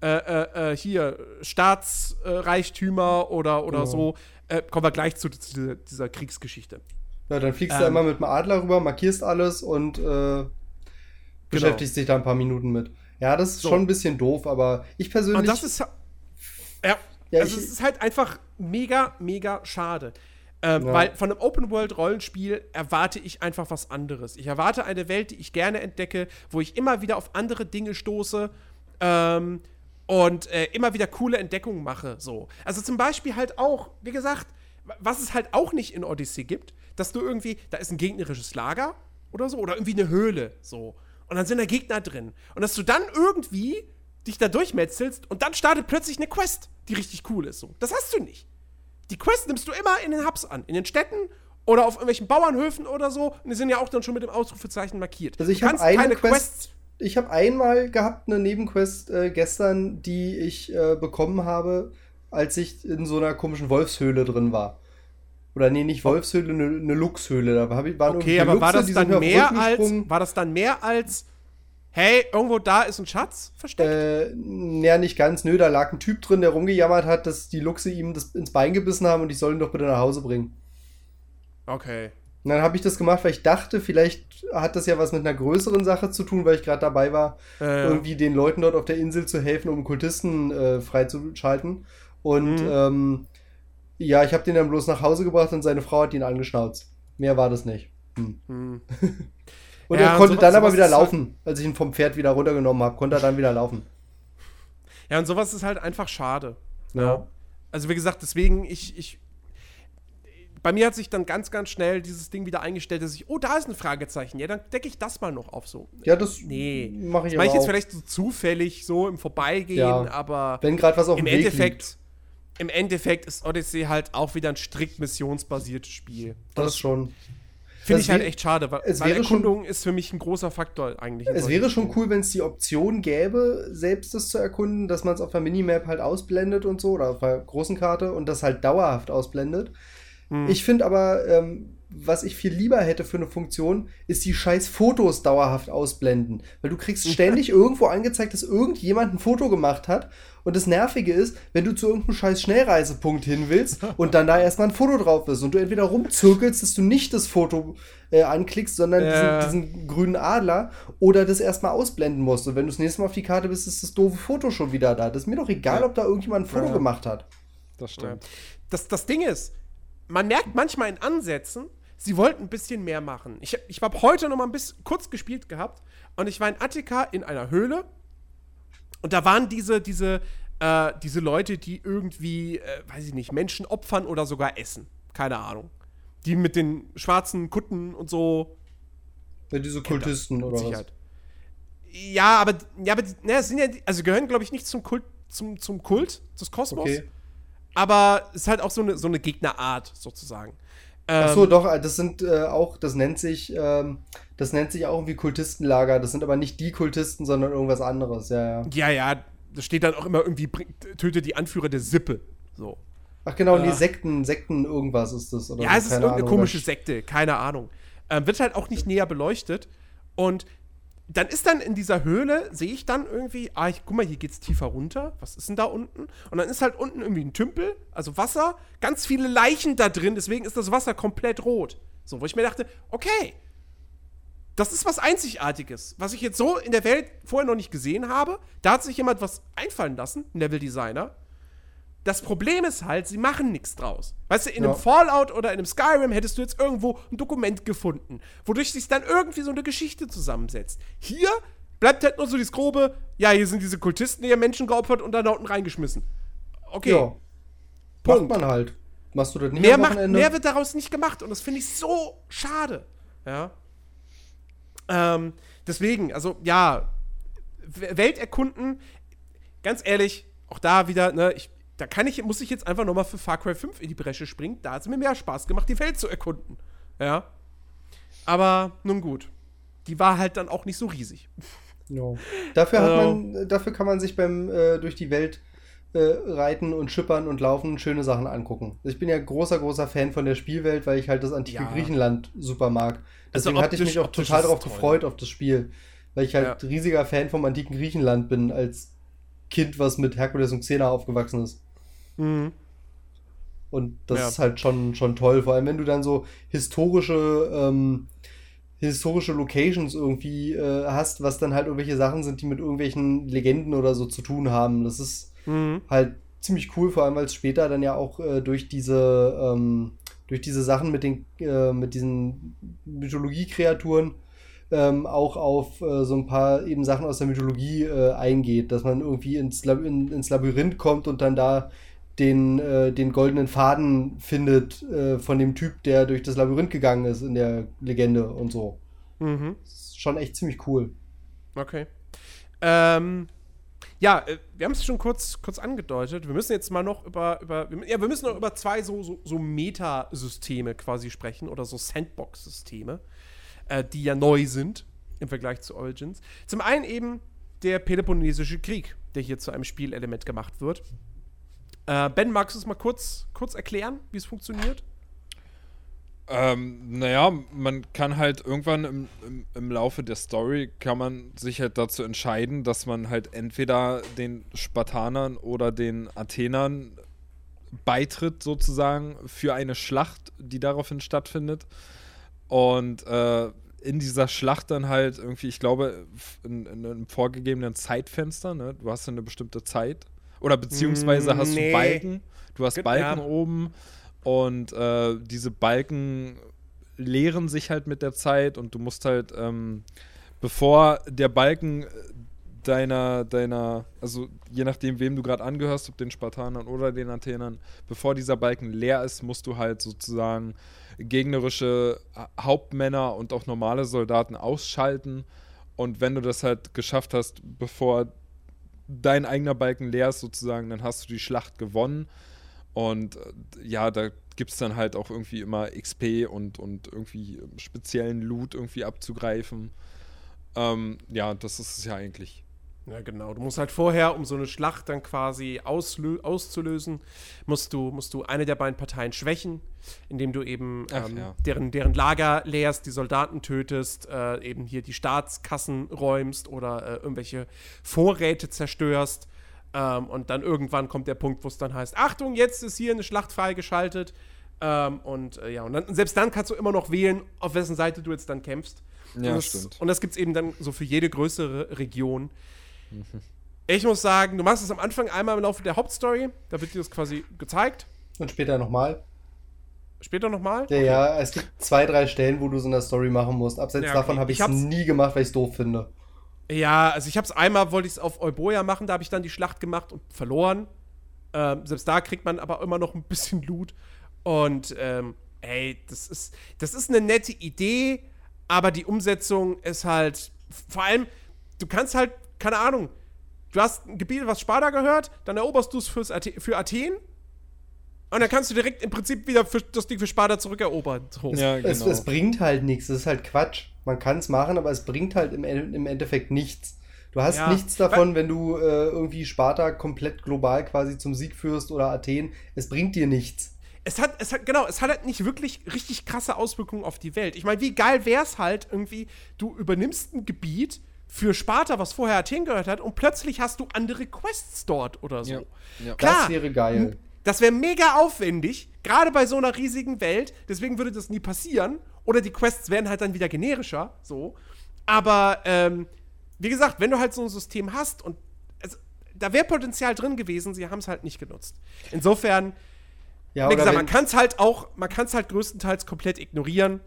äh, äh, äh, hier Staatsreichtümer oder, oder Genau. so. Äh, kommen wir gleich zu dieser, dieser Kriegsgeschichte. Ja, dann fliegst du Ähm. einmal mit dem Adler rüber, markierst alles und äh, beschäftigst dich da ein paar Minuten mit. Ja, das ist So. schon ein bisschen doof, aber ich persönlich. Und das ist. Ja, Ja, also ich- es ist halt einfach mega, mega schade. Ähm, Ja. Weil von einem Open-World-Rollenspiel erwarte ich einfach was anderes. Ich erwarte eine Welt, die ich gerne entdecke, wo ich immer wieder auf andere Dinge stoße ähm, und äh, immer wieder coole Entdeckungen mache. So. Also zum Beispiel halt auch, wie gesagt, wa- was es halt auch nicht in Odyssey gibt, dass du irgendwie, da ist ein gegnerisches Lager oder so, oder irgendwie eine Höhle, so. Und dann sind da Gegner drin. Und dass du dann irgendwie dich da durchmetzelst und dann startet plötzlich eine Quest, die richtig cool ist. So. Das hast du nicht. Die Quest nimmst du immer in den Hubs an, in den Städten oder auf irgendwelchen Bauernhöfen oder so. Und die sind ja auch dann schon mit dem Ausrufezeichen markiert. Also ich Du habe kannst eine keine Quest, ich habe einmal gehabt eine Nebenquest äh, gestern, die ich äh, bekommen habe, als ich in so einer komischen Wolfshöhle drin war. Oder nee, nicht Wolfshöhle, eine ne Luchshöhle. Da hab ich, waren Okay, aber war Luchse, das die dann mehr als, war das dann mehr als, hey, irgendwo da ist ein Schatz versteckt? Äh, ja, nicht ganz. Nö, da lag ein Typ drin, der rumgejammert hat, dass die Luchse ihm das ins Bein gebissen haben und ich soll ihn doch bitte nach Hause bringen. Okay. Und dann habe ich das gemacht, weil ich dachte, vielleicht hat das ja was mit einer größeren Sache zu tun, weil ich gerade dabei war, Äh, irgendwie den Leuten dort auf der Insel zu helfen, um Kultisten äh, freizuschalten. Und Mhm. ähm, ja, ich habe den dann bloß nach Hause gebracht und seine Frau hat ihn angeschnauzt. Mehr war das nicht. Hm. hm. Und Ja, er und konnte sowas- dann aber wieder halt- laufen. Als ich ihn vom Pferd wieder runtergenommen habe, konnte er dann wieder laufen. Ja, und sowas ist halt einfach schade. Ja. Also wie gesagt, deswegen, ich, ich. Bei mir hat sich dann ganz, ganz schnell dieses Ding wieder eingestellt, dass ich, oh, da ist ein Fragezeichen. Ja, dann decke ich das mal noch auf so. Ja, das Nee. mache ich Das mache ich jetzt auch. vielleicht so zufällig, so im Vorbeigehen, Ja. aber Wenn gerade was auf im dem Weg Endeffekt, liegt. im Endeffekt ist Odyssey halt auch wieder ein strikt missionsbasiertes Spiel. Und Das schon. Finde ich halt echt schade, weil, es weil wäre schon- Erkundung ist für mich ein großer Faktor eigentlich. Es wäre schon cool, wenn es die Option gäbe, selbst das zu erkunden, dass man es auf der Minimap halt ausblendet und so, oder auf der großen Karte und das halt dauerhaft ausblendet. Hm. Ich finde aber, ähm, was ich viel lieber hätte für eine Funktion, ist die scheiß Fotos dauerhaft ausblenden. Weil du kriegst ständig irgendwo angezeigt, dass irgendjemand ein Foto gemacht hat. Und das Nervige ist, wenn du zu irgendeinem scheiß Schnellreisepunkt hin willst und dann da erstmal ein Foto drauf ist und du entweder rumzirkelst, dass du nicht das Foto äh, anklickst, sondern Ja. diesen, diesen grünen Adler oder das erstmal ausblenden musst. Und wenn du das nächste Mal auf die Karte bist, ist das doofe Foto schon wieder da. Das ist mir doch egal, Ja. ob da irgendjemand ein Foto Ja. gemacht hat. Das stimmt. das, das Ding ist, man merkt manchmal in Ansätzen, sie wollten ein bisschen mehr machen. Ich, hab- ich habe heute noch mal ein bisschen kurz gespielt gehabt und ich war in Attika in einer Höhle und da waren diese, diese, äh, diese Leute, die irgendwie, äh, weiß ich nicht, Menschen opfern oder sogar essen. Keine Ahnung. Die mit den schwarzen Kutten und so. Ja, diese das, Kultisten oder was. Sicherheit. Ja, aber, ja, aber ne, sind ja, also gehören, glaube ich, nicht zum Kult, zum, zum Kult des Kosmos. Okay. Aber es ist halt auch so eine, so eine Gegnerart, sozusagen. Ach so, Ähm, doch, das sind äh, auch, das nennt sich, ähm, das nennt sich auch irgendwie Kultistenlager. Das sind aber nicht die Kultisten, sondern irgendwas anderes, ja, ja. Ja, ja, da steht dann auch immer irgendwie, bring- töte die Anführer der Sippe. So. Ach genau, Ja. die Sekten, Sekten irgendwas ist das. Oder Ja, so, es ist irgendeine Ahnung. komische Sekte, keine Ahnung. Ähm, wird halt auch nicht näher beleuchtet. Und dann ist dann in dieser Höhle, sehe ich dann irgendwie, ah, ich, guck mal, hier geht's tiefer runter. Was ist denn da unten? Und dann ist halt unten irgendwie ein Tümpel, also Wasser, ganz viele Leichen da drin, deswegen ist das Wasser komplett rot. So, wo ich mir dachte, okay, das ist was Einzigartiges, was ich jetzt so in der Welt vorher noch nicht gesehen habe. Da hat sich jemand was einfallen lassen, ein Level-Designer. Das Problem ist halt, sie machen nichts draus. Weißt du, in Ja. einem Fallout oder in einem Skyrim hättest du jetzt irgendwo ein Dokument gefunden, wodurch sich dann irgendwie so eine Geschichte zusammensetzt. Hier bleibt halt nur so dieses grobe, ja, hier sind diese Kultisten, die ihr Menschen geopfert und dann da unten reingeschmissen. Okay. Ja. Macht Punkt. man halt. Machst du das nicht Mehr, macht, mehr wird daraus nicht gemacht und das finde ich so schade. Ja. Ähm, deswegen, also ja, Welt erkunden, ganz ehrlich, auch da wieder, ne, ich, da kann ich, muss ich jetzt einfach nochmal für Far Cry 5 in die Bresche springen. Da hat es mir mehr Spaß gemacht, die Welt zu erkunden. Ja. Aber nun gut. Die war halt dann auch nicht so riesig. Ja. Dafür, hat Also- man, dafür kann man sich beim äh, durch die Welt äh, reiten und schippern und laufen schöne Sachen angucken. Ich bin ja großer, großer Fan von der Spielwelt, weil ich halt das antike Ja. Griechenland super mag. Also Deswegen hatte ich mich auch total darauf gefreut, auf das Spiel. Weil ich halt Ja. riesiger Fan vom antiken Griechenland bin, als Kind, was mit Herkules und Xena aufgewachsen ist. Mhm. Und das Ja. ist halt schon, schon toll. Vor allem, wenn du dann so historische, ähm, historische Locations irgendwie äh, hast, was dann halt irgendwelche Sachen sind, die mit irgendwelchen Legenden oder so zu tun haben. Das ist Mhm. halt ziemlich cool, vor allem weil es später dann ja auch äh, durch diese ähm, durch diese Sachen mit den äh, mit diesen Mythologie-Kreaturen ähm, auch auf äh, so ein paar eben Sachen aus der Mythologie äh, eingeht, dass man irgendwie ins, Lab in, ins Labyrinth kommt und dann da den, äh, den goldenen Faden findet äh, von dem Typ, der durch das Labyrinth gegangen ist in der Legende und so. Mhm. Das ist schon echt ziemlich cool. Okay. Ähm, ja, äh, wir haben es schon kurz, kurz angedeutet. Wir müssen jetzt mal noch über, über ja, wir müssen noch über zwei so, so, so Metasysteme quasi sprechen oder so Sandbox-Systeme, äh, die ja neu sind im Vergleich zu Origins. Zum einen eben der Peloponnesische Krieg, der hier zu einem Spielelement gemacht wird. Äh, ben, magst du es mal kurz, kurz erklären, wie es funktioniert? Ähm, naja, man kann halt irgendwann im, im, im Laufe der Story kann man sich halt dazu entscheiden, dass man halt entweder den Spartanern oder den Athenern beitritt sozusagen für eine Schlacht, die daraufhin stattfindet. Und äh, in dieser Schlacht dann halt irgendwie, ich glaube, in, in einem vorgegebenen Zeitfenster, ne? Du hast eine bestimmte Zeit. Oder beziehungsweise Mm, hast nee. du Balken. Du hast Balken ja. oben und äh, diese Balken leeren sich halt mit der Zeit und du musst halt, ähm, bevor der Balken äh, deiner, deiner, also je nachdem, wem du gerade angehörst, ob den Spartanern oder den Athenern, bevor dieser Balken leer ist, musst du halt sozusagen gegnerische Ha- Hauptmänner und auch normale Soldaten ausschalten. Und wenn du das halt geschafft hast, bevor dein eigener Balken leer ist, sozusagen, dann hast du die Schlacht gewonnen. Und äh, ja, da gibt es dann halt auch irgendwie immer XP und, und irgendwie speziellen Loot irgendwie abzugreifen. Ähm, ja, das ist es ja eigentlich. Ja, genau. Du musst halt vorher, um so eine Schlacht dann quasi auszulösen, musst du, musst du eine der beiden Parteien schwächen, indem du eben Ach, ähm, ja. deren, deren Lager leerst, die Soldaten tötest, äh, eben hier die Staatskassen räumst oder äh, irgendwelche Vorräte zerstörst. Ähm, und dann irgendwann kommt der Punkt, wo es dann heißt: Achtung, jetzt ist hier eine Schlacht freigeschaltet. Ähm, und äh, ja, und dann, selbst dann kannst du immer noch wählen, auf wessen Seite du jetzt dann kämpfst. Ja, und das, stimmt. Und das gibt es eben dann so für jede größere Region. Ich muss sagen, du machst es am Anfang einmal im Laufe der Hauptstory, da wird dir das quasi gezeigt. Und später nochmal. Später nochmal. Ja, ja, es gibt zwei, drei Stellen, wo du so eine Story machen musst. Abseits Ja, okay. davon habe ich es nie gemacht, weil ich es doof finde. Ja, also ich habe es einmal, wollte ich es auf Euboja machen, da habe ich dann die Schlacht gemacht und verloren. Ähm, selbst da kriegt man aber immer noch ein bisschen Loot. Und ähm, ey, das ist, das ist eine nette Idee, aber die Umsetzung ist halt, vor allem, du kannst halt, keine Ahnung, du hast ein Gebiet, was Sparta gehört, dann eroberst du es fürs Athe- für Athen und dann kannst du direkt im Prinzip wieder für, das Ding für Sparta zurückerobern. So. Ja, Es, genau. es bringt halt nichts, es ist halt Quatsch. Man kann es machen, aber es bringt halt im, im Endeffekt nichts. Du hast Ja, nichts davon, wenn du äh, irgendwie Sparta komplett global quasi zum Sieg führst oder Athen. Es bringt dir nichts. es hat, es hat, genau, es hat halt nicht wirklich richtig krasse Auswirkungen auf die Welt. Ich meine, wie geil wär's halt irgendwie, du übernimmst ein Gebiet für Sparta, was vorher Athen gehört hat, und plötzlich hast du andere Quests dort oder so. Ja, ja. Klar, Das wäre geil. Das wäre mega aufwendig, gerade bei so einer riesigen Welt. Deswegen würde das nie passieren. Oder die Quests wären halt dann wieder generischer, so. Aber, ähm, wie gesagt, wenn du halt so ein System hast und es, da wäre Potenzial drin gewesen, sie haben es halt nicht genutzt. Insofern, Ja, wie gesagt, man kann es halt auch, man kann es halt größtenteils komplett ignorieren.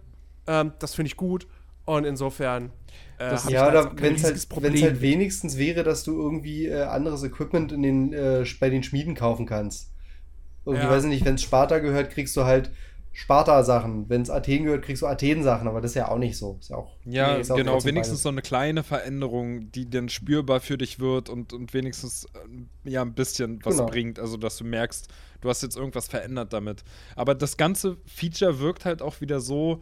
Ähm, das finde ich gut. Und insofern. Äh, ja, oder wenn es halt, halt wenigstens wäre, dass du irgendwie äh, anderes Equipment in den, äh, bei den Schmieden kaufen kannst. Irgendwie, ja. weiß ich nicht, wenn es Sparta gehört, kriegst du halt Sparta-Sachen. Wenn es Athen gehört, kriegst du Athen-Sachen, aber das ist ja auch nicht so. Ist ja, auch, ja nee, genau, wenigstens beides. so eine kleine Veränderung, die dann spürbar für dich wird und, und wenigstens äh, ja ein bisschen was genau. bringt. Also, dass du merkst, du hast jetzt irgendwas verändert damit. Aber das ganze Feature wirkt halt auch wieder so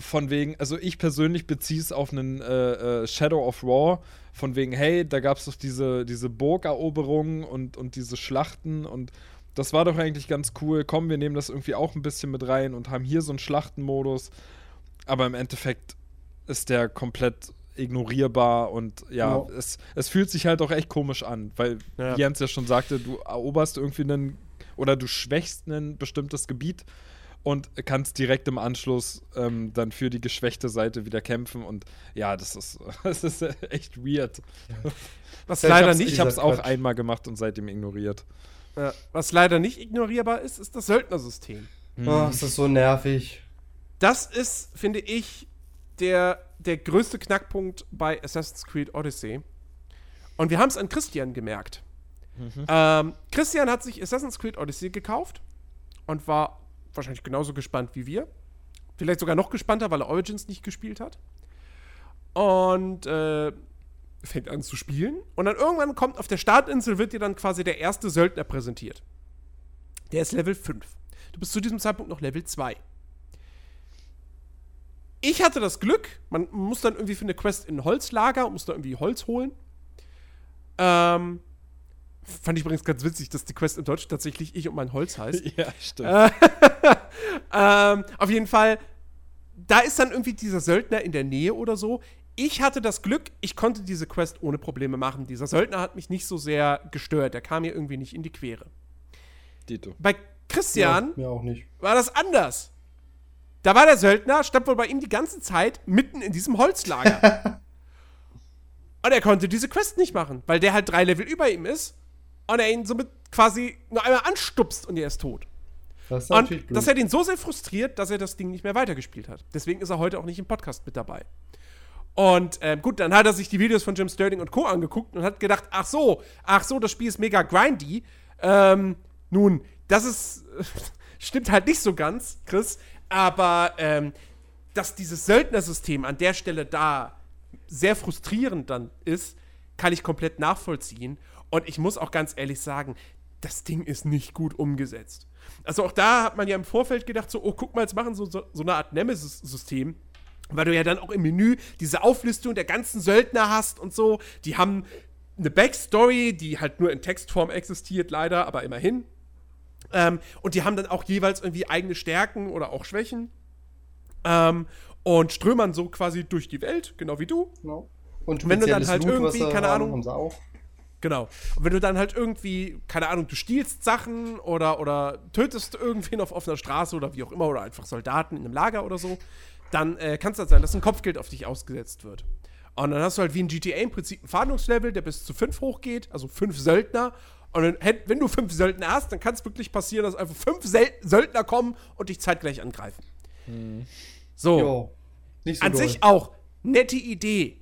von wegen, also ich persönlich beziehe es auf einen äh, äh, Shadow of War, von wegen, hey, da gab es doch diese, diese Burgeroberungen und, und diese Schlachten und das war doch eigentlich ganz cool. Komm, wir nehmen das irgendwie auch ein bisschen mit rein und haben hier so einen Schlachtenmodus. Aber im Endeffekt ist der komplett ignorierbar und ja, ja. Es, es fühlt sich halt auch echt komisch an, weil ja. Jens ja schon sagte, du eroberst irgendwie einen oder du schwächst ein bestimmtes Gebiet und kannst direkt im Anschluss ähm, dann für die geschwächte Seite wieder kämpfen und ja, das ist, das ist echt weird. Was ja, leider ich nicht. Ich habe es auch einmal gemacht und seitdem ignoriert. Ja, was leider nicht ignorierbar ist, ist das Söldnersystem. Mhm. Oh, ist das so nervig. Das ist, finde ich, der, der größte Knackpunkt bei Assassin's Creed Odyssey. Und wir haben es an Christian gemerkt. Mhm. Ähm, Christian hat sich Assassin's Creed Odyssey gekauft und war wahrscheinlich genauso gespannt wie wir. Vielleicht sogar noch gespannter, weil er Origins nicht gespielt hat. Und äh, fängt an zu spielen und dann irgendwann kommt auf der Startinsel wird dir dann quasi der erste Söldner präsentiert. Der ist Level 5. Du bist zu diesem Zeitpunkt noch Level 2. Ich hatte das Glück, man muss dann irgendwie für eine Quest in ein Holzlager muss da irgendwie Holz holen. Ähm, fand ich übrigens ganz witzig, dass die Quest in Deutsch tatsächlich ich und mein Holz heißt. Ja, stimmt. ähm, auf jeden Fall, da ist dann irgendwie dieser Söldner in der Nähe oder so ich hatte das Glück, ich konnte diese Quest ohne Probleme machen. Dieser Söldner hat mich nicht so sehr gestört. Der kam mir irgendwie nicht in die Quere. Dito. Bei Christian ja, auch nicht. war das anders. Da war der Söldner, stand wohl bei ihm die ganze Zeit mitten in diesem Holzlager. und er konnte diese Quest nicht machen, weil der halt drei Level über ihm ist und er ihn somit quasi nur einmal anstupst und er ist tot. Das ist und das hat ihn so sehr frustriert, dass er das Ding nicht mehr weitergespielt hat. Deswegen ist er heute auch nicht im Podcast mit dabei. Und äh, gut, dann hat er sich die Videos von Jim Sterling und Co. angeguckt und hat gedacht, ach so, ach so, das Spiel ist mega grindy. Ähm, nun, das ist, stimmt halt nicht so ganz, Chris, aber ähm, dass dieses Söldnersystem an der Stelle da sehr frustrierend dann ist, kann ich komplett nachvollziehen. Und ich muss auch ganz ehrlich sagen, das Ding ist nicht gut umgesetzt. Also auch da hat man ja im Vorfeld gedacht, so, oh, guck mal, jetzt machen so, so, so eine Art Nemesis-System weil du ja dann auch im Menü diese Auflistung der ganzen Söldner hast und so. Die haben eine Backstory, die halt nur in Textform existiert, leider, aber immerhin. Ähm, und die haben dann auch jeweils irgendwie eigene Stärken oder auch Schwächen. Ähm, und strömern so quasi durch die Welt, genau wie du. Genau. Und wenn du dann halt irgendwie, keine Ahnung. Haben sie auch. Genau. Und wenn du dann halt irgendwie, keine Ahnung, du stiehlst Sachen oder, oder tötest irgendwen auf offener Straße oder wie auch immer oder einfach Soldaten in einem Lager oder so, dann äh, kann es halt sein, dass ein Kopfgeld auf dich ausgesetzt wird. Und dann hast du halt wie in GTA im Prinzip ein Fahndungslevel, der bis zu fünf hochgeht, also fünf Söldner. Und dann, wenn du fünf Söldner hast, dann kann es wirklich passieren, dass einfach fünf Sel Söldner kommen und dich zeitgleich angreifen. Hm. So. So. An doll. sich auch nette Idee.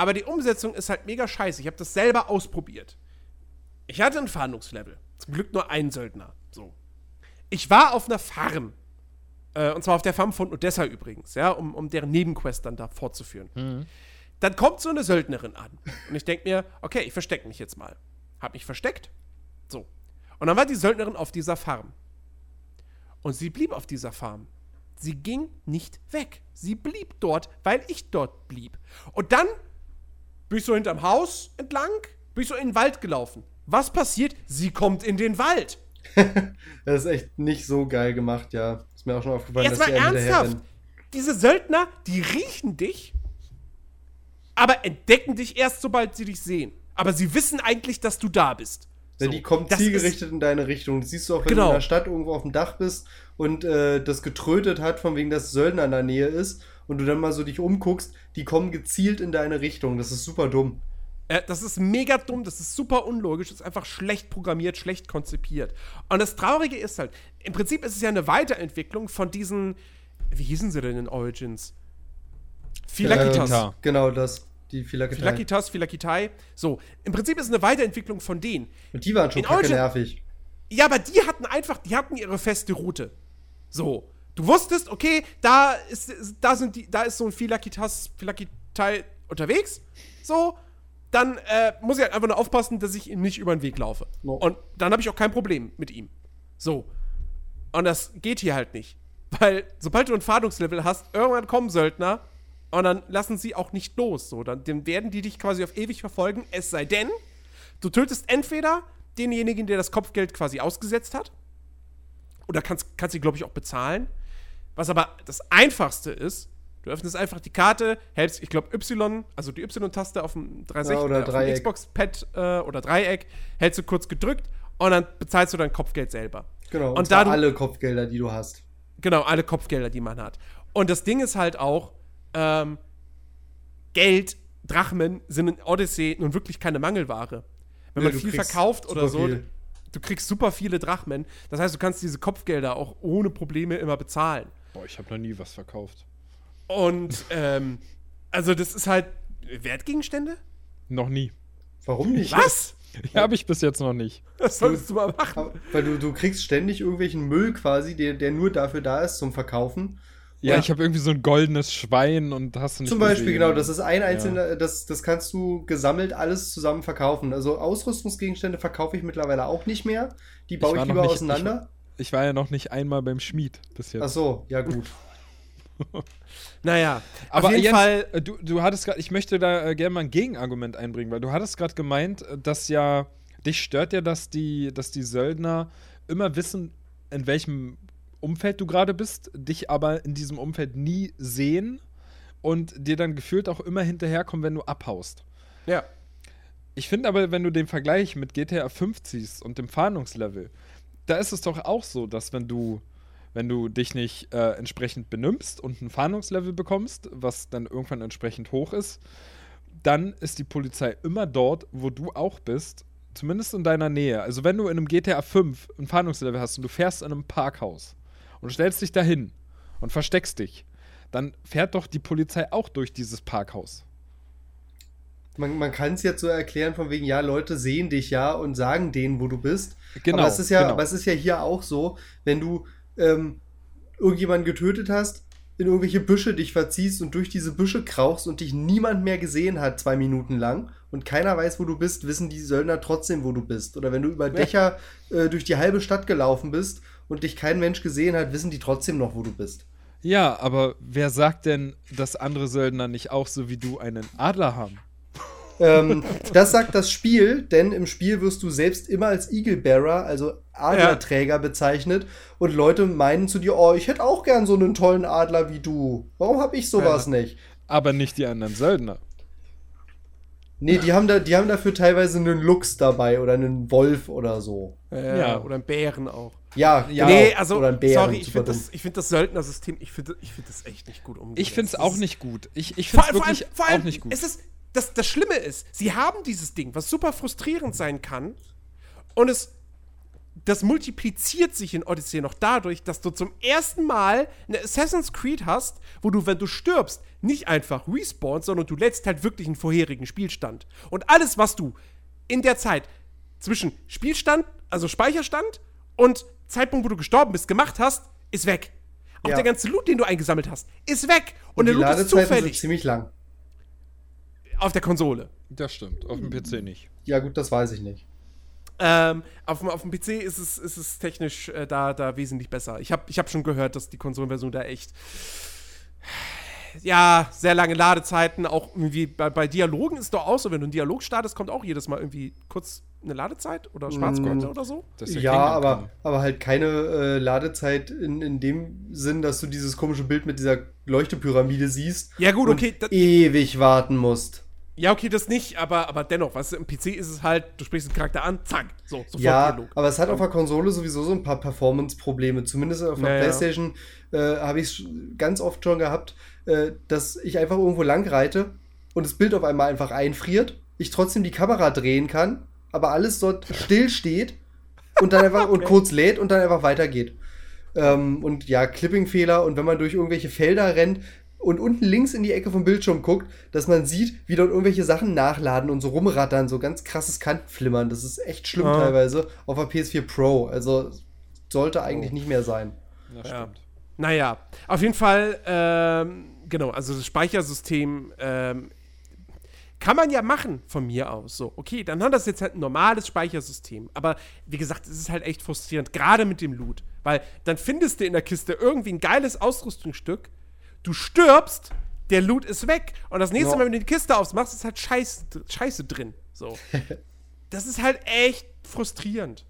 Aber die Umsetzung ist halt mega scheiße. Ich habe das selber ausprobiert. Ich hatte ein Fahndungslevel. Zum Glück nur ein Söldner. So. Ich war auf einer Farm. Äh, und zwar auf der Farm von Odessa übrigens, ja, um, um deren Nebenquest dann da fortzuführen. Mhm. Dann kommt so eine Söldnerin an. Und ich denke mir, okay, ich verstecke mich jetzt mal. Hab mich versteckt. So. Und dann war die Söldnerin auf dieser Farm. Und sie blieb auf dieser Farm. Sie ging nicht weg. Sie blieb dort, weil ich dort blieb. Und dann bin ich so hinterm Haus entlang, bin ich so in den Wald gelaufen. Was passiert? Sie kommt in den Wald. das ist echt nicht so geil gemacht, ja. Ist mir auch schon aufgefallen, Jetzt dass mal ernsthaft. Diese Söldner, die riechen dich, aber entdecken dich erst, sobald sie dich sehen. Aber sie wissen eigentlich, dass du da bist. So, die kommen zielgerichtet in deine Richtung. Das siehst du auch, wenn genau. du in der Stadt irgendwo auf dem Dach bist und äh, das getrötet hat, von wegen, dass Söldner in der Nähe ist und du dann mal so dich umguckst, die kommen gezielt in deine Richtung. Das ist super dumm. Äh, das ist mega dumm, das ist super unlogisch, das ist einfach schlecht programmiert, schlecht konzipiert. Und das Traurige ist halt, im Prinzip ist es ja eine Weiterentwicklung von diesen, wie hießen sie denn in Origins? Philakitas. Äh, genau das. Die Philakitai. Philakitas, Philakitai. So, im Prinzip ist es eine Weiterentwicklung von denen. Und die waren schon kacke nervig. Ja, aber die hatten einfach, die hatten ihre feste Route. So. Du wusstest, okay, da ist, da sind die, da ist so ein Philakitas, Philakitai unterwegs. So. Dann äh, muss ich halt einfach nur aufpassen, dass ich ihm nicht über den Weg laufe. No. Und dann habe ich auch kein Problem mit ihm. So. Und das geht hier halt nicht. Weil, sobald du ein Fahndungslevel hast, irgendwann kommen Söldner und dann lassen sie auch nicht los. So, dann, dann werden die dich quasi auf ewig verfolgen. Es sei denn, du tötest entweder denjenigen, der das Kopfgeld quasi ausgesetzt hat. Oder kannst, kannst sie, glaube ich, auch bezahlen. Was aber das Einfachste ist, du öffnest einfach die Karte, hältst, ich glaube, Y, also die Y-Taste auf dem 360 Ja, oder äh. Xbox-Pad äh, oder Dreieck, hältst du kurz gedrückt und dann bezahlst du dein Kopfgeld selber. Genau. Und, Und zwar da du- alle Kopfgelder, die du hast. Genau, alle Kopfgelder, die man hat. Und das Ding ist halt auch, ähm, Geld, Drachmen sind in Odyssey nun wirklich keine Mangelware. Wenn Nee, man viel verkauft oder so, viel. du kriegst super viele Drachmen. Das heißt, du kannst diese Kopfgelder auch ohne Probleme immer bezahlen. Boah, ich habe noch nie was verkauft. Und, ähm, also das ist halt Wertgegenstände? Noch nie. Warum nicht? Was? Ja, habe ich bis jetzt noch nicht. Das solltest du mal machen. Weil du, du kriegst ständig irgendwelchen Müll quasi, der, der nur dafür da ist zum Verkaufen. Ja, Ja. ich habe irgendwie so ein goldenes Schwein und hast du nicht Zum Beispiel, gesehen. genau, das ist ein einzelner, das, das kannst du gesammelt alles zusammen verkaufen. Also Ausrüstungsgegenstände verkaufe ich mittlerweile auch nicht mehr. Die baue ich noch lieber nicht- auseinander. Ich war ja noch nicht einmal beim Schmied bis jetzt. Ach so, ja gut. Naja, Aber auf jeden Jens, Fall. äh, du, du hattest gerade, ich möchte da äh, gerne mal ein Gegenargument einbringen, weil du hattest gerade gemeint, äh, dass ja, dich stört ja, dass die, dass die Söldner immer wissen, in welchem Umfeld du gerade bist, dich aber in diesem Umfeld nie sehen und dir dann gefühlt auch immer hinterherkommen, wenn du abhaust. Ja. Ich finde aber, wenn du den Vergleich mit GTA 5 ziehst und dem Fahndungslevel, da ist es doch auch so, dass wenn du, wenn du dich nicht äh, entsprechend benimmst und ein Fahndungslevel bekommst, was dann irgendwann entsprechend hoch ist, dann ist die Polizei immer dort, wo du auch bist, zumindest in deiner Nähe. Also wenn du in einem GTA 5 ein Fahndungslevel hast und du fährst in einem Parkhaus und stellst dich dahin und versteckst dich, dann fährt doch die Polizei auch durch dieses Parkhaus. Man, man kann es jetzt so erklären, von wegen, ja, Leute sehen dich ja und sagen denen, wo du bist. Genau, aber, es ist ja, genau. aber es ist ja hier auch so, wenn du ähm, irgendjemanden getötet hast, in irgendwelche Büsche dich verziehst und durch diese Büsche krauchst und dich niemand mehr gesehen hat, zwei Minuten lang, und keiner weiß, wo du bist, wissen die Söldner trotzdem, wo du bist. Oder wenn du über Dächer äh, durch die halbe Stadt gelaufen bist und dich kein Mensch gesehen hat, wissen die trotzdem noch, wo du bist. Ja, aber wer sagt denn, dass andere Söldner nicht auch so wie du einen Adler haben? Ähm, das sagt das Spiel, denn im Spiel wirst du selbst immer als Eagle Bearer, also Adlerträger bezeichnet und Leute meinen zu dir, oh, ich hätte auch gern so einen tollen Adler wie du. Warum habe ich sowas nicht? Aber nicht die anderen Söldner. Nee, die haben, da, die haben dafür teilweise einen Luchs dabei oder einen Wolf oder so. Äh, Ja. Oder einen Bären auch. Ja, Ja, genau. nee, also, oder einen Bären. sorry, ich finde das, ich find das Söldnersystem, ich finde ich find das echt nicht gut umgesetzt. Ich finde es auch nicht gut. Ich, ich Vor, finde es vor, allem, wirklich vor allem, auch nicht gut. Es ist, das, das Schlimme ist, sie haben dieses Ding, was super frustrierend sein kann, und es das multipliziert sich in Odyssey noch dadurch, dass du zum ersten Mal eine Assassin's Creed hast, wo du, wenn du stirbst, nicht einfach respawnst, sondern du lädst halt wirklich einen vorherigen Spielstand. Und alles, was du in der Zeit zwischen Spielstand, also Speicherstand und Zeitpunkt, wo du gestorben bist, gemacht hast, ist weg. Auch Ja. der ganze Loot, den du eingesammelt hast, ist weg. Und, Und der Loot ist zufällig ziemlich lang. Auf der Konsole. Das stimmt, auf dem PC nicht. Ja, gut, das weiß ich nicht. Ähm, auf, dem- auf dem PC ist es, ist es technisch äh, da, da wesentlich besser. Ich habe ich hab schon gehört, dass die Konsolenversion da echt. Ja, sehr lange Ladezeiten. Auch irgendwie bei, bei Dialogen ist doch auch so, wenn du einen Dialog startest, kommt auch jedes Mal irgendwie kurz eine Ladezeit oder Schwarzkarte Mm. oder so. Ja, Kingdom aber, aber halt keine äh, Ladezeit in, in dem Sinn, dass du dieses komische Bild mit dieser Leuchtepyramide siehst. Ja, gut, und okay, ewig warten musst. Ja, okay, das nicht, aber, aber dennoch, du, im PC ist es halt, du sprichst den Charakter an, zack, so, sofort Ja, Dialog. aber es hat auf der Konsole sowieso so ein paar Performance-Probleme. Zumindest auf der Naja. Playstation äh, habe ich es ganz oft schon gehabt, äh, dass ich einfach irgendwo lang reite und das Bild auf einmal einfach einfriert, ich trotzdem die Kamera drehen kann, aber alles dort still steht und dann einfach und kurz lädt und dann einfach weitergeht. Ähm, und ja, Clipping-Fehler und wenn man durch irgendwelche Felder rennt, und unten links in die Ecke vom Bildschirm guckt, dass man sieht, wie dort irgendwelche Sachen nachladen und so rumrattern, so ganz krasses Kantenflimmern. Das ist echt schlimm Ah. teilweise auf der PS4 Pro. Also sollte eigentlich nicht mehr sein. Ja, Ja. stimmt. Naja, auf jeden Fall, ähm, genau, also das Speichersystem ähm, kann man ja machen von mir aus. So, okay, dann hat das jetzt halt ein normales Speichersystem. Aber wie gesagt, es ist halt echt frustrierend, gerade mit dem Loot. Weil dann findest du in der Kiste irgendwie ein geiles Ausrüstungsstück, du stirbst, der Loot ist weg. Und das nächste Ja. Mal, wenn du die Kiste aufmachst, ist halt Scheiß, Scheiße drin. So. das ist halt echt frustrierend.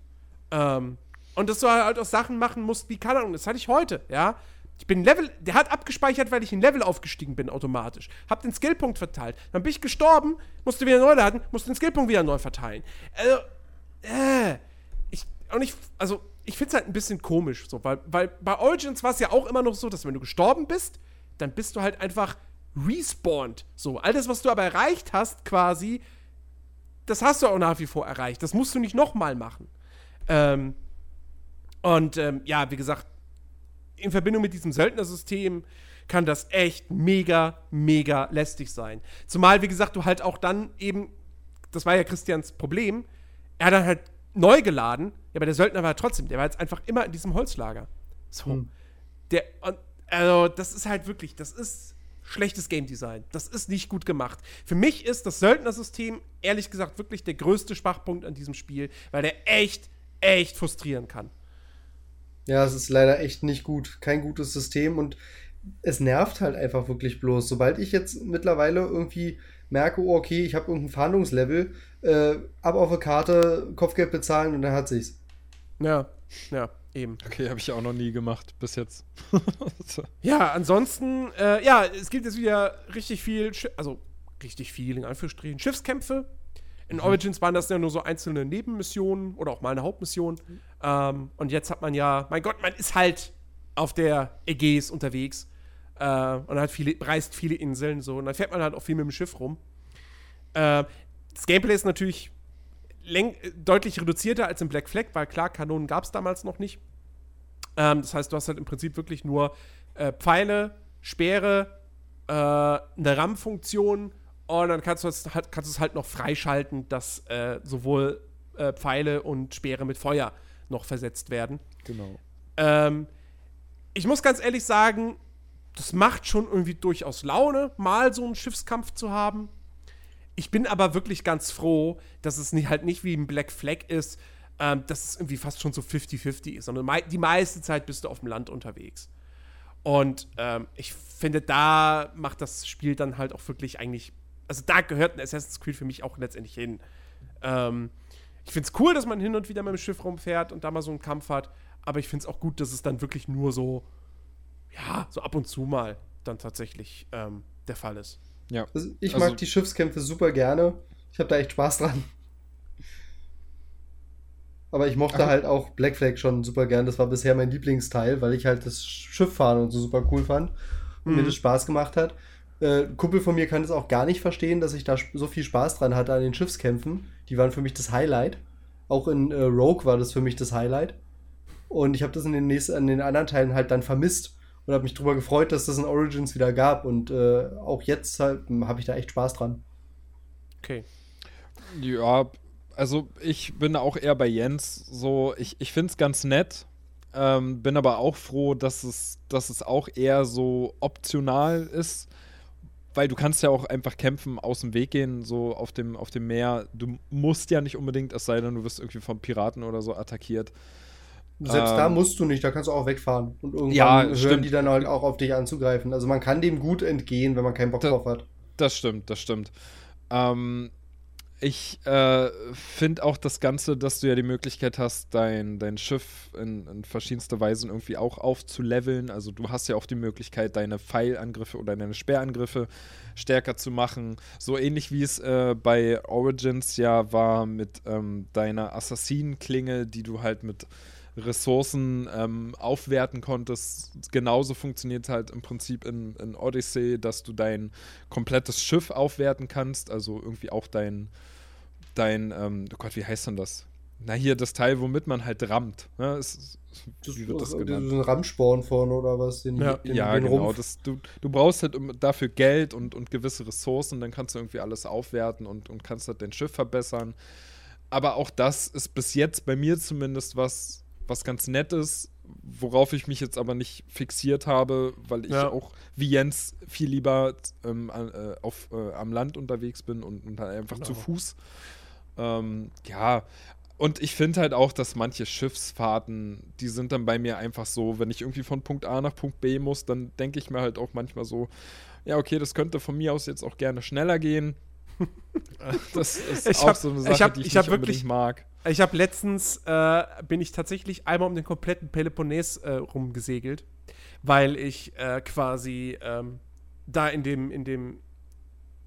Ähm, und dass du halt auch Sachen machen musst, wie, keine Ahnung, das hatte ich heute, ja. Ich bin Level, der hat abgespeichert, weil ich in Level aufgestiegen bin automatisch. Hab den Skillpunkt verteilt. Dann bin ich gestorben, musste wieder neu laden, musste den Skillpunkt wieder neu verteilen. Also, äh, ich, und ich, also, ich find's halt ein bisschen komisch, so, weil, weil bei Origins war es ja auch immer noch so, dass wenn du gestorben bist, dann bist du halt einfach respawned. So, all das, was du aber erreicht hast, quasi, das hast du auch nach wie vor erreicht. Das musst du nicht nochmal machen. Ähm, und ähm, ja, wie gesagt, in Verbindung mit diesem Söldnersystem kann das echt mega, mega lästig sein. Zumal, wie gesagt, du halt auch dann eben, das war ja Christians Problem, er hat dann halt neu geladen, ja, aber der Söldner war trotzdem, der war jetzt einfach immer in diesem Holzlager. So. Hm. Der, und, also, das ist halt wirklich, das ist schlechtes Game Design. Das ist nicht gut gemacht. Für mich ist das Söldnersystem, ehrlich gesagt, wirklich der größte Schwachpunkt an diesem Spiel, weil der echt, echt frustrieren kann. Ja, es ist leider echt nicht gut. Kein gutes System und es nervt halt einfach wirklich bloß. Sobald ich jetzt mittlerweile irgendwie merke, oh, okay, ich habe irgendein Fahndungslevel, äh, ab auf eine Karte, Kopfgeld bezahlen und dann hat sich's. Ja, ja, eben. Okay, habe ich auch noch nie gemacht bis jetzt. So. Ja, ansonsten, äh, ja, es gibt jetzt wieder richtig viel, Schi also richtig viel in Anführungsstrichen, Schiffskämpfe. In Origins waren das ja nur so einzelne Nebenmissionen oder auch mal eine Hauptmission. Ähm, und jetzt hat man ja, mein Gott, man ist halt auf der Ägäis unterwegs äh, und hat viele, reist viele Inseln so und dann fährt man halt auch viel mit dem Schiff rum. Äh, das Gameplay ist natürlich deutlich reduzierter als im Black Flag, weil klar, Kanonen gab es damals noch nicht. Ähm, das heißt, du hast halt im Prinzip wirklich nur äh, Pfeile, Speere, äh, eine RAM-Funktion und dann kannst du es halt, kannst halt noch freischalten, dass äh, sowohl äh, Pfeile und Speere mit Feuer noch versetzt werden. Genau. Ähm, ich muss ganz ehrlich sagen, das macht schon irgendwie durchaus Laune, mal so einen Schiffskampf zu haben. Ich bin aber wirklich ganz froh, dass es nicht, halt nicht wie ein Black Flag ist, ähm, dass es irgendwie fast schon so 50-50 ist, sondern die meiste Zeit bist du auf dem Land unterwegs. Und ähm, ich finde, da macht das Spiel dann halt auch wirklich eigentlich, also da gehört ein Assassin's Creed für mich auch letztendlich hin. Ähm, ich finde es cool, dass man hin und wieder mit dem Schiff rumfährt und da mal so einen Kampf hat, aber ich finde es auch gut, dass es dann wirklich nur so, ja, so ab und zu mal dann tatsächlich ähm, der Fall ist. Ja. Also ich Also- mag die Schiffskämpfe super gerne. Ich habe da echt Spaß dran. Aber ich mochte Ach. halt auch Black Flag schon super gern. Das war bisher mein Lieblingsteil, weil ich halt das Schifffahren und so super cool fand und mir Mhm. das Spaß gemacht hat. Äh, Kumpel von mir kann es auch gar nicht verstehen, dass ich da so viel Spaß dran hatte an den Schiffskämpfen. Die waren für mich das Highlight. Auch in äh, Rogue war das für mich das Highlight. Und ich habe das in den, nächsten, in den anderen Teilen halt dann vermisst und habe mich darüber gefreut, dass das in Origins wieder gab. Und äh, auch jetzt halt, habe ich da echt Spaß dran. Okay. Ja, also ich bin auch eher bei Jens. So, ich, ich finde es ganz nett. Ähm, bin aber auch froh, dass es, dass es auch eher so optional ist. Weil du kannst ja auch einfach kämpfen, aus dem Weg gehen, so auf dem, auf dem Meer. Du musst ja nicht unbedingt, es sei denn, du wirst irgendwie von Piraten oder so attackiert. Selbst Ähm, da musst du nicht, da kannst du auch wegfahren. Und irgendwann Ja, hören stimmt. die dann halt auch auf dich anzugreifen. Also man kann dem gut entgehen, wenn man keinen Bock Da- drauf hat. Das stimmt, das stimmt. Ähm, ich äh, finde auch das Ganze, dass du ja die Möglichkeit hast, dein, dein Schiff in, in verschiedenste Weisen irgendwie auch aufzuleveln. Also du hast ja auch die Möglichkeit, deine Pfeilangriffe oder deine Speerangriffe stärker zu machen. So ähnlich wie es äh, bei Origins ja war mit ähm, deiner Assassinenklinge, die du halt mit Ressourcen ähm, aufwerten konntest. Genauso funktioniert halt im Prinzip in, in Odyssey, dass du dein komplettes Schiff aufwerten kannst, also irgendwie auch dein, dein, ähm, oh Gott, wie heißt denn das? Na hier, das Teil, womit man halt rammt. Ne? Es Das, Wie wird das genannt? ist ein Ramsporn vorne oder was? Den, Ja. den, ja, den genau. Das, du, du brauchst halt dafür Geld und, und gewisse Ressourcen, dann kannst du irgendwie alles aufwerten und, und kannst halt dein Schiff verbessern. Aber auch das ist bis jetzt bei mir zumindest was, was ganz nett ist, worauf ich mich jetzt aber nicht fixiert habe, weil ich Ja. auch wie Jens viel lieber ähm, äh, auf, äh, am Land unterwegs bin und, und halt einfach zu Genau. Fuß. Ähm, ja, und ich finde halt auch, dass manche Schiffsfahrten, die sind dann bei mir einfach so, wenn ich irgendwie von Punkt A nach Punkt B muss, dann denke ich mir halt auch manchmal so, ja, okay, das könnte von mir aus jetzt auch gerne schneller gehen. Das ist Ich auch hab- so eine ich Sache, hab- die ich, ich nicht wirklich- mag. Ich habe letztens, äh, bin ich tatsächlich einmal um den kompletten Peloponnes äh, rumgesegelt, weil ich äh, quasi ähm, da in dem, in dem,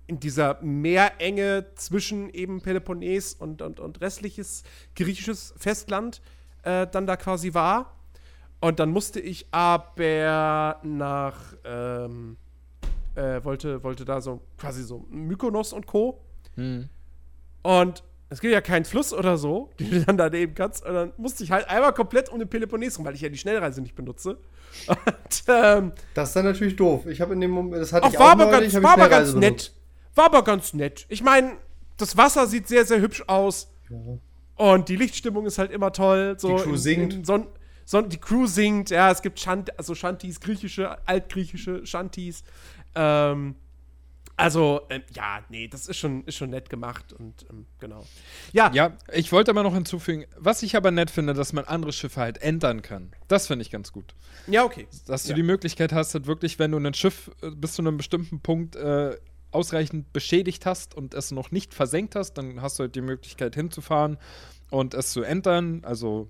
in dieser Meerenge zwischen eben Peloponnes und, und, und restliches griechisches Festland äh, dann da quasi war. Und dann musste ich aber nach, ähm, äh, wollte, wollte da so quasi so Mykonos und Co. Hm. Und es gibt ja keinen Fluss oder so, den du dann daneben kannst. Und dann musste ich halt einmal komplett um den Peloponnes rum, weil ich ja die Schnellreise nicht benutze. Und ähm, Das ist dann natürlich doof. Ich habe in dem Moment, das hatte auch ich war auch aber neulich, ganz, war aber ganz nett. War aber ganz nett. Ich meine, das Wasser sieht sehr, sehr hübsch aus. benutzt. Und die Lichtstimmung ist halt immer toll. So Die Crew in, singt. In Son Son die Crew singt, ja, es gibt Shant also Shanties, griechische, altgriechische Shanties. Ähm, also, ähm, ja, nee, das ist schon, ist schon nett gemacht und ähm, genau. Ja, Ja, ich wollte aber noch hinzufügen, was ich aber nett finde, dass man andere Schiffe halt ändern kann. Das finde ich ganz gut. ja, okay. Dass du Ja. die Möglichkeit hast, halt wirklich, wenn du ein Schiff äh, bis zu einem bestimmten Punkt äh, ausreichend beschädigt hast und es noch nicht versenkt hast, dann hast du halt die Möglichkeit hinzufahren und es zu ändern. Also,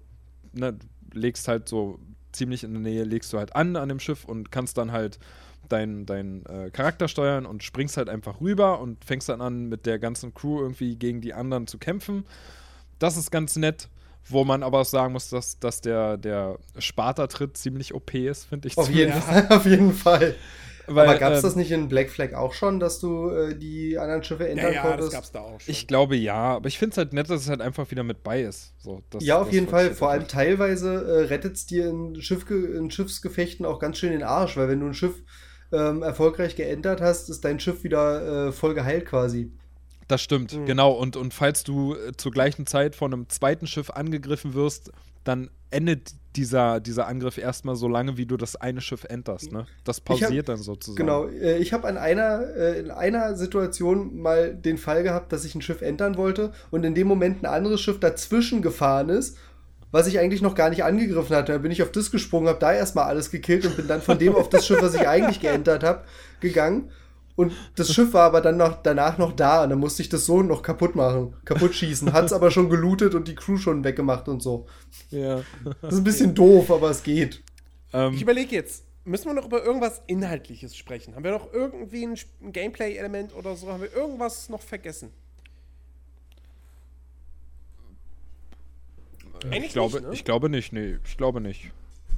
ne, du legst halt so ziemlich in der Nähe, legst du halt an an dem Schiff und kannst dann halt deinen dein, äh, Charakter steuern und springst halt einfach rüber und fängst dann an, mit der ganzen Crew irgendwie gegen die anderen zu kämpfen. Das ist ganz nett. Wo man aber auch sagen muss, dass, dass der, der Sparta-Tritt ziemlich OP ist, finde ich. Auf jeden. Fall, auf jeden Fall. Weil, Aber gab es ähm, das nicht in Black Flag auch schon, dass du äh, die anderen Schiffe ändern konntest? da auch schon. Ich glaube ja, aber ich finde es halt nett, dass es halt einfach wieder mit bei ist. So, das, ja, auf das jeden Fall. Vor allem teilweise äh, rettet es dir in, Schiffge in Schiffsgefechten auch ganz schön den Arsch, weil wenn du ein Schiff ähm, erfolgreich geändert hast, ist dein Schiff wieder äh, voll geheilt quasi. Das stimmt, Mhm. genau. Und, und falls du äh, zur gleichen Zeit von einem zweiten Schiff angegriffen wirst, dann endet dieser, dieser Angriff erstmal so lange, wie du das eine Schiff enterst. Ne? Das Ich hab- pausiert dann sozusagen. Genau, äh, ich habe an einer, äh, in einer Situation mal den Fall gehabt, dass ich ein Schiff ändern wollte und in dem Moment ein anderes Schiff dazwischen gefahren ist, was ich eigentlich noch gar nicht angegriffen hatte. Da bin ich auf das gesprungen, habe da erstmal alles gekillt und bin dann von dem auf das Schiff, was ich eigentlich geändert habe, gegangen. Und das Schiff war aber dann noch, danach noch da und dann musste ich das so noch kaputt machen, kaputt schießen. Hat es aber schon gelootet und die Crew schon weggemacht und so. Ja. Das ist ein bisschen doof, aber es geht. ähm, Ich überlege jetzt, müssen wir noch über irgendwas Inhaltliches sprechen? Haben wir noch irgendwie ein Gameplay-Element oder so? Haben wir irgendwas noch vergessen? Eigentlich ich, glaube, nicht, ne? ich glaube nicht, nee, ich glaube nicht.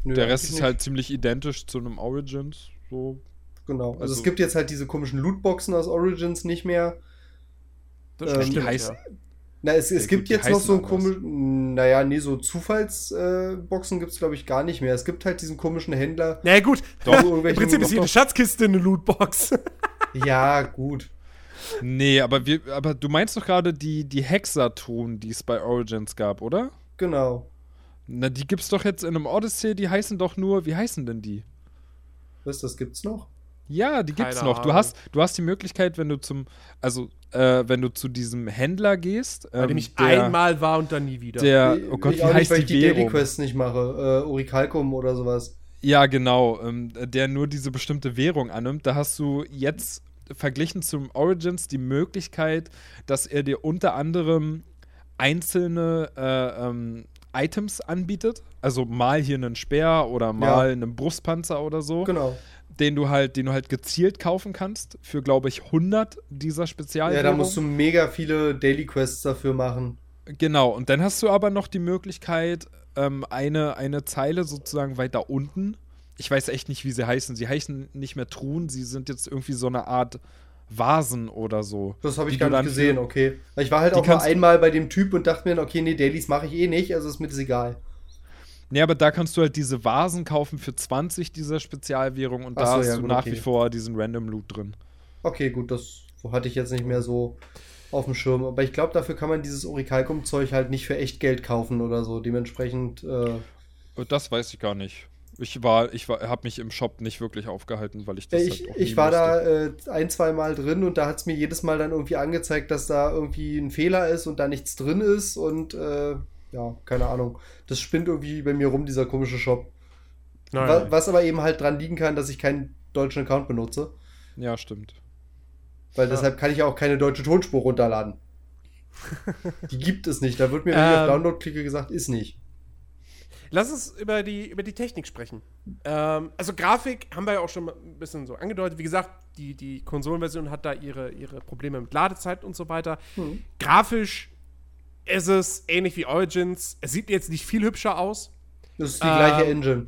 Nö, Der Rest ist nicht. halt ziemlich identisch zu einem Origins. So. Genau. Also, Also- es gibt jetzt halt diese komischen Lootboxen aus Origins nicht mehr. Das Ähm, die heißen- Na, es, es Ja, gibt gut, die jetzt noch so ein anders. komisch, naja, nee, so Zufallsboxen äh, gibt es, glaube ich, gar nicht mehr. Es gibt halt diesen komischen Händler. Na ja, gut. Doch, Im Prinzip ist jede. Schatzkiste eine Lootbox. Ja, gut. Nee, aber, wir, aber du meinst doch gerade die, die Hexatruhen, die es bei Origins gab, oder? Genau. Na, die gibt's doch jetzt in einem Odyssey, die heißen doch nur, wie heißen denn die? Was, das gibt's noch? Ja, die gibt's Keine noch. Du hast, du hast die Möglichkeit, wenn du zum, also, äh, wenn du zu diesem Händler gehst, Bei dem ähm, ich der, einmal war und dann nie wieder. der, oh Gott, ich wie auch nicht, heißt weil ich die die Daily? Quests nicht mache. Äh, Orichalcum oder sowas. Ja, genau, ähm, der nur diese bestimmte Währung annimmt. Da hast du jetzt verglichen zum Origins die Möglichkeit, dass er dir unter anderem einzelne äh, ähm, Items anbietet. Also mal hier einen Speer oder mal einen Brustpanzer oder so, Genau. den du halt, den du halt gezielt kaufen kannst für glaube ich 100 dieser Spezialwährungen. Ja, da musst du mega viele Daily Quests dafür machen. Genau, und dann hast du aber noch die Möglichkeit, ähm, eine, eine Zeile sozusagen weiter unten. Ich weiß echt nicht, wie sie heißen. Sie heißen nicht mehr Truhen, sie sind jetzt irgendwie so eine Art Vasen oder so. Das habe ich gar nicht gesehen, okay. Ich war halt auch nur einmal bei dem Typ und dachte mir, okay, nee, Dailies mache ich eh nicht, also ist mir das egal. Nee, aber da kannst du halt diese Vasen kaufen für 20 dieser Spezialwährung und Ach da so, hast ja, du gut, nach okay. wie vor diesen Random Loot drin. Okay, gut, das hatte ich jetzt nicht mehr so auf dem Schirm. Aber ich glaube, dafür kann man dieses Orichalcum-Zeug halt nicht für echt Geld kaufen oder so. Dementsprechend, äh, Das weiß ich gar nicht. Ich war, ich war, habe mich im Shop nicht wirklich aufgehalten, weil ich das ich, halt auch ich war wusste. da äh, ein, zwei Mal drin und da hat es mir jedes Mal dann irgendwie angezeigt, dass da irgendwie ein Fehler ist und da nichts drin ist und äh, ja, keine Ahnung. Das spinnt irgendwie bei mir rum, dieser komische Shop. Wa was aber eben halt dran liegen kann, dass ich keinen deutschen Account benutze. Ja, stimmt. Weil Ja. deshalb kann ich auch keine deutsche Tonspur runterladen. die gibt es nicht. Da wird mir, wenn ich Ähm. auf Download klicke, gesagt, ist nicht. Lass uns über die, über die Technik sprechen. Ähm, also Grafik haben wir ja auch schon ein bisschen so angedeutet. Wie gesagt, die, die Konsolenversion hat da ihre, ihre Probleme mit Ladezeit und so weiter. Hm. Grafisch ist es ähnlich wie Origins. Es sieht jetzt nicht viel hübscher aus. Das ist die gleiche Ähm, Engine.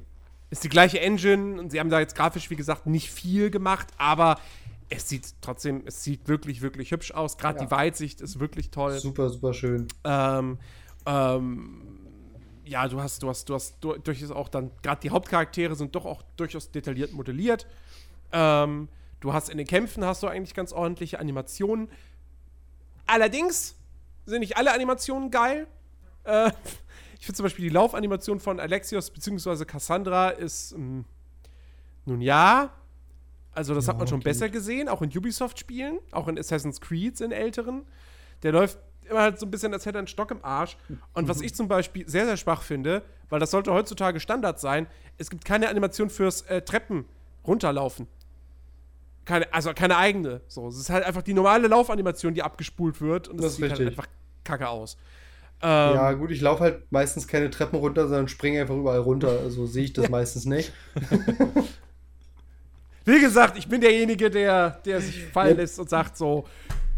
Ist die gleiche Engine und sie haben da jetzt grafisch, wie gesagt, nicht viel gemacht, aber es sieht trotzdem, es sieht wirklich, wirklich hübsch aus. Gerade Ja. die Weitsicht ist wirklich toll. Super, super schön. Ähm, ähm, ja, du hast, du hast, du hast du, durchaus auch dann, gerade die Hauptcharaktere sind doch auch durchaus detailliert modelliert. Ähm, du hast in den Kämpfen hast du eigentlich ganz ordentliche Animationen. Allerdings sind nicht alle Animationen geil. Äh, ich finde zum Beispiel die Laufanimation von Alexios bzw. Cassandra ist, ähm, nun ja, also das Ja, hat man schon geht. besser gesehen, auch in Ubisoft-Spielen, auch in Assassin's Creed in älteren. Der läuft immer halt so ein bisschen, als hätte er einen Stock im Arsch. Und was ich zum Beispiel sehr, sehr schwach finde, weil das sollte heutzutage Standard sein, es gibt keine Animation fürs äh, Treppen runterlaufen. Keine, also keine eigene. So, es ist halt einfach die normale Laufanimation, die abgespult wird und Das das, sieht halt einfach kacke aus. Ähm, ja, gut, ich laufe halt meistens keine Treppen runter, sondern springe einfach überall runter. Also sehe ich das meistens nicht. Wie gesagt, ich bin derjenige, der, der sich fallen lässt und sagt so,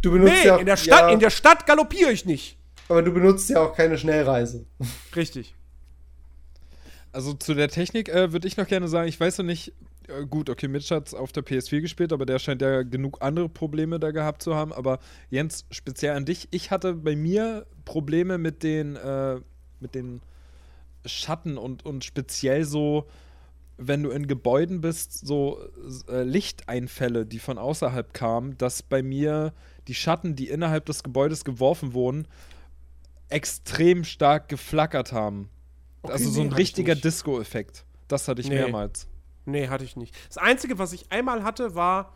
Du benutzt nee, ja auch, in der Stadt, ja, in der Stadt galoppiere ich nicht. aber du benutzt ja auch keine Schnellreise. Richtig. Also zu der Technik äh, würde ich noch gerne sagen, ich weiß noch nicht, äh, gut, okay, Mitch hat auf der PS4 gespielt, aber der scheint ja genug andere Probleme da gehabt zu haben. Aber Jens, speziell an dich, ich hatte bei mir Probleme mit den, äh, mit den Schatten und, und speziell so, wenn du in Gebäuden bist, so äh, Lichteinfälle, die von außerhalb kamen, dass bei mir die Schatten, die innerhalb des Gebäudes geworfen wurden, extrem stark geflackert haben. Okay, also so nee, ein ich richtiger. Disco-Effekt. Das hatte ich Nee. mehrmals. Nee, hatte ich nicht. Das Einzige, was ich einmal hatte, war,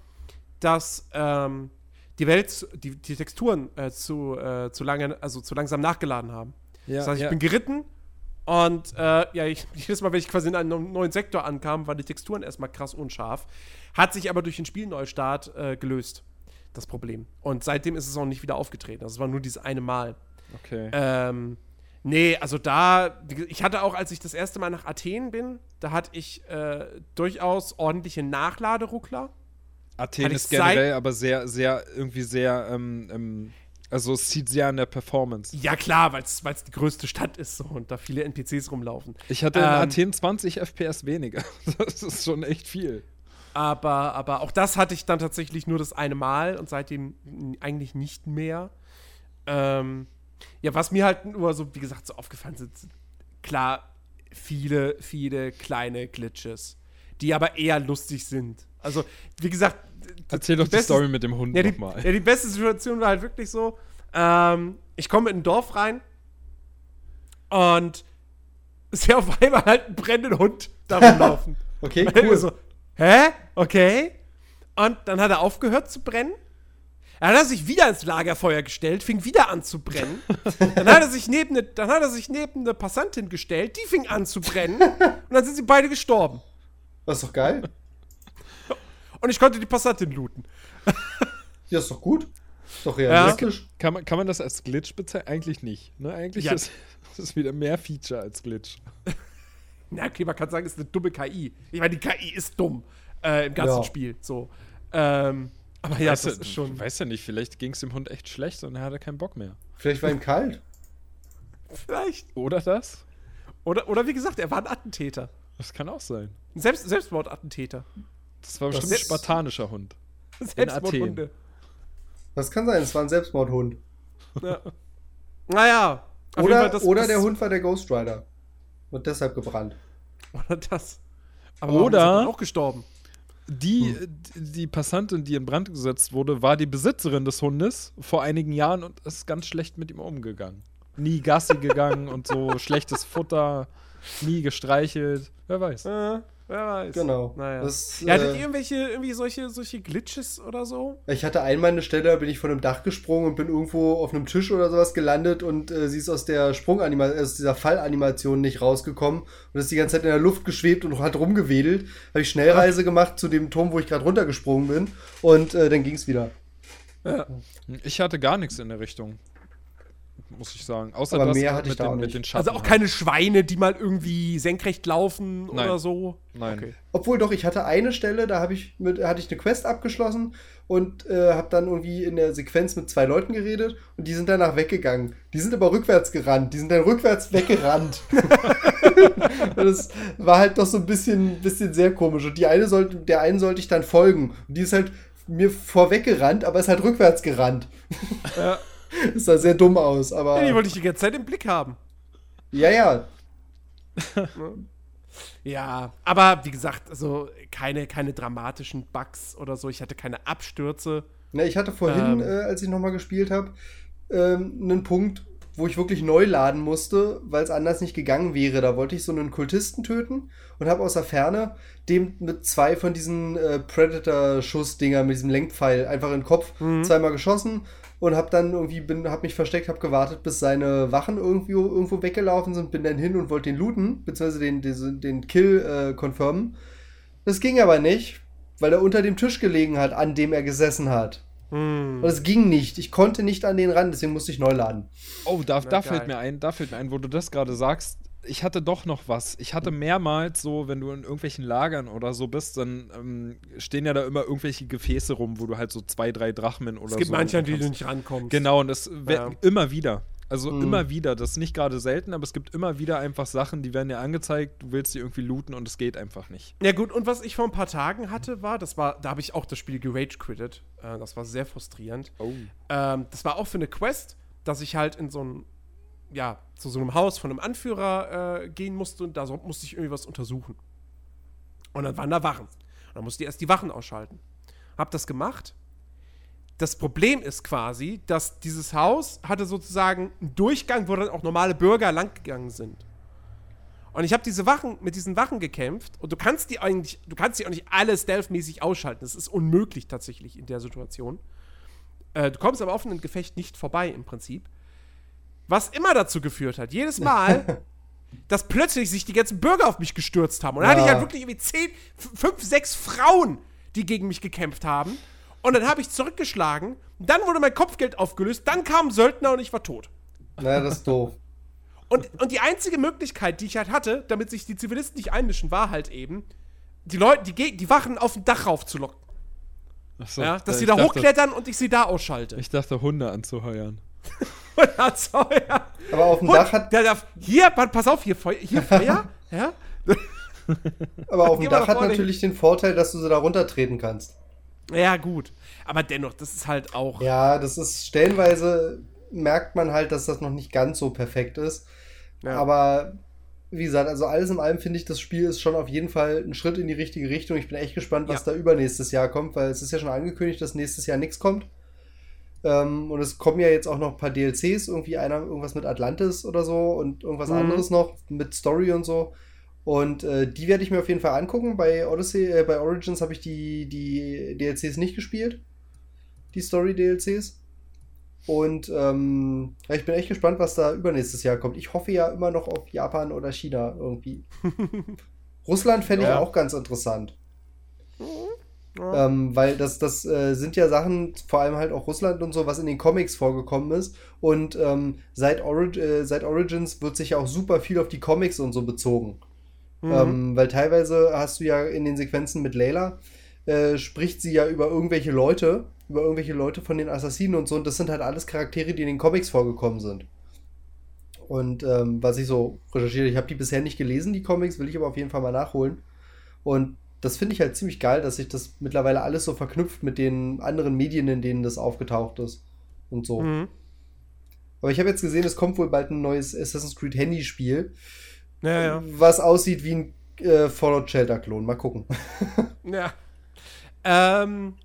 dass ähm, die Welt, die, die Texturen äh, zu, äh, zu lange, also zu langsam nachgeladen haben. Ja, das heißt, ich ja. bin geritten und äh, ja, ich, jedes Mal, wenn ich quasi in einen neuen Sektor ankam, waren die Texturen erstmal krass unscharf. Hat sich aber durch den Spielneustart äh, gelöst, das Problem. Und seitdem ist es auch nicht wieder aufgetreten. Das war nur dieses eine Mal. Okay. Ähm, nee, also da, ich hatte auch, als ich das erste Mal nach Athen bin, da hatte ich äh, durchaus ordentliche Nachladeruckler. Athen hatte ist generell aber sehr, sehr, irgendwie sehr, ähm, ähm, also es zieht sehr an der Performance. Ja, klar, weil es die größte Stadt ist so, und da viele NPCs rumlaufen. Ich hatte in Ähm. Athen 20 FPS weniger. Das ist schon echt viel. Aber, aber auch das hatte ich dann tatsächlich nur das eine Mal und seitdem eigentlich nicht mehr. Ähm, ja, was mir halt nur so, wie gesagt, so aufgefallen sind, sind klar viele, viele kleine Glitches, die aber eher lustig sind. Also, wie gesagt, Erzähl doch die beste- Story mit dem Hund Ja die, nochmal. ja, die beste Situation war halt wirklich so: ähm, Ich komme in ein Dorf rein und sehe auf einmal halt einen brennenden Hund da rumlaufen. Okay, cool. so, hä? Okay. Und dann hat er aufgehört zu brennen. Dann hat er sich wieder ins Lagerfeuer gestellt, fing wieder an zu brennen. Dann hat er sich neben eine, dann hat er sich neben eine Passantin gestellt, die fing an zu brennen. Und dann sind sie beide gestorben. Das ist doch geil. Und ich konnte die Passantin looten. Ja, ist doch gut. Ist doch realistisch. Kann man, kann man das als Glitch bezeichnen? Eigentlich nicht. Ne? Eigentlich Ja. ist es wieder mehr Feature als Glitch. Na, okay, man kann sagen, es ist eine dumme KI. Ich meine, die KI ist dumm äh, im ganzen Ja. Spiel. So. Ähm, aber ja, weißt das du, ist schon. Weiß ja nicht, vielleicht ging es dem Hund echt schlecht und er hatte keinen Bock mehr. Vielleicht war ihm kalt. Vielleicht. Oder das? Oder, oder wie gesagt, er war ein Attentäter. Das kann auch sein. Ein Selbst Selbstmordattentäter. Das war Das bestimmt ein ist- spartanischer Hund. Selbstmordhunde. Das kann sein, es war ein Selbstmordhund. Ja. Naja. Oder, das- oder das- der Hund war der Ghost Rider. Und deshalb gebrannt. Oder das. Aber Oder er auch gestorben. Die, hm. die Passantin, die in Brand gesetzt wurde, war die Besitzerin des Hundes vor einigen Jahren und ist ganz schlecht mit ihm umgegangen. Nie Gassi gegangen und so schlechtes Futter, nie gestreichelt. Wer weiß. Äh, wer weiß. Genau. Naja. Das, ja, hattet äh, ihr irgendwelche irgendwie solche, solche Glitches oder so? Ich hatte einmal eine Stelle, da bin ich von einem Dach gesprungen und bin irgendwo auf einem Tisch oder sowas gelandet und äh, sie ist aus der Sprunganimation, aus dieser Fallanimation nicht rausgekommen und ist die ganze Zeit in der Luft geschwebt und hat rumgewedelt. Habe ich Schnellreise gemacht zu dem Turm, wo ich gerade runtergesprungen bin und äh, dann ging es wieder. Ja. Ich hatte gar nichts in der Richtung muss ich sagen. Außer Aber mehr hatte ich da den, mit den Schatten. Also auch keine Schweine, die mal irgendwie senkrecht laufen Nein. oder so. Nein. Okay. Obwohl doch, ich hatte eine Stelle, da ich mit, hatte ich eine Quest abgeschlossen und äh, habe dann irgendwie in der Sequenz mit zwei Leuten geredet und die sind danach weggegangen. Die sind aber rückwärts gerannt. Die sind dann rückwärts weggerannt. das war halt doch so ein bisschen, bisschen sehr komisch. Und die eine sollte, der einen sollte ich dann folgen. Und die ist halt mir vorweggerannt, aber ist halt rückwärts gerannt. Ja. Das sah sehr dumm aus, aber. Ja, die wollte ich die ganze Zeit im Blick haben. Ja, ja. ja, aber wie gesagt, also keine, keine dramatischen Bugs oder so. Ich hatte keine Abstürze. Na, ich hatte vorhin, ähm, äh, als ich nochmal gespielt habe, ähm, einen Punkt, wo ich wirklich neu laden musste, weil es anders nicht gegangen wäre. Da wollte ich so einen Kultisten töten und habe aus der Ferne dem mit zwei von diesen äh, Predator-Schussdinger mit diesem Lenkpfeil einfach in den Kopf mhm. zweimal geschossen und habe dann irgendwie bin habe mich versteckt, habe gewartet, bis seine Wachen irgendwie irgendwo weggelaufen sind, bin dann hin und wollte den looten, beziehungsweise den, den, den Kill äh, confirmen. Das ging aber nicht, weil er unter dem Tisch gelegen hat, an dem er gesessen hat. Hm. Und es ging nicht. Ich konnte nicht an den ran, deswegen musste ich neu laden. Oh, da, da fällt mir ein, da fällt mir ein, wo du das gerade sagst ich hatte doch noch was. Ich hatte mehrmals so, wenn du in irgendwelchen Lagern oder so bist, dann ähm, stehen ja da immer irgendwelche Gefäße rum, wo du halt so zwei, drei Drachmen oder so. Es gibt so manche, an die du nicht rankommst. Genau, und das ja. immer wieder. Also mhm. immer wieder. Das ist nicht gerade selten, aber es gibt immer wieder einfach Sachen, die werden dir angezeigt, du willst die irgendwie looten und es geht einfach nicht. Ja, gut, und was ich vor ein paar Tagen hatte, war, das war, da habe ich auch das Spiel gerage quittet. Äh, das war sehr frustrierend. Oh. Ähm, das war auch für eine Quest, dass ich halt in so ein ja, zu so einem Haus von einem Anführer äh, gehen musste und da musste ich irgendwie was untersuchen. Und dann waren da Wachen. Und dann musste ich erst die Wachen ausschalten. Hab das gemacht. Das Problem ist quasi, dass dieses Haus hatte sozusagen einen Durchgang, wo dann auch normale Bürger langgegangen sind. Und ich habe diese Wachen mit diesen Wachen gekämpft und du kannst die eigentlich, du kannst die auch nicht alle stealthmäßig ausschalten. Das ist unmöglich tatsächlich in der Situation. Äh, du kommst aber auf ein Gefecht nicht vorbei im Prinzip. Was immer dazu geführt hat, jedes Mal, dass plötzlich sich die ganzen Bürger auf mich gestürzt haben. Und dann ja. hatte ich halt wirklich irgendwie zehn, fünf, sechs Frauen, die gegen mich gekämpft haben. Und dann habe ich zurückgeschlagen. Dann wurde mein Kopfgeld aufgelöst. Dann kam ein Söldner und ich war tot. Naja, das ist doof. Und, und die einzige Möglichkeit, die ich halt hatte, damit sich die Zivilisten nicht einmischen, war halt eben, die Leute, die, die Wachen auf dem Dach raufzulocken. So, ja, dass sie da dachte, hochklettern und ich sie da ausschalte. Ich dachte, Hunde anzuheuern. Aber auf dem Dach hat. Der darf, hier, pass auf, hier, Feu hier Feuer. ja? Aber auf dem Dach hat natürlich den Vorteil, dass du sie da runtertreten kannst. Ja, gut. Aber dennoch, das ist halt auch. Ja, das ist stellenweise merkt man halt, dass das noch nicht ganz so perfekt ist. Ja. Aber wie gesagt, also alles in allem finde ich, das Spiel ist schon auf jeden Fall ein Schritt in die richtige Richtung. Ich bin echt gespannt, was ja. da übernächstes Jahr kommt, weil es ist ja schon angekündigt, dass nächstes Jahr nichts kommt. Ähm, und es kommen ja jetzt auch noch ein paar DLCs, irgendwie einer irgendwas mit Atlantis oder so und irgendwas mhm. anderes noch mit Story und so. Und äh, die werde ich mir auf jeden Fall angucken. Bei Odyssey, äh, bei Origins habe ich die, die DLCs nicht gespielt. Die Story-DLCs. Und ähm, ich bin echt gespannt, was da übernächstes Jahr kommt. Ich hoffe ja immer noch auf Japan oder China irgendwie. Russland fände ich ja. auch ganz interessant. Ja. Ähm, weil das, das äh, sind ja Sachen, vor allem halt auch Russland und so, was in den Comics vorgekommen ist. Und ähm, seit, Orig äh, seit Origins wird sich ja auch super viel auf die Comics und so bezogen. Mhm. Ähm, weil teilweise hast du ja in den Sequenzen mit Layla, äh, spricht sie ja über irgendwelche Leute, über irgendwelche Leute von den Assassinen und so. Und das sind halt alles Charaktere, die in den Comics vorgekommen sind. Und ähm, was ich so recherchiere, ich habe die bisher nicht gelesen, die Comics, will ich aber auf jeden Fall mal nachholen. Und das finde ich halt ziemlich geil, dass sich das mittlerweile alles so verknüpft mit den anderen Medien, in denen das aufgetaucht ist. Und so. Mhm. Aber ich habe jetzt gesehen, es kommt wohl bald ein neues Assassin's Creed Handyspiel. Ja, ja. was aussieht wie ein äh, Fallout Shelter-Klon. Mal gucken. Ja. Ähm,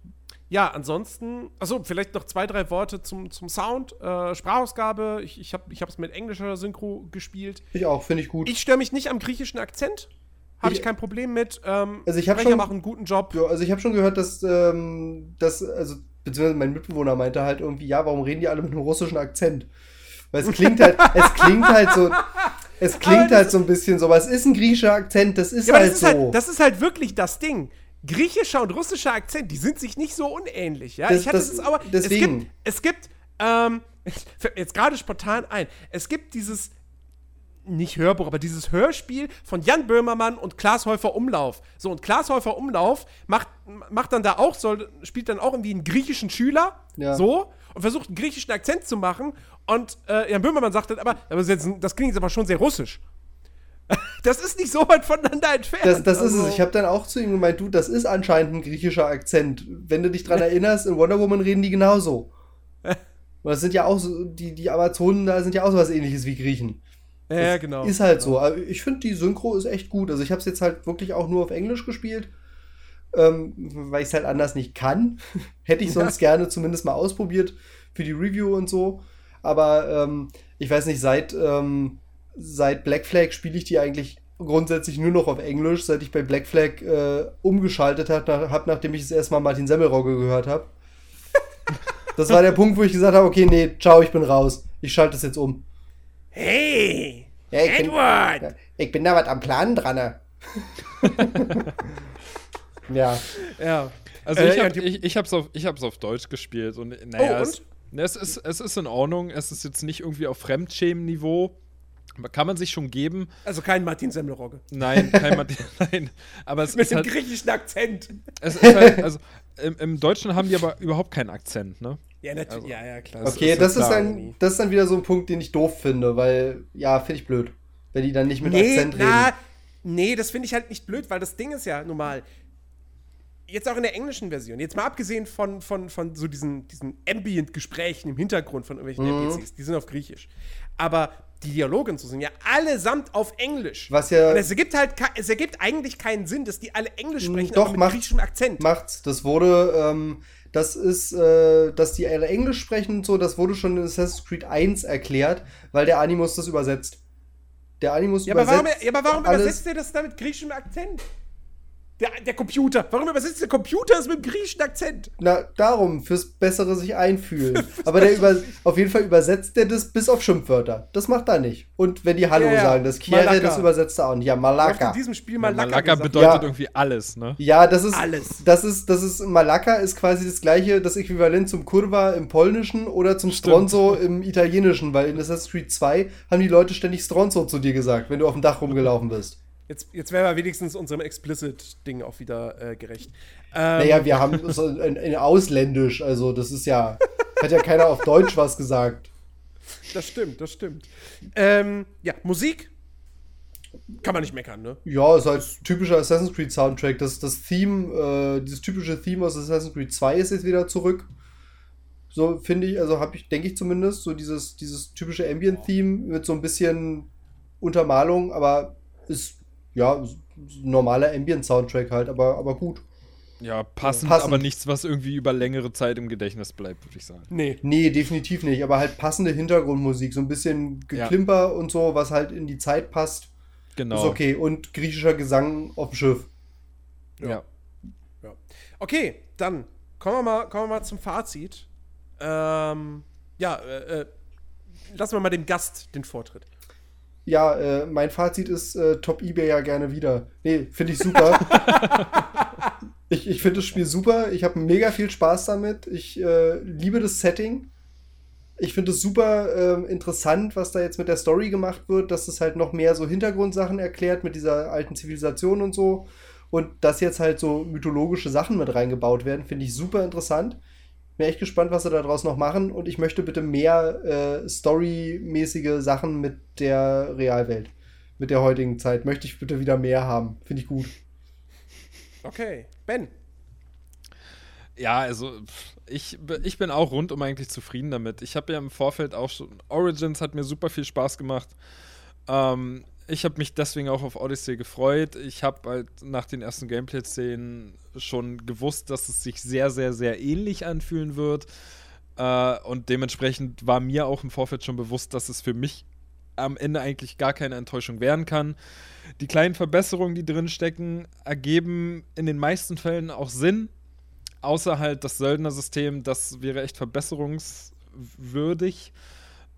ja, ansonsten, also vielleicht noch zwei, drei Worte zum, zum Sound. Äh, Sprachausgabe, ich, ich habe es mit englischer Synchro gespielt. Ich auch, finde ich gut. Ich störe mich nicht am griechischen Akzent. Habe ich, Ich- kein Problem mit. Ähm, Also ich hab Sprecher schon- machen einen guten Job. Ja, also ich habe schon gehört, dass, ähm, dass, also, beziehungsweise mein Mitbewohner meinte halt irgendwie, ja, warum reden die alle mit einem russischen Akzent? Weil es klingt halt, es klingt halt so, es klingt halt so ein bisschen so, aber es ist ein griechischer Akzent, das ist Ja, halt das ist so. halt, das ist halt wirklich das Ding. Griechischer und russischer Akzent, die sind sich nicht so unähnlich, ja. Das- ich hatte das- es aber. deswegen. Es gibt, es gibt, ähm, jetzt gerade spontan ein, es gibt dieses, nicht Hörbuch, aber dieses Hörspiel von Jan Böhmermann und Klaas Häufer Umlauf. So, und Klaas Häufer Umlauf macht, macht dann da auch, soll, spielt dann auch irgendwie einen griechischen Schüler, Ja. so, und versucht einen griechischen Akzent zu machen. Und äh, Jan Böhmermann sagt dann aber, das, ist klingt jetzt aber schon sehr russisch. Das ist nicht so weit voneinander entfernt. Das, das ist Also- es. Ich habe dann auch zu ihm gemeint, du, das ist anscheinend ein griechischer Akzent. Wenn du dich dran erinnerst, in Wonder Woman reden die genauso. Und das sind ja auch so, die, die Amazonen da sind ja auch so was ähnliches wie Griechen. Ja, ja, genau. Ist halt so. Aber ich finde, die Synchro ist echt gut. Also ich habe es jetzt halt wirklich auch nur auf Englisch gespielt, ähm, weil ich es halt anders nicht kann. Hätte ich sonst gerne zumindest mal ausprobiert für die Review und so. Aber ähm, ich weiß nicht, seit, ähm, seit Black Flag spiele ich die eigentlich grundsätzlich nur noch auf Englisch, seit ich bei Black Flag äh, umgeschaltet habe, hab, nachdem ich das erste Mal Martin Semmelrogge gehört habe. Das war der Punkt, wo ich gesagt habe, okay, nee, ciao, ich bin raus. Ich schalte das jetzt um. Hey! Ja, ich bin- Edward! Ja, Ich bin da was am Plan dran. ne? ja. Ja. Also Äh, ich habe ich, ich hab's auf, ich hab's auf Deutsch gespielt und naja, Oh, es, ne, es, ist, es ist in Ordnung. Es ist jetzt nicht irgendwie auf Fremdschämen-Niveau. Aber Kann man sich schon geben. Also kein Martin Semmelrogge. Nein, kein Mat- Nein. Aber es Mit ist dem halt, griechischen Akzent. es ist halt also im, im Deutschen haben die aber überhaupt keinen Akzent, ne? Ja, natürlich. Also- ja, ja, klar. Das Okay, ist das ist, dann, das ist dann wieder so ein Punkt, den ich doof finde, weil, ja, finde ich blöd. Wenn die dann nicht mit nee, Akzent na, reden. nee, das finde ich halt nicht blöd, weil das Ding ist ja nun mal, jetzt auch in der englischen Version, jetzt mal abgesehen von, von, von so diesen, diesen Ambient-Gesprächen im Hintergrund von irgendwelchen Mhm. NPCs, die sind auf Griechisch. Aber die Dialoge und so sind ja allesamt auf Englisch. Was ja- Und es ergibt halt, es ergibt eigentlich keinen Sinn, dass die alle Englisch sprechen, Mm, Doch, aber mit macht- griechischem Akzent. Macht's. Das wurde, ähm, das ist, äh, dass die alle Englisch sprechen und so, das wurde schon in Assassin's Creed 1 erklärt, weil der Animus das übersetzt. Der Animus Ja, aber warum, übersetzt. ja, aber warum übersetzt er das da mit griechischem Akzent? Der, der Computer. Warum übersetzt der Computer das mit dem griechischen Akzent? Na, darum, fürs bessere sich einfühlen. Aber der über, auf jeden Fall übersetzt der das bis auf Schimpfwörter. Das macht er nicht. Und wenn die Hallo Ja, ja. sagen, das Kiere, Malaka. das übersetzt er auch nicht. Ja, Malaka. in diesem Spiel Ja, Malaka gesagt. bedeutet Ja. irgendwie alles, ne? Ja, das ist Alles. Das ist, das ist Malaka ist quasi das gleiche, das Äquivalent zum Kurva im Polnischen oder zum Stronzo im Italienischen, weil in Assassin's Creed 2 haben die Leute ständig Stronzo zu dir gesagt, wenn du auf dem Dach rumgelaufen bist. Jetzt, jetzt wären wir wenigstens unserem Explicit-Ding auch wieder äh, gerecht. Ähm, Naja, wir haben so ein, ein Ausländisch, also das ist ja, hat ja keiner auf Deutsch was gesagt. Das stimmt, das stimmt. Ähm, ja, Musik kann man nicht meckern, ne? Ja, ist halt typischer Assassin's Creed Soundtrack. Das, das Theme, äh, dieses typische Theme aus Assassin's Creed 2 ist jetzt wieder zurück. So finde ich, also habe ich, denke ich zumindest, so dieses, dieses typische Ambient-Theme mit so ein bisschen Untermalung, aber ist, ja, normaler Ambient-Soundtrack halt, aber, aber gut. Ja, passend, Passend. aber nichts, was irgendwie über längere Zeit im Gedächtnis bleibt, würde ich sagen. Nee. Nee, definitiv nicht, aber halt passende Hintergrundmusik, so ein bisschen Geklimper und so, was halt in die Zeit passt, Genau. ist okay. Und griechischer Gesang auf dem Schiff. Ja. Ja. Okay, dann kommen wir mal, kommen wir mal zum Fazit. Ähm, ja, äh, äh, lassen wir mal dem Gast den Vortritt. Ja, äh, mein Fazit ist äh, Top eBay ja gerne wieder. Nee, finde ich super. ich ich finde das Spiel super. Ich habe mega viel Spaß damit. Ich äh, liebe das Setting. Ich finde es super ähm, interessant, was da jetzt mit der Story gemacht wird, dass es halt noch mehr so Hintergrundsachen erklärt mit dieser alten Zivilisation und so. Und dass jetzt halt so mythologische Sachen mit reingebaut werden, finde ich super interessant. Bin echt gespannt, was sie daraus noch machen. Und ich möchte bitte mehr äh, storymäßige Sachen mit der Realwelt. Mit der heutigen Zeit. Möchte ich bitte wieder mehr haben. Finde ich gut. Okay, Ben. Ja, also ich, ich bin auch rundum eigentlich zufrieden damit. Ich habe ja im Vorfeld auch schon. Origins hat mir super viel Spaß gemacht. Ähm, ich habe mich deswegen auch auf Odyssey gefreut. Ich habe halt nach den ersten Gameplay-Szenen schon gewusst, dass es sich sehr, sehr, sehr ähnlich anfühlen wird. Äh, und dementsprechend war mir auch im Vorfeld schon bewusst, dass es für mich am Ende eigentlich gar keine Enttäuschung werden kann. Die kleinen Verbesserungen, die drin stecken, ergeben in den meisten Fällen auch Sinn. Außer halt das Söldner-System, das wäre echt verbesserungswürdig.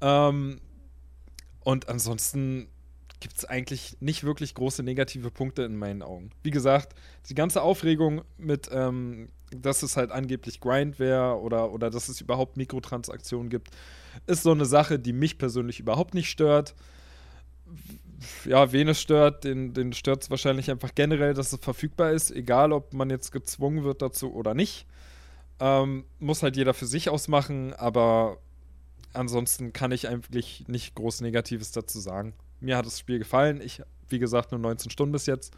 Ähm, und ansonsten gibt es eigentlich nicht wirklich große negative Punkte in meinen Augen. Wie gesagt, die ganze Aufregung mit, ähm, dass es halt angeblich Grind wäre oder, oder dass es überhaupt Mikrotransaktionen gibt, ist so eine Sache, die mich persönlich überhaupt nicht stört. Ja, wen es stört, den, den stört es wahrscheinlich einfach generell, dass es verfügbar ist, egal ob man jetzt gezwungen wird dazu oder nicht. Ähm, muss halt jeder für sich ausmachen, aber ansonsten kann ich eigentlich nicht groß Negatives dazu sagen. Mir hat das Spiel gefallen. Ich, wie gesagt, nur 19 Stunden bis jetzt.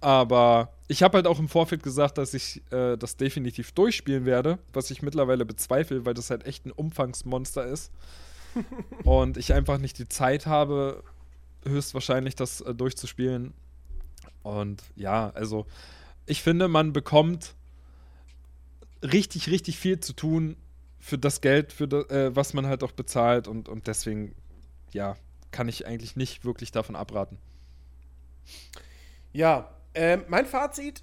Aber ich habe halt auch im Vorfeld gesagt, dass ich äh, das definitiv durchspielen werde, was ich mittlerweile bezweifle, weil das halt echt ein Umfangsmonster ist. und ich einfach nicht die Zeit habe, höchstwahrscheinlich das äh, durchzuspielen. Und ja, also ich finde, man bekommt richtig, richtig viel zu tun für das Geld, für das, äh, was man halt auch bezahlt. Und, und deswegen, ja, kann ich eigentlich nicht wirklich davon abraten. Ja, äh, mein Fazit,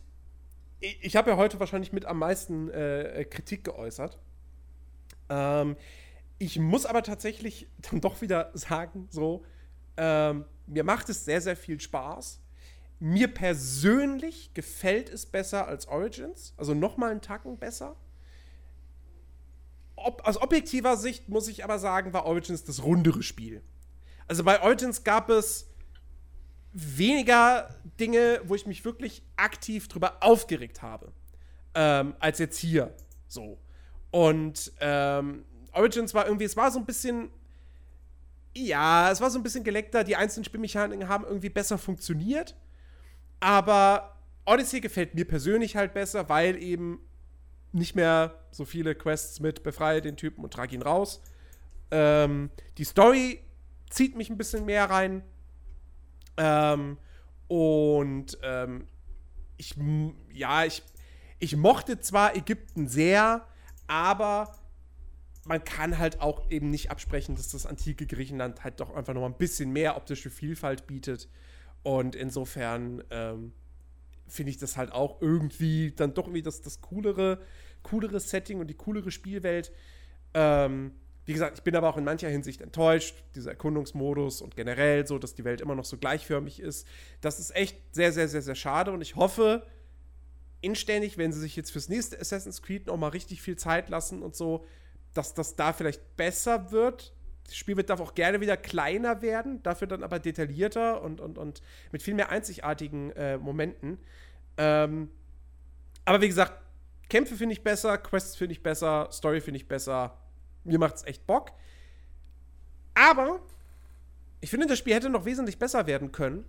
ich, ich habe ja heute wahrscheinlich mit am meisten äh, Kritik geäußert. Ähm, ich muss aber tatsächlich dann doch wieder sagen, so, ähm, mir macht es sehr, sehr viel Spaß. Mir persönlich gefällt es besser als Origins, also nochmal einen Tacken besser. Ob, aus objektiver Sicht muss ich aber sagen, war Origins das rundere Spiel. Also bei Origins gab es weniger Dinge, wo ich mich wirklich aktiv drüber aufgeregt habe, ähm, als jetzt hier. So. Und ähm, Origins war irgendwie, es war so ein bisschen, ja, es war so ein bisschen geleckter. Die einzelnen Spielmechaniken haben irgendwie besser funktioniert. Aber Odyssey gefällt mir persönlich halt besser, weil eben nicht mehr so viele Quests mit befreie den Typen und trage ihn raus. Ähm, die Story zieht mich ein bisschen mehr rein. Ähm, und ähm, ich, ja, ich, ich mochte zwar Ägypten sehr, aber man kann halt auch eben nicht absprechen, dass das antike Griechenland halt doch einfach noch ein bisschen mehr optische Vielfalt bietet. Und insofern ähm, finde ich das halt auch irgendwie dann doch irgendwie das, das coolere, coolere Setting und die coolere Spielwelt. Ähm, wie gesagt, ich bin aber auch in mancher Hinsicht enttäuscht, dieser Erkundungsmodus und generell so, dass die Welt immer noch so gleichförmig ist. Das ist echt sehr, sehr, sehr, sehr schade und ich hoffe inständig, wenn sie sich jetzt fürs nächste Assassin's Creed noch mal richtig viel Zeit lassen und so, dass das da vielleicht besser wird. Das Spiel wird darf auch gerne wieder kleiner werden, dafür dann aber detaillierter und, und, und mit viel mehr einzigartigen äh, Momenten. Ähm, aber wie gesagt, Kämpfe finde ich besser, Quests finde ich besser, Story finde ich besser mir macht es echt Bock. Aber ich finde, das Spiel hätte noch wesentlich besser werden können.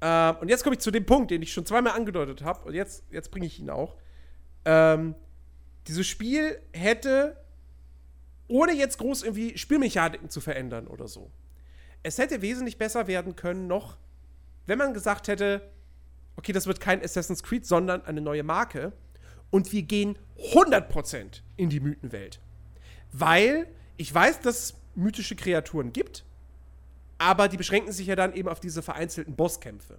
Ähm, und jetzt komme ich zu dem Punkt, den ich schon zweimal angedeutet habe. Und jetzt, jetzt bringe ich ihn auch. Ähm, dieses Spiel hätte, ohne jetzt groß irgendwie Spielmechaniken zu verändern oder so, es hätte wesentlich besser werden können noch, wenn man gesagt hätte, okay, das wird kein Assassin's Creed, sondern eine neue Marke. Und wir gehen 100% in die Mythenwelt. Weil ich weiß, dass es mythische Kreaturen gibt, aber die beschränken sich ja dann eben auf diese vereinzelten Bosskämpfe.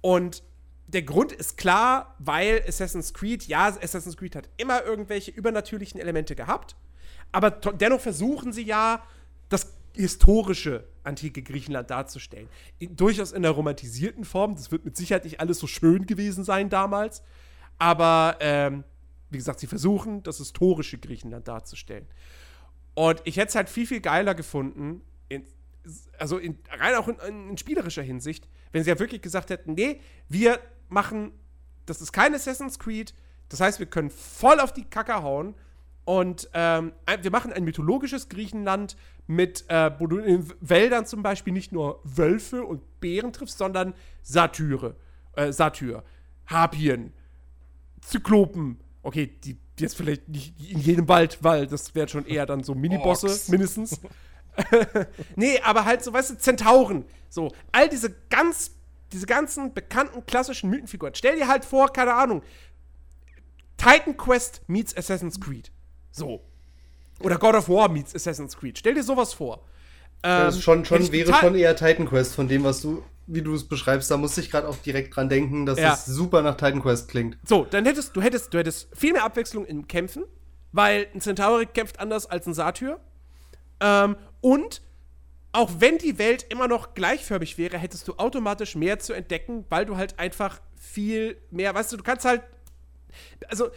Und der Grund ist klar, weil Assassin's Creed, ja, Assassin's Creed hat immer irgendwelche übernatürlichen Elemente gehabt, aber dennoch versuchen sie ja, das historische antike Griechenland darzustellen. In, durchaus in der romantisierten Form. Das wird mit Sicherheit nicht alles so schön gewesen sein damals. Aber ähm, wie gesagt, sie versuchen, das historische Griechenland darzustellen. Und ich hätte es halt viel, viel geiler gefunden, in, also in, rein auch in, in, spielerischer Hinsicht, wenn sie ja wirklich gesagt hätten, nee, wir machen, das ist kein Assassin's Creed, das heißt, wir können voll auf die Kacke hauen und ähm, wir machen ein mythologisches Griechenland mit, äh, wo du in Wäldern zum Beispiel nicht nur Wölfe und Bären triffst, sondern Satyre, äh, Satyr, Harpien, Zyklopen, okay, die jetzt vielleicht nicht in jedem Wald, weil das wären schon eher dann so Minibosse mindestens. nee, aber halt so, weißt du, Zentauren. So, all diese ganz, diese ganzen bekannten klassischen Mythenfiguren. Stell dir halt vor, keine Ahnung, Titan Quest meets Assassin's Creed. So. Oder God of War meets Assassin's Creed. Stell dir sowas vor. das Ähm, schon, schon ich wäre schon eher Titan Quest von dem, was du, wie du es beschreibst. Da musste ich gerade auch direkt dran denken, dass Ja. es super nach Titan Quest klingt. So, dann hättest du hättest, du hättest viel mehr Abwechslung im Kämpfen, weil ein Centauri kämpft anders als ein Satyr. Ähm, und auch wenn die Welt immer noch gleichförmig wäre, hättest du automatisch mehr zu entdecken, weil du halt einfach viel mehr, weißt du, du kannst halt, also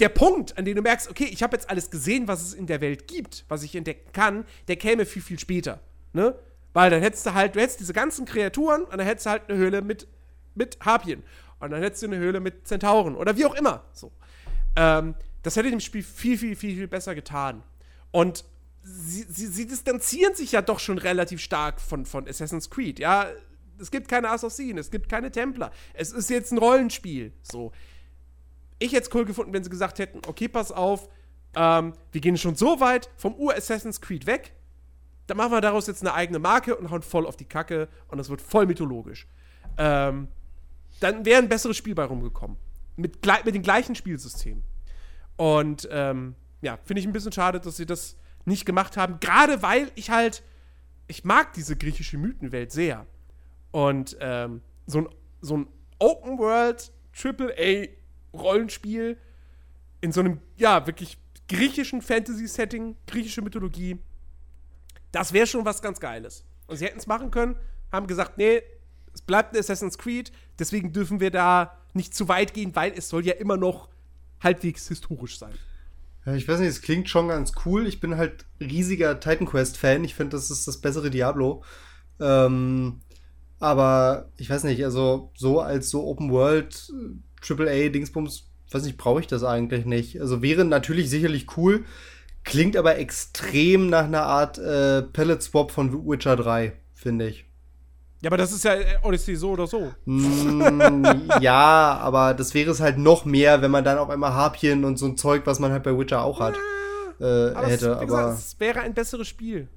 der Punkt, an dem du merkst, okay, ich habe jetzt alles gesehen, was es in der Welt gibt, was ich entdecken kann, der käme viel, viel später, ne? Weil dann hättest du halt, du hättest diese ganzen Kreaturen und dann hättest du halt eine Höhle mit, mit Harpien und dann hättest du eine Höhle mit Zentauren oder wie auch immer, so. Ähm, das hätte dem Spiel viel, viel, viel, viel besser getan. Und sie, sie, sie distanzieren sich ja doch schon relativ stark von, von Assassin's Creed. Ja, es gibt keine Assassinen, es gibt keine Templer. Es ist jetzt ein Rollenspiel. So. Ich hätte es cool gefunden, wenn sie gesagt hätten: Okay, pass auf, ähm, wir gehen schon so weit vom Ur-Assassin's Creed weg, dann machen wir daraus jetzt eine eigene Marke und hauen voll auf die Kacke und es wird voll mythologisch. Ähm, dann wäre ein besseres Spiel bei rumgekommen. Mit, mit dem gleichen Spielsystem. Und ähm, ja, finde ich ein bisschen schade, dass sie das nicht gemacht haben. Gerade weil ich halt, ich mag diese griechische Mythenwelt sehr. Und ähm, so ein, so ein Open World AAA Rollenspiel in so einem, ja, wirklich griechischen Fantasy-Setting, griechische Mythologie, das wäre schon was ganz Geiles. Und sie hätten es machen können, haben gesagt, nee, es bleibt ein Assassin's Creed, deswegen dürfen wir da nicht zu weit gehen, weil es soll ja immer noch halbwegs historisch sein. Ich weiß nicht, es klingt schon ganz cool. Ich bin halt riesiger Titan Quest-Fan. Ich finde, das ist das bessere Diablo. Ähm, aber ich weiß nicht, also so als so Open World äh, AAA Dingsbums, weiß nicht, brauche ich das eigentlich nicht. Also wäre natürlich sicherlich cool, klingt aber extrem nach einer Art äh, Pellet Swap von Witcher 3, finde ich. Ja, aber das ist ja äh, Odyssey so oder so. Mm, ja, aber das wäre es halt noch mehr, wenn man dann auf einmal Harpien und so ein Zeug, was man halt bei Witcher auch hat, äh, Aber hätte. es, wie gesagt, aber es wäre ein besseres Spiel.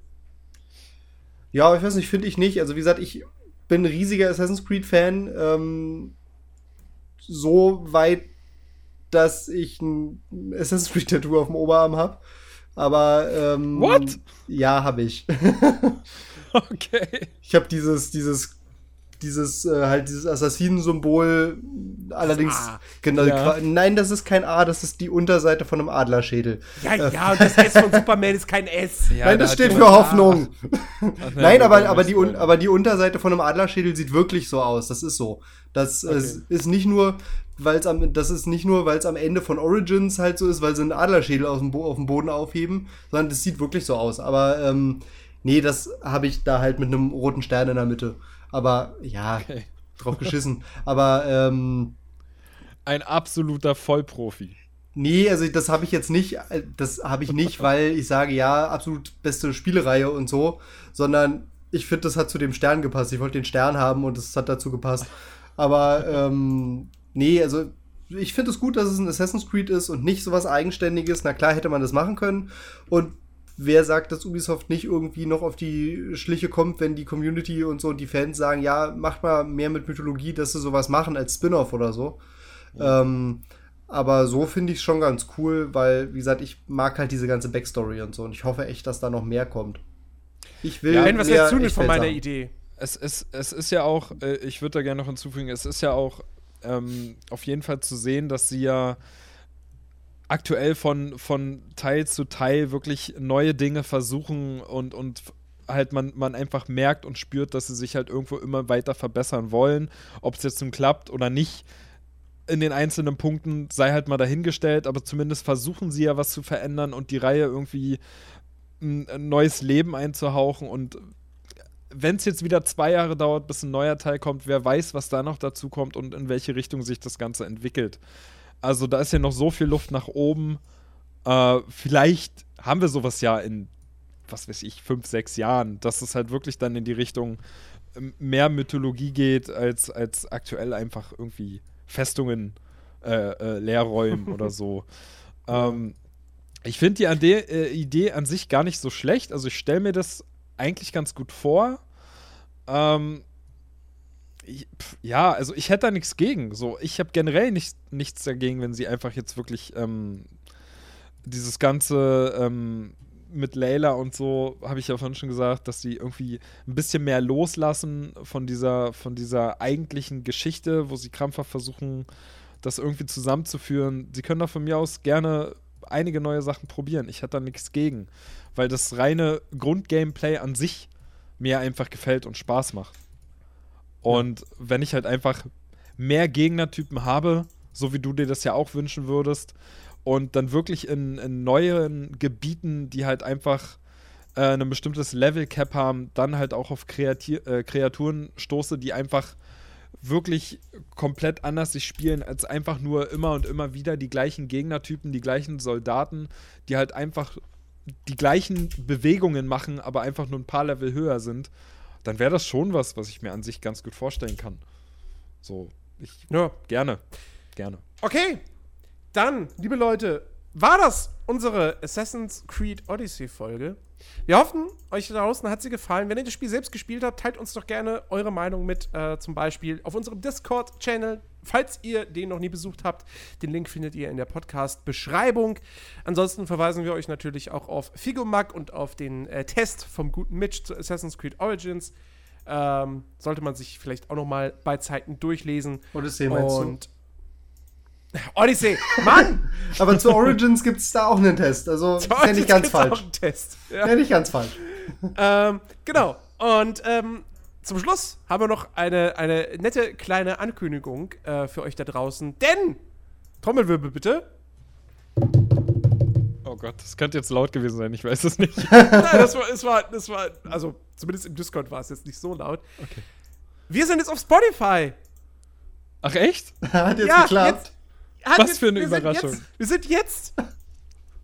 ja, ich weiß nicht, finde ich nicht. Also wie gesagt, ich bin ein riesiger Assassin's Creed Fan. Ähm, so weit, dass ich ein Assassin's Creed Tattoo auf dem Oberarm habe. Aber ähm, What? Ja, habe ich. Okay. Ich habe dieses, dieses, dieses, äh, halt dieses Assassinen-Symbol. Allerdings, A. genau, Ja. nein, das ist kein A, das ist die Unterseite von einem Adlerschädel. Ja, ja, und das S von Superman ist kein S. Ja, nein, da das hat steht für Hoffnung. Ach, Nein, wir aber, aber, die, aber die Unterseite von einem Adlerschädel sieht wirklich so aus. Das ist so. Das äh, Okay. ist nicht nur, weil es am, das ist nicht nur, weil es am Ende von Origins halt so ist, weil sie einen Adlerschädel aus dem Bo auf dem Boden aufheben, sondern das sieht wirklich so aus. Aber ähm, nee, das habe ich da halt mit einem roten Stern in der Mitte. Aber ja, Okay. drauf geschissen. Aber ähm, Ein absoluter Vollprofi. Nee, also das habe ich jetzt nicht, äh, das habe ich nicht, weil ich sage, ja, absolut beste Spielereihe und so, sondern ich finde, das hat zu dem Stern gepasst. Ich wollte den Stern haben und es hat dazu gepasst. Aber ähm, nee, also ich finde es gut, dass es ein Assassin's Creed ist und nicht sowas Eigenständiges. Na klar hätte man das machen können. Und wer sagt, dass Ubisoft nicht irgendwie noch auf die Schliche kommt, wenn die Community und so und die Fans sagen, ja, macht mal mehr mit Mythologie, dass sie sowas machen als Spin-off oder so. Ähm, aber so finde ich es schon ganz cool, weil, wie gesagt, ich mag halt diese ganze Backstory und so und ich hoffe echt, dass da noch mehr kommt. Ich will. Ja, Wenn was jetzt ist von meiner. Idee. Es ist, es ist ja auch, äh, ich würde da gerne noch hinzufügen, es ist ja auch ähm, auf jeden Fall zu sehen, dass sie ja aktuell von, von Teil zu Teil wirklich neue Dinge versuchen und, und halt man, man einfach merkt und spürt, dass sie sich halt irgendwo immer weiter verbessern wollen. Ob es jetzt nun klappt oder nicht, in den einzelnen Punkten sei halt mal dahingestellt, aber zumindest versuchen sie ja was zu verändern und die Reihe irgendwie ein, ein neues Leben einzuhauchen und wenn es jetzt wieder zwei Jahre dauert, bis ein neuer Teil kommt, wer weiß, was da noch dazu kommt und in welche Richtung sich das Ganze entwickelt. Also da ist ja noch so viel Luft nach oben. Äh, vielleicht haben wir sowas ja in, was weiß ich, fünf, sechs Jahren, dass es halt wirklich dann in die Richtung ähm, mehr Mythologie geht, als, als aktuell einfach irgendwie Festungen äh, äh, leer räumen oder so. Ähm, Ich finde die äh, Idee an sich gar nicht so schlecht. Also ich stelle mir das eigentlich ganz gut vor. Ähm, ja, also ich hätte da nichts gegen. So, ich habe generell nicht, nichts dagegen, wenn sie einfach jetzt wirklich ähm, dieses ganze ähm, mit Layla und so, habe ich ja vorhin schon gesagt, dass sie irgendwie ein bisschen mehr loslassen von dieser, von dieser eigentlichen Geschichte, wo sie krampfhaft versuchen, das irgendwie zusammenzuführen. Sie können da von mir aus gerne einige neue Sachen probieren. Ich hätte da nichts gegen, weil das reine Grundgameplay an sich mir einfach gefällt und Spaß macht. Und ja. wenn ich halt einfach mehr Gegnertypen habe, so wie du dir das ja auch wünschen würdest, und dann wirklich in, in neuen Gebieten, die halt einfach äh, ein bestimmtes Level-Cap haben, dann halt auch auf Kreati äh, Kreaturen stoße, die einfach wirklich komplett anders sich spielen, als einfach nur immer und immer wieder die gleichen Gegnertypen, die gleichen Soldaten, die halt einfach die gleichen Bewegungen machen, aber einfach nur ein paar Level höher sind, dann wäre das schon was, was ich mir an sich ganz gut vorstellen kann. So, ich ja. gerne, gerne. Okay, dann, liebe Leute, war das unsere Assassin's Creed Odyssey Folge. Wir hoffen, euch da draußen hat sie gefallen. Wenn ihr das Spiel selbst gespielt habt, teilt uns doch gerne eure Meinung mit, äh, zum Beispiel auf unserem Discord-Channel, falls ihr den noch nie besucht habt. Den Link findet ihr in der Podcast-Beschreibung. Ansonsten verweisen wir euch natürlich auch auf Figomag und auf den äh, Test vom guten Mitch zu Assassin's Creed Origins. Ähm, sollte man sich vielleicht auch noch mal bei Zeiten durchlesen. Odyssey meinst und? Odyssey, Mann! Aber zu Origins gibt es da auch einen Test. Also ist ja nicht ganz falsch. Auch einen Test. Ja. ja nicht ganz falsch. ähm, genau. Und ähm, zum Schluss haben wir noch eine, eine nette kleine Ankündigung äh, für euch da draußen. Denn, Trommelwirbel bitte. Oh Gott, das könnte jetzt laut gewesen sein, ich weiß es nicht. Nein, das war, das war, das war, also zumindest im Discord war es jetzt nicht so laut. Okay. Wir sind jetzt auf Spotify. Ach echt? Hat jetzt ja, geklappt. Jetzt, was jetzt, für eine wir Überraschung. Sind jetzt, wir sind jetzt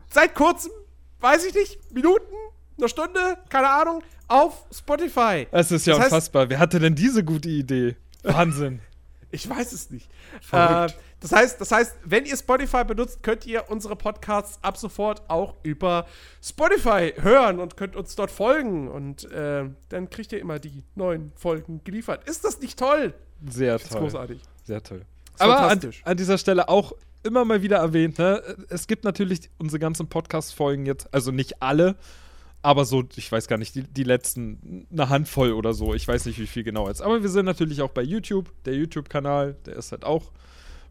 seit kurzem, weiß ich nicht, Minuten, eine Stunde, keine Ahnung, auf Spotify. Es ist ja das unfassbar. Heißt, Wer hatte denn diese gute Idee? Wahnsinn. ich weiß es nicht. Äh, das, heißt, das heißt, wenn ihr Spotify benutzt, könnt ihr unsere Podcasts ab sofort auch über Spotify hören und könnt uns dort folgen. Und äh, dann kriegt ihr immer die neuen Folgen geliefert. Ist das nicht toll? Sehr toll. großartig. Sehr toll. Aber an, an, dieser Stelle auch immer mal wieder erwähnt, ne? es gibt natürlich unsere ganzen Podcast-Folgen jetzt, also nicht alle, aber so, ich weiß gar nicht, die, die letzten, eine Handvoll oder so, ich weiß nicht, wie viel genau jetzt. Aber wir sind natürlich auch bei YouTube, der YouTube-Kanal, der ist halt auch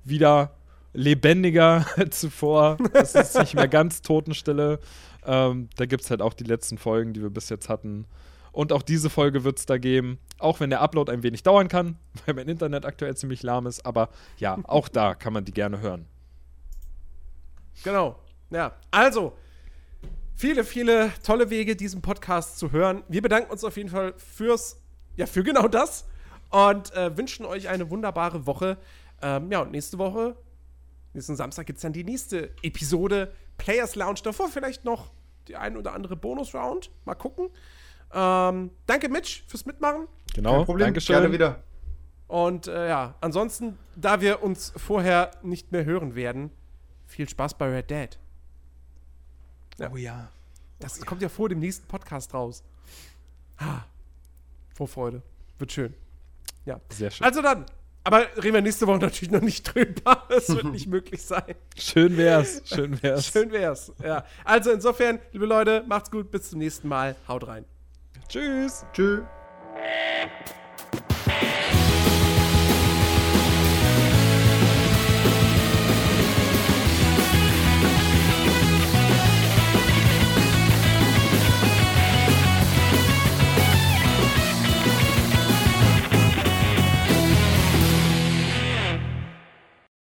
wieder lebendiger als zuvor. Es ist nicht mehr ganz Totenstille. Ähm, da gibt es halt auch die letzten Folgen, die wir bis jetzt hatten. Und auch diese Folge wird es da geben, auch wenn der Upload ein wenig dauern kann, weil mein Internet aktuell ziemlich lahm ist. Aber ja, auch da kann man die gerne hören. Genau. Ja, also viele, viele tolle Wege, diesen Podcast zu hören. Wir bedanken uns auf jeden Fall fürs, ja, für genau das und äh, wünschen euch eine wunderbare Woche. Ähm, ja, und nächste Woche, nächsten Samstag gibt es dann die nächste Episode Players Lounge. Davor vielleicht noch die ein oder andere Bonus-Round. Mal gucken. Ähm, danke, Mitch, fürs Mitmachen. Genau, Kein Problem. Dankeschön. Gerne wieder. Und äh, ja, ansonsten, da wir uns vorher nicht mehr hören werden, viel Spaß bei Red Dead. Ja. Oh ja. Das oh, kommt ja. ja vor dem nächsten Podcast raus. Ah, Vorfreude. Wird schön. Ja. Sehr schön. Also dann, aber reden wir nächste Woche natürlich noch nicht drüber. Das wird nicht möglich sein. Schön wär's. Schön wär's. Schön wär's. Ja. Also insofern, liebe Leute, macht's gut. Bis zum nächsten Mal. Haut rein. Tschüss. Tschüss.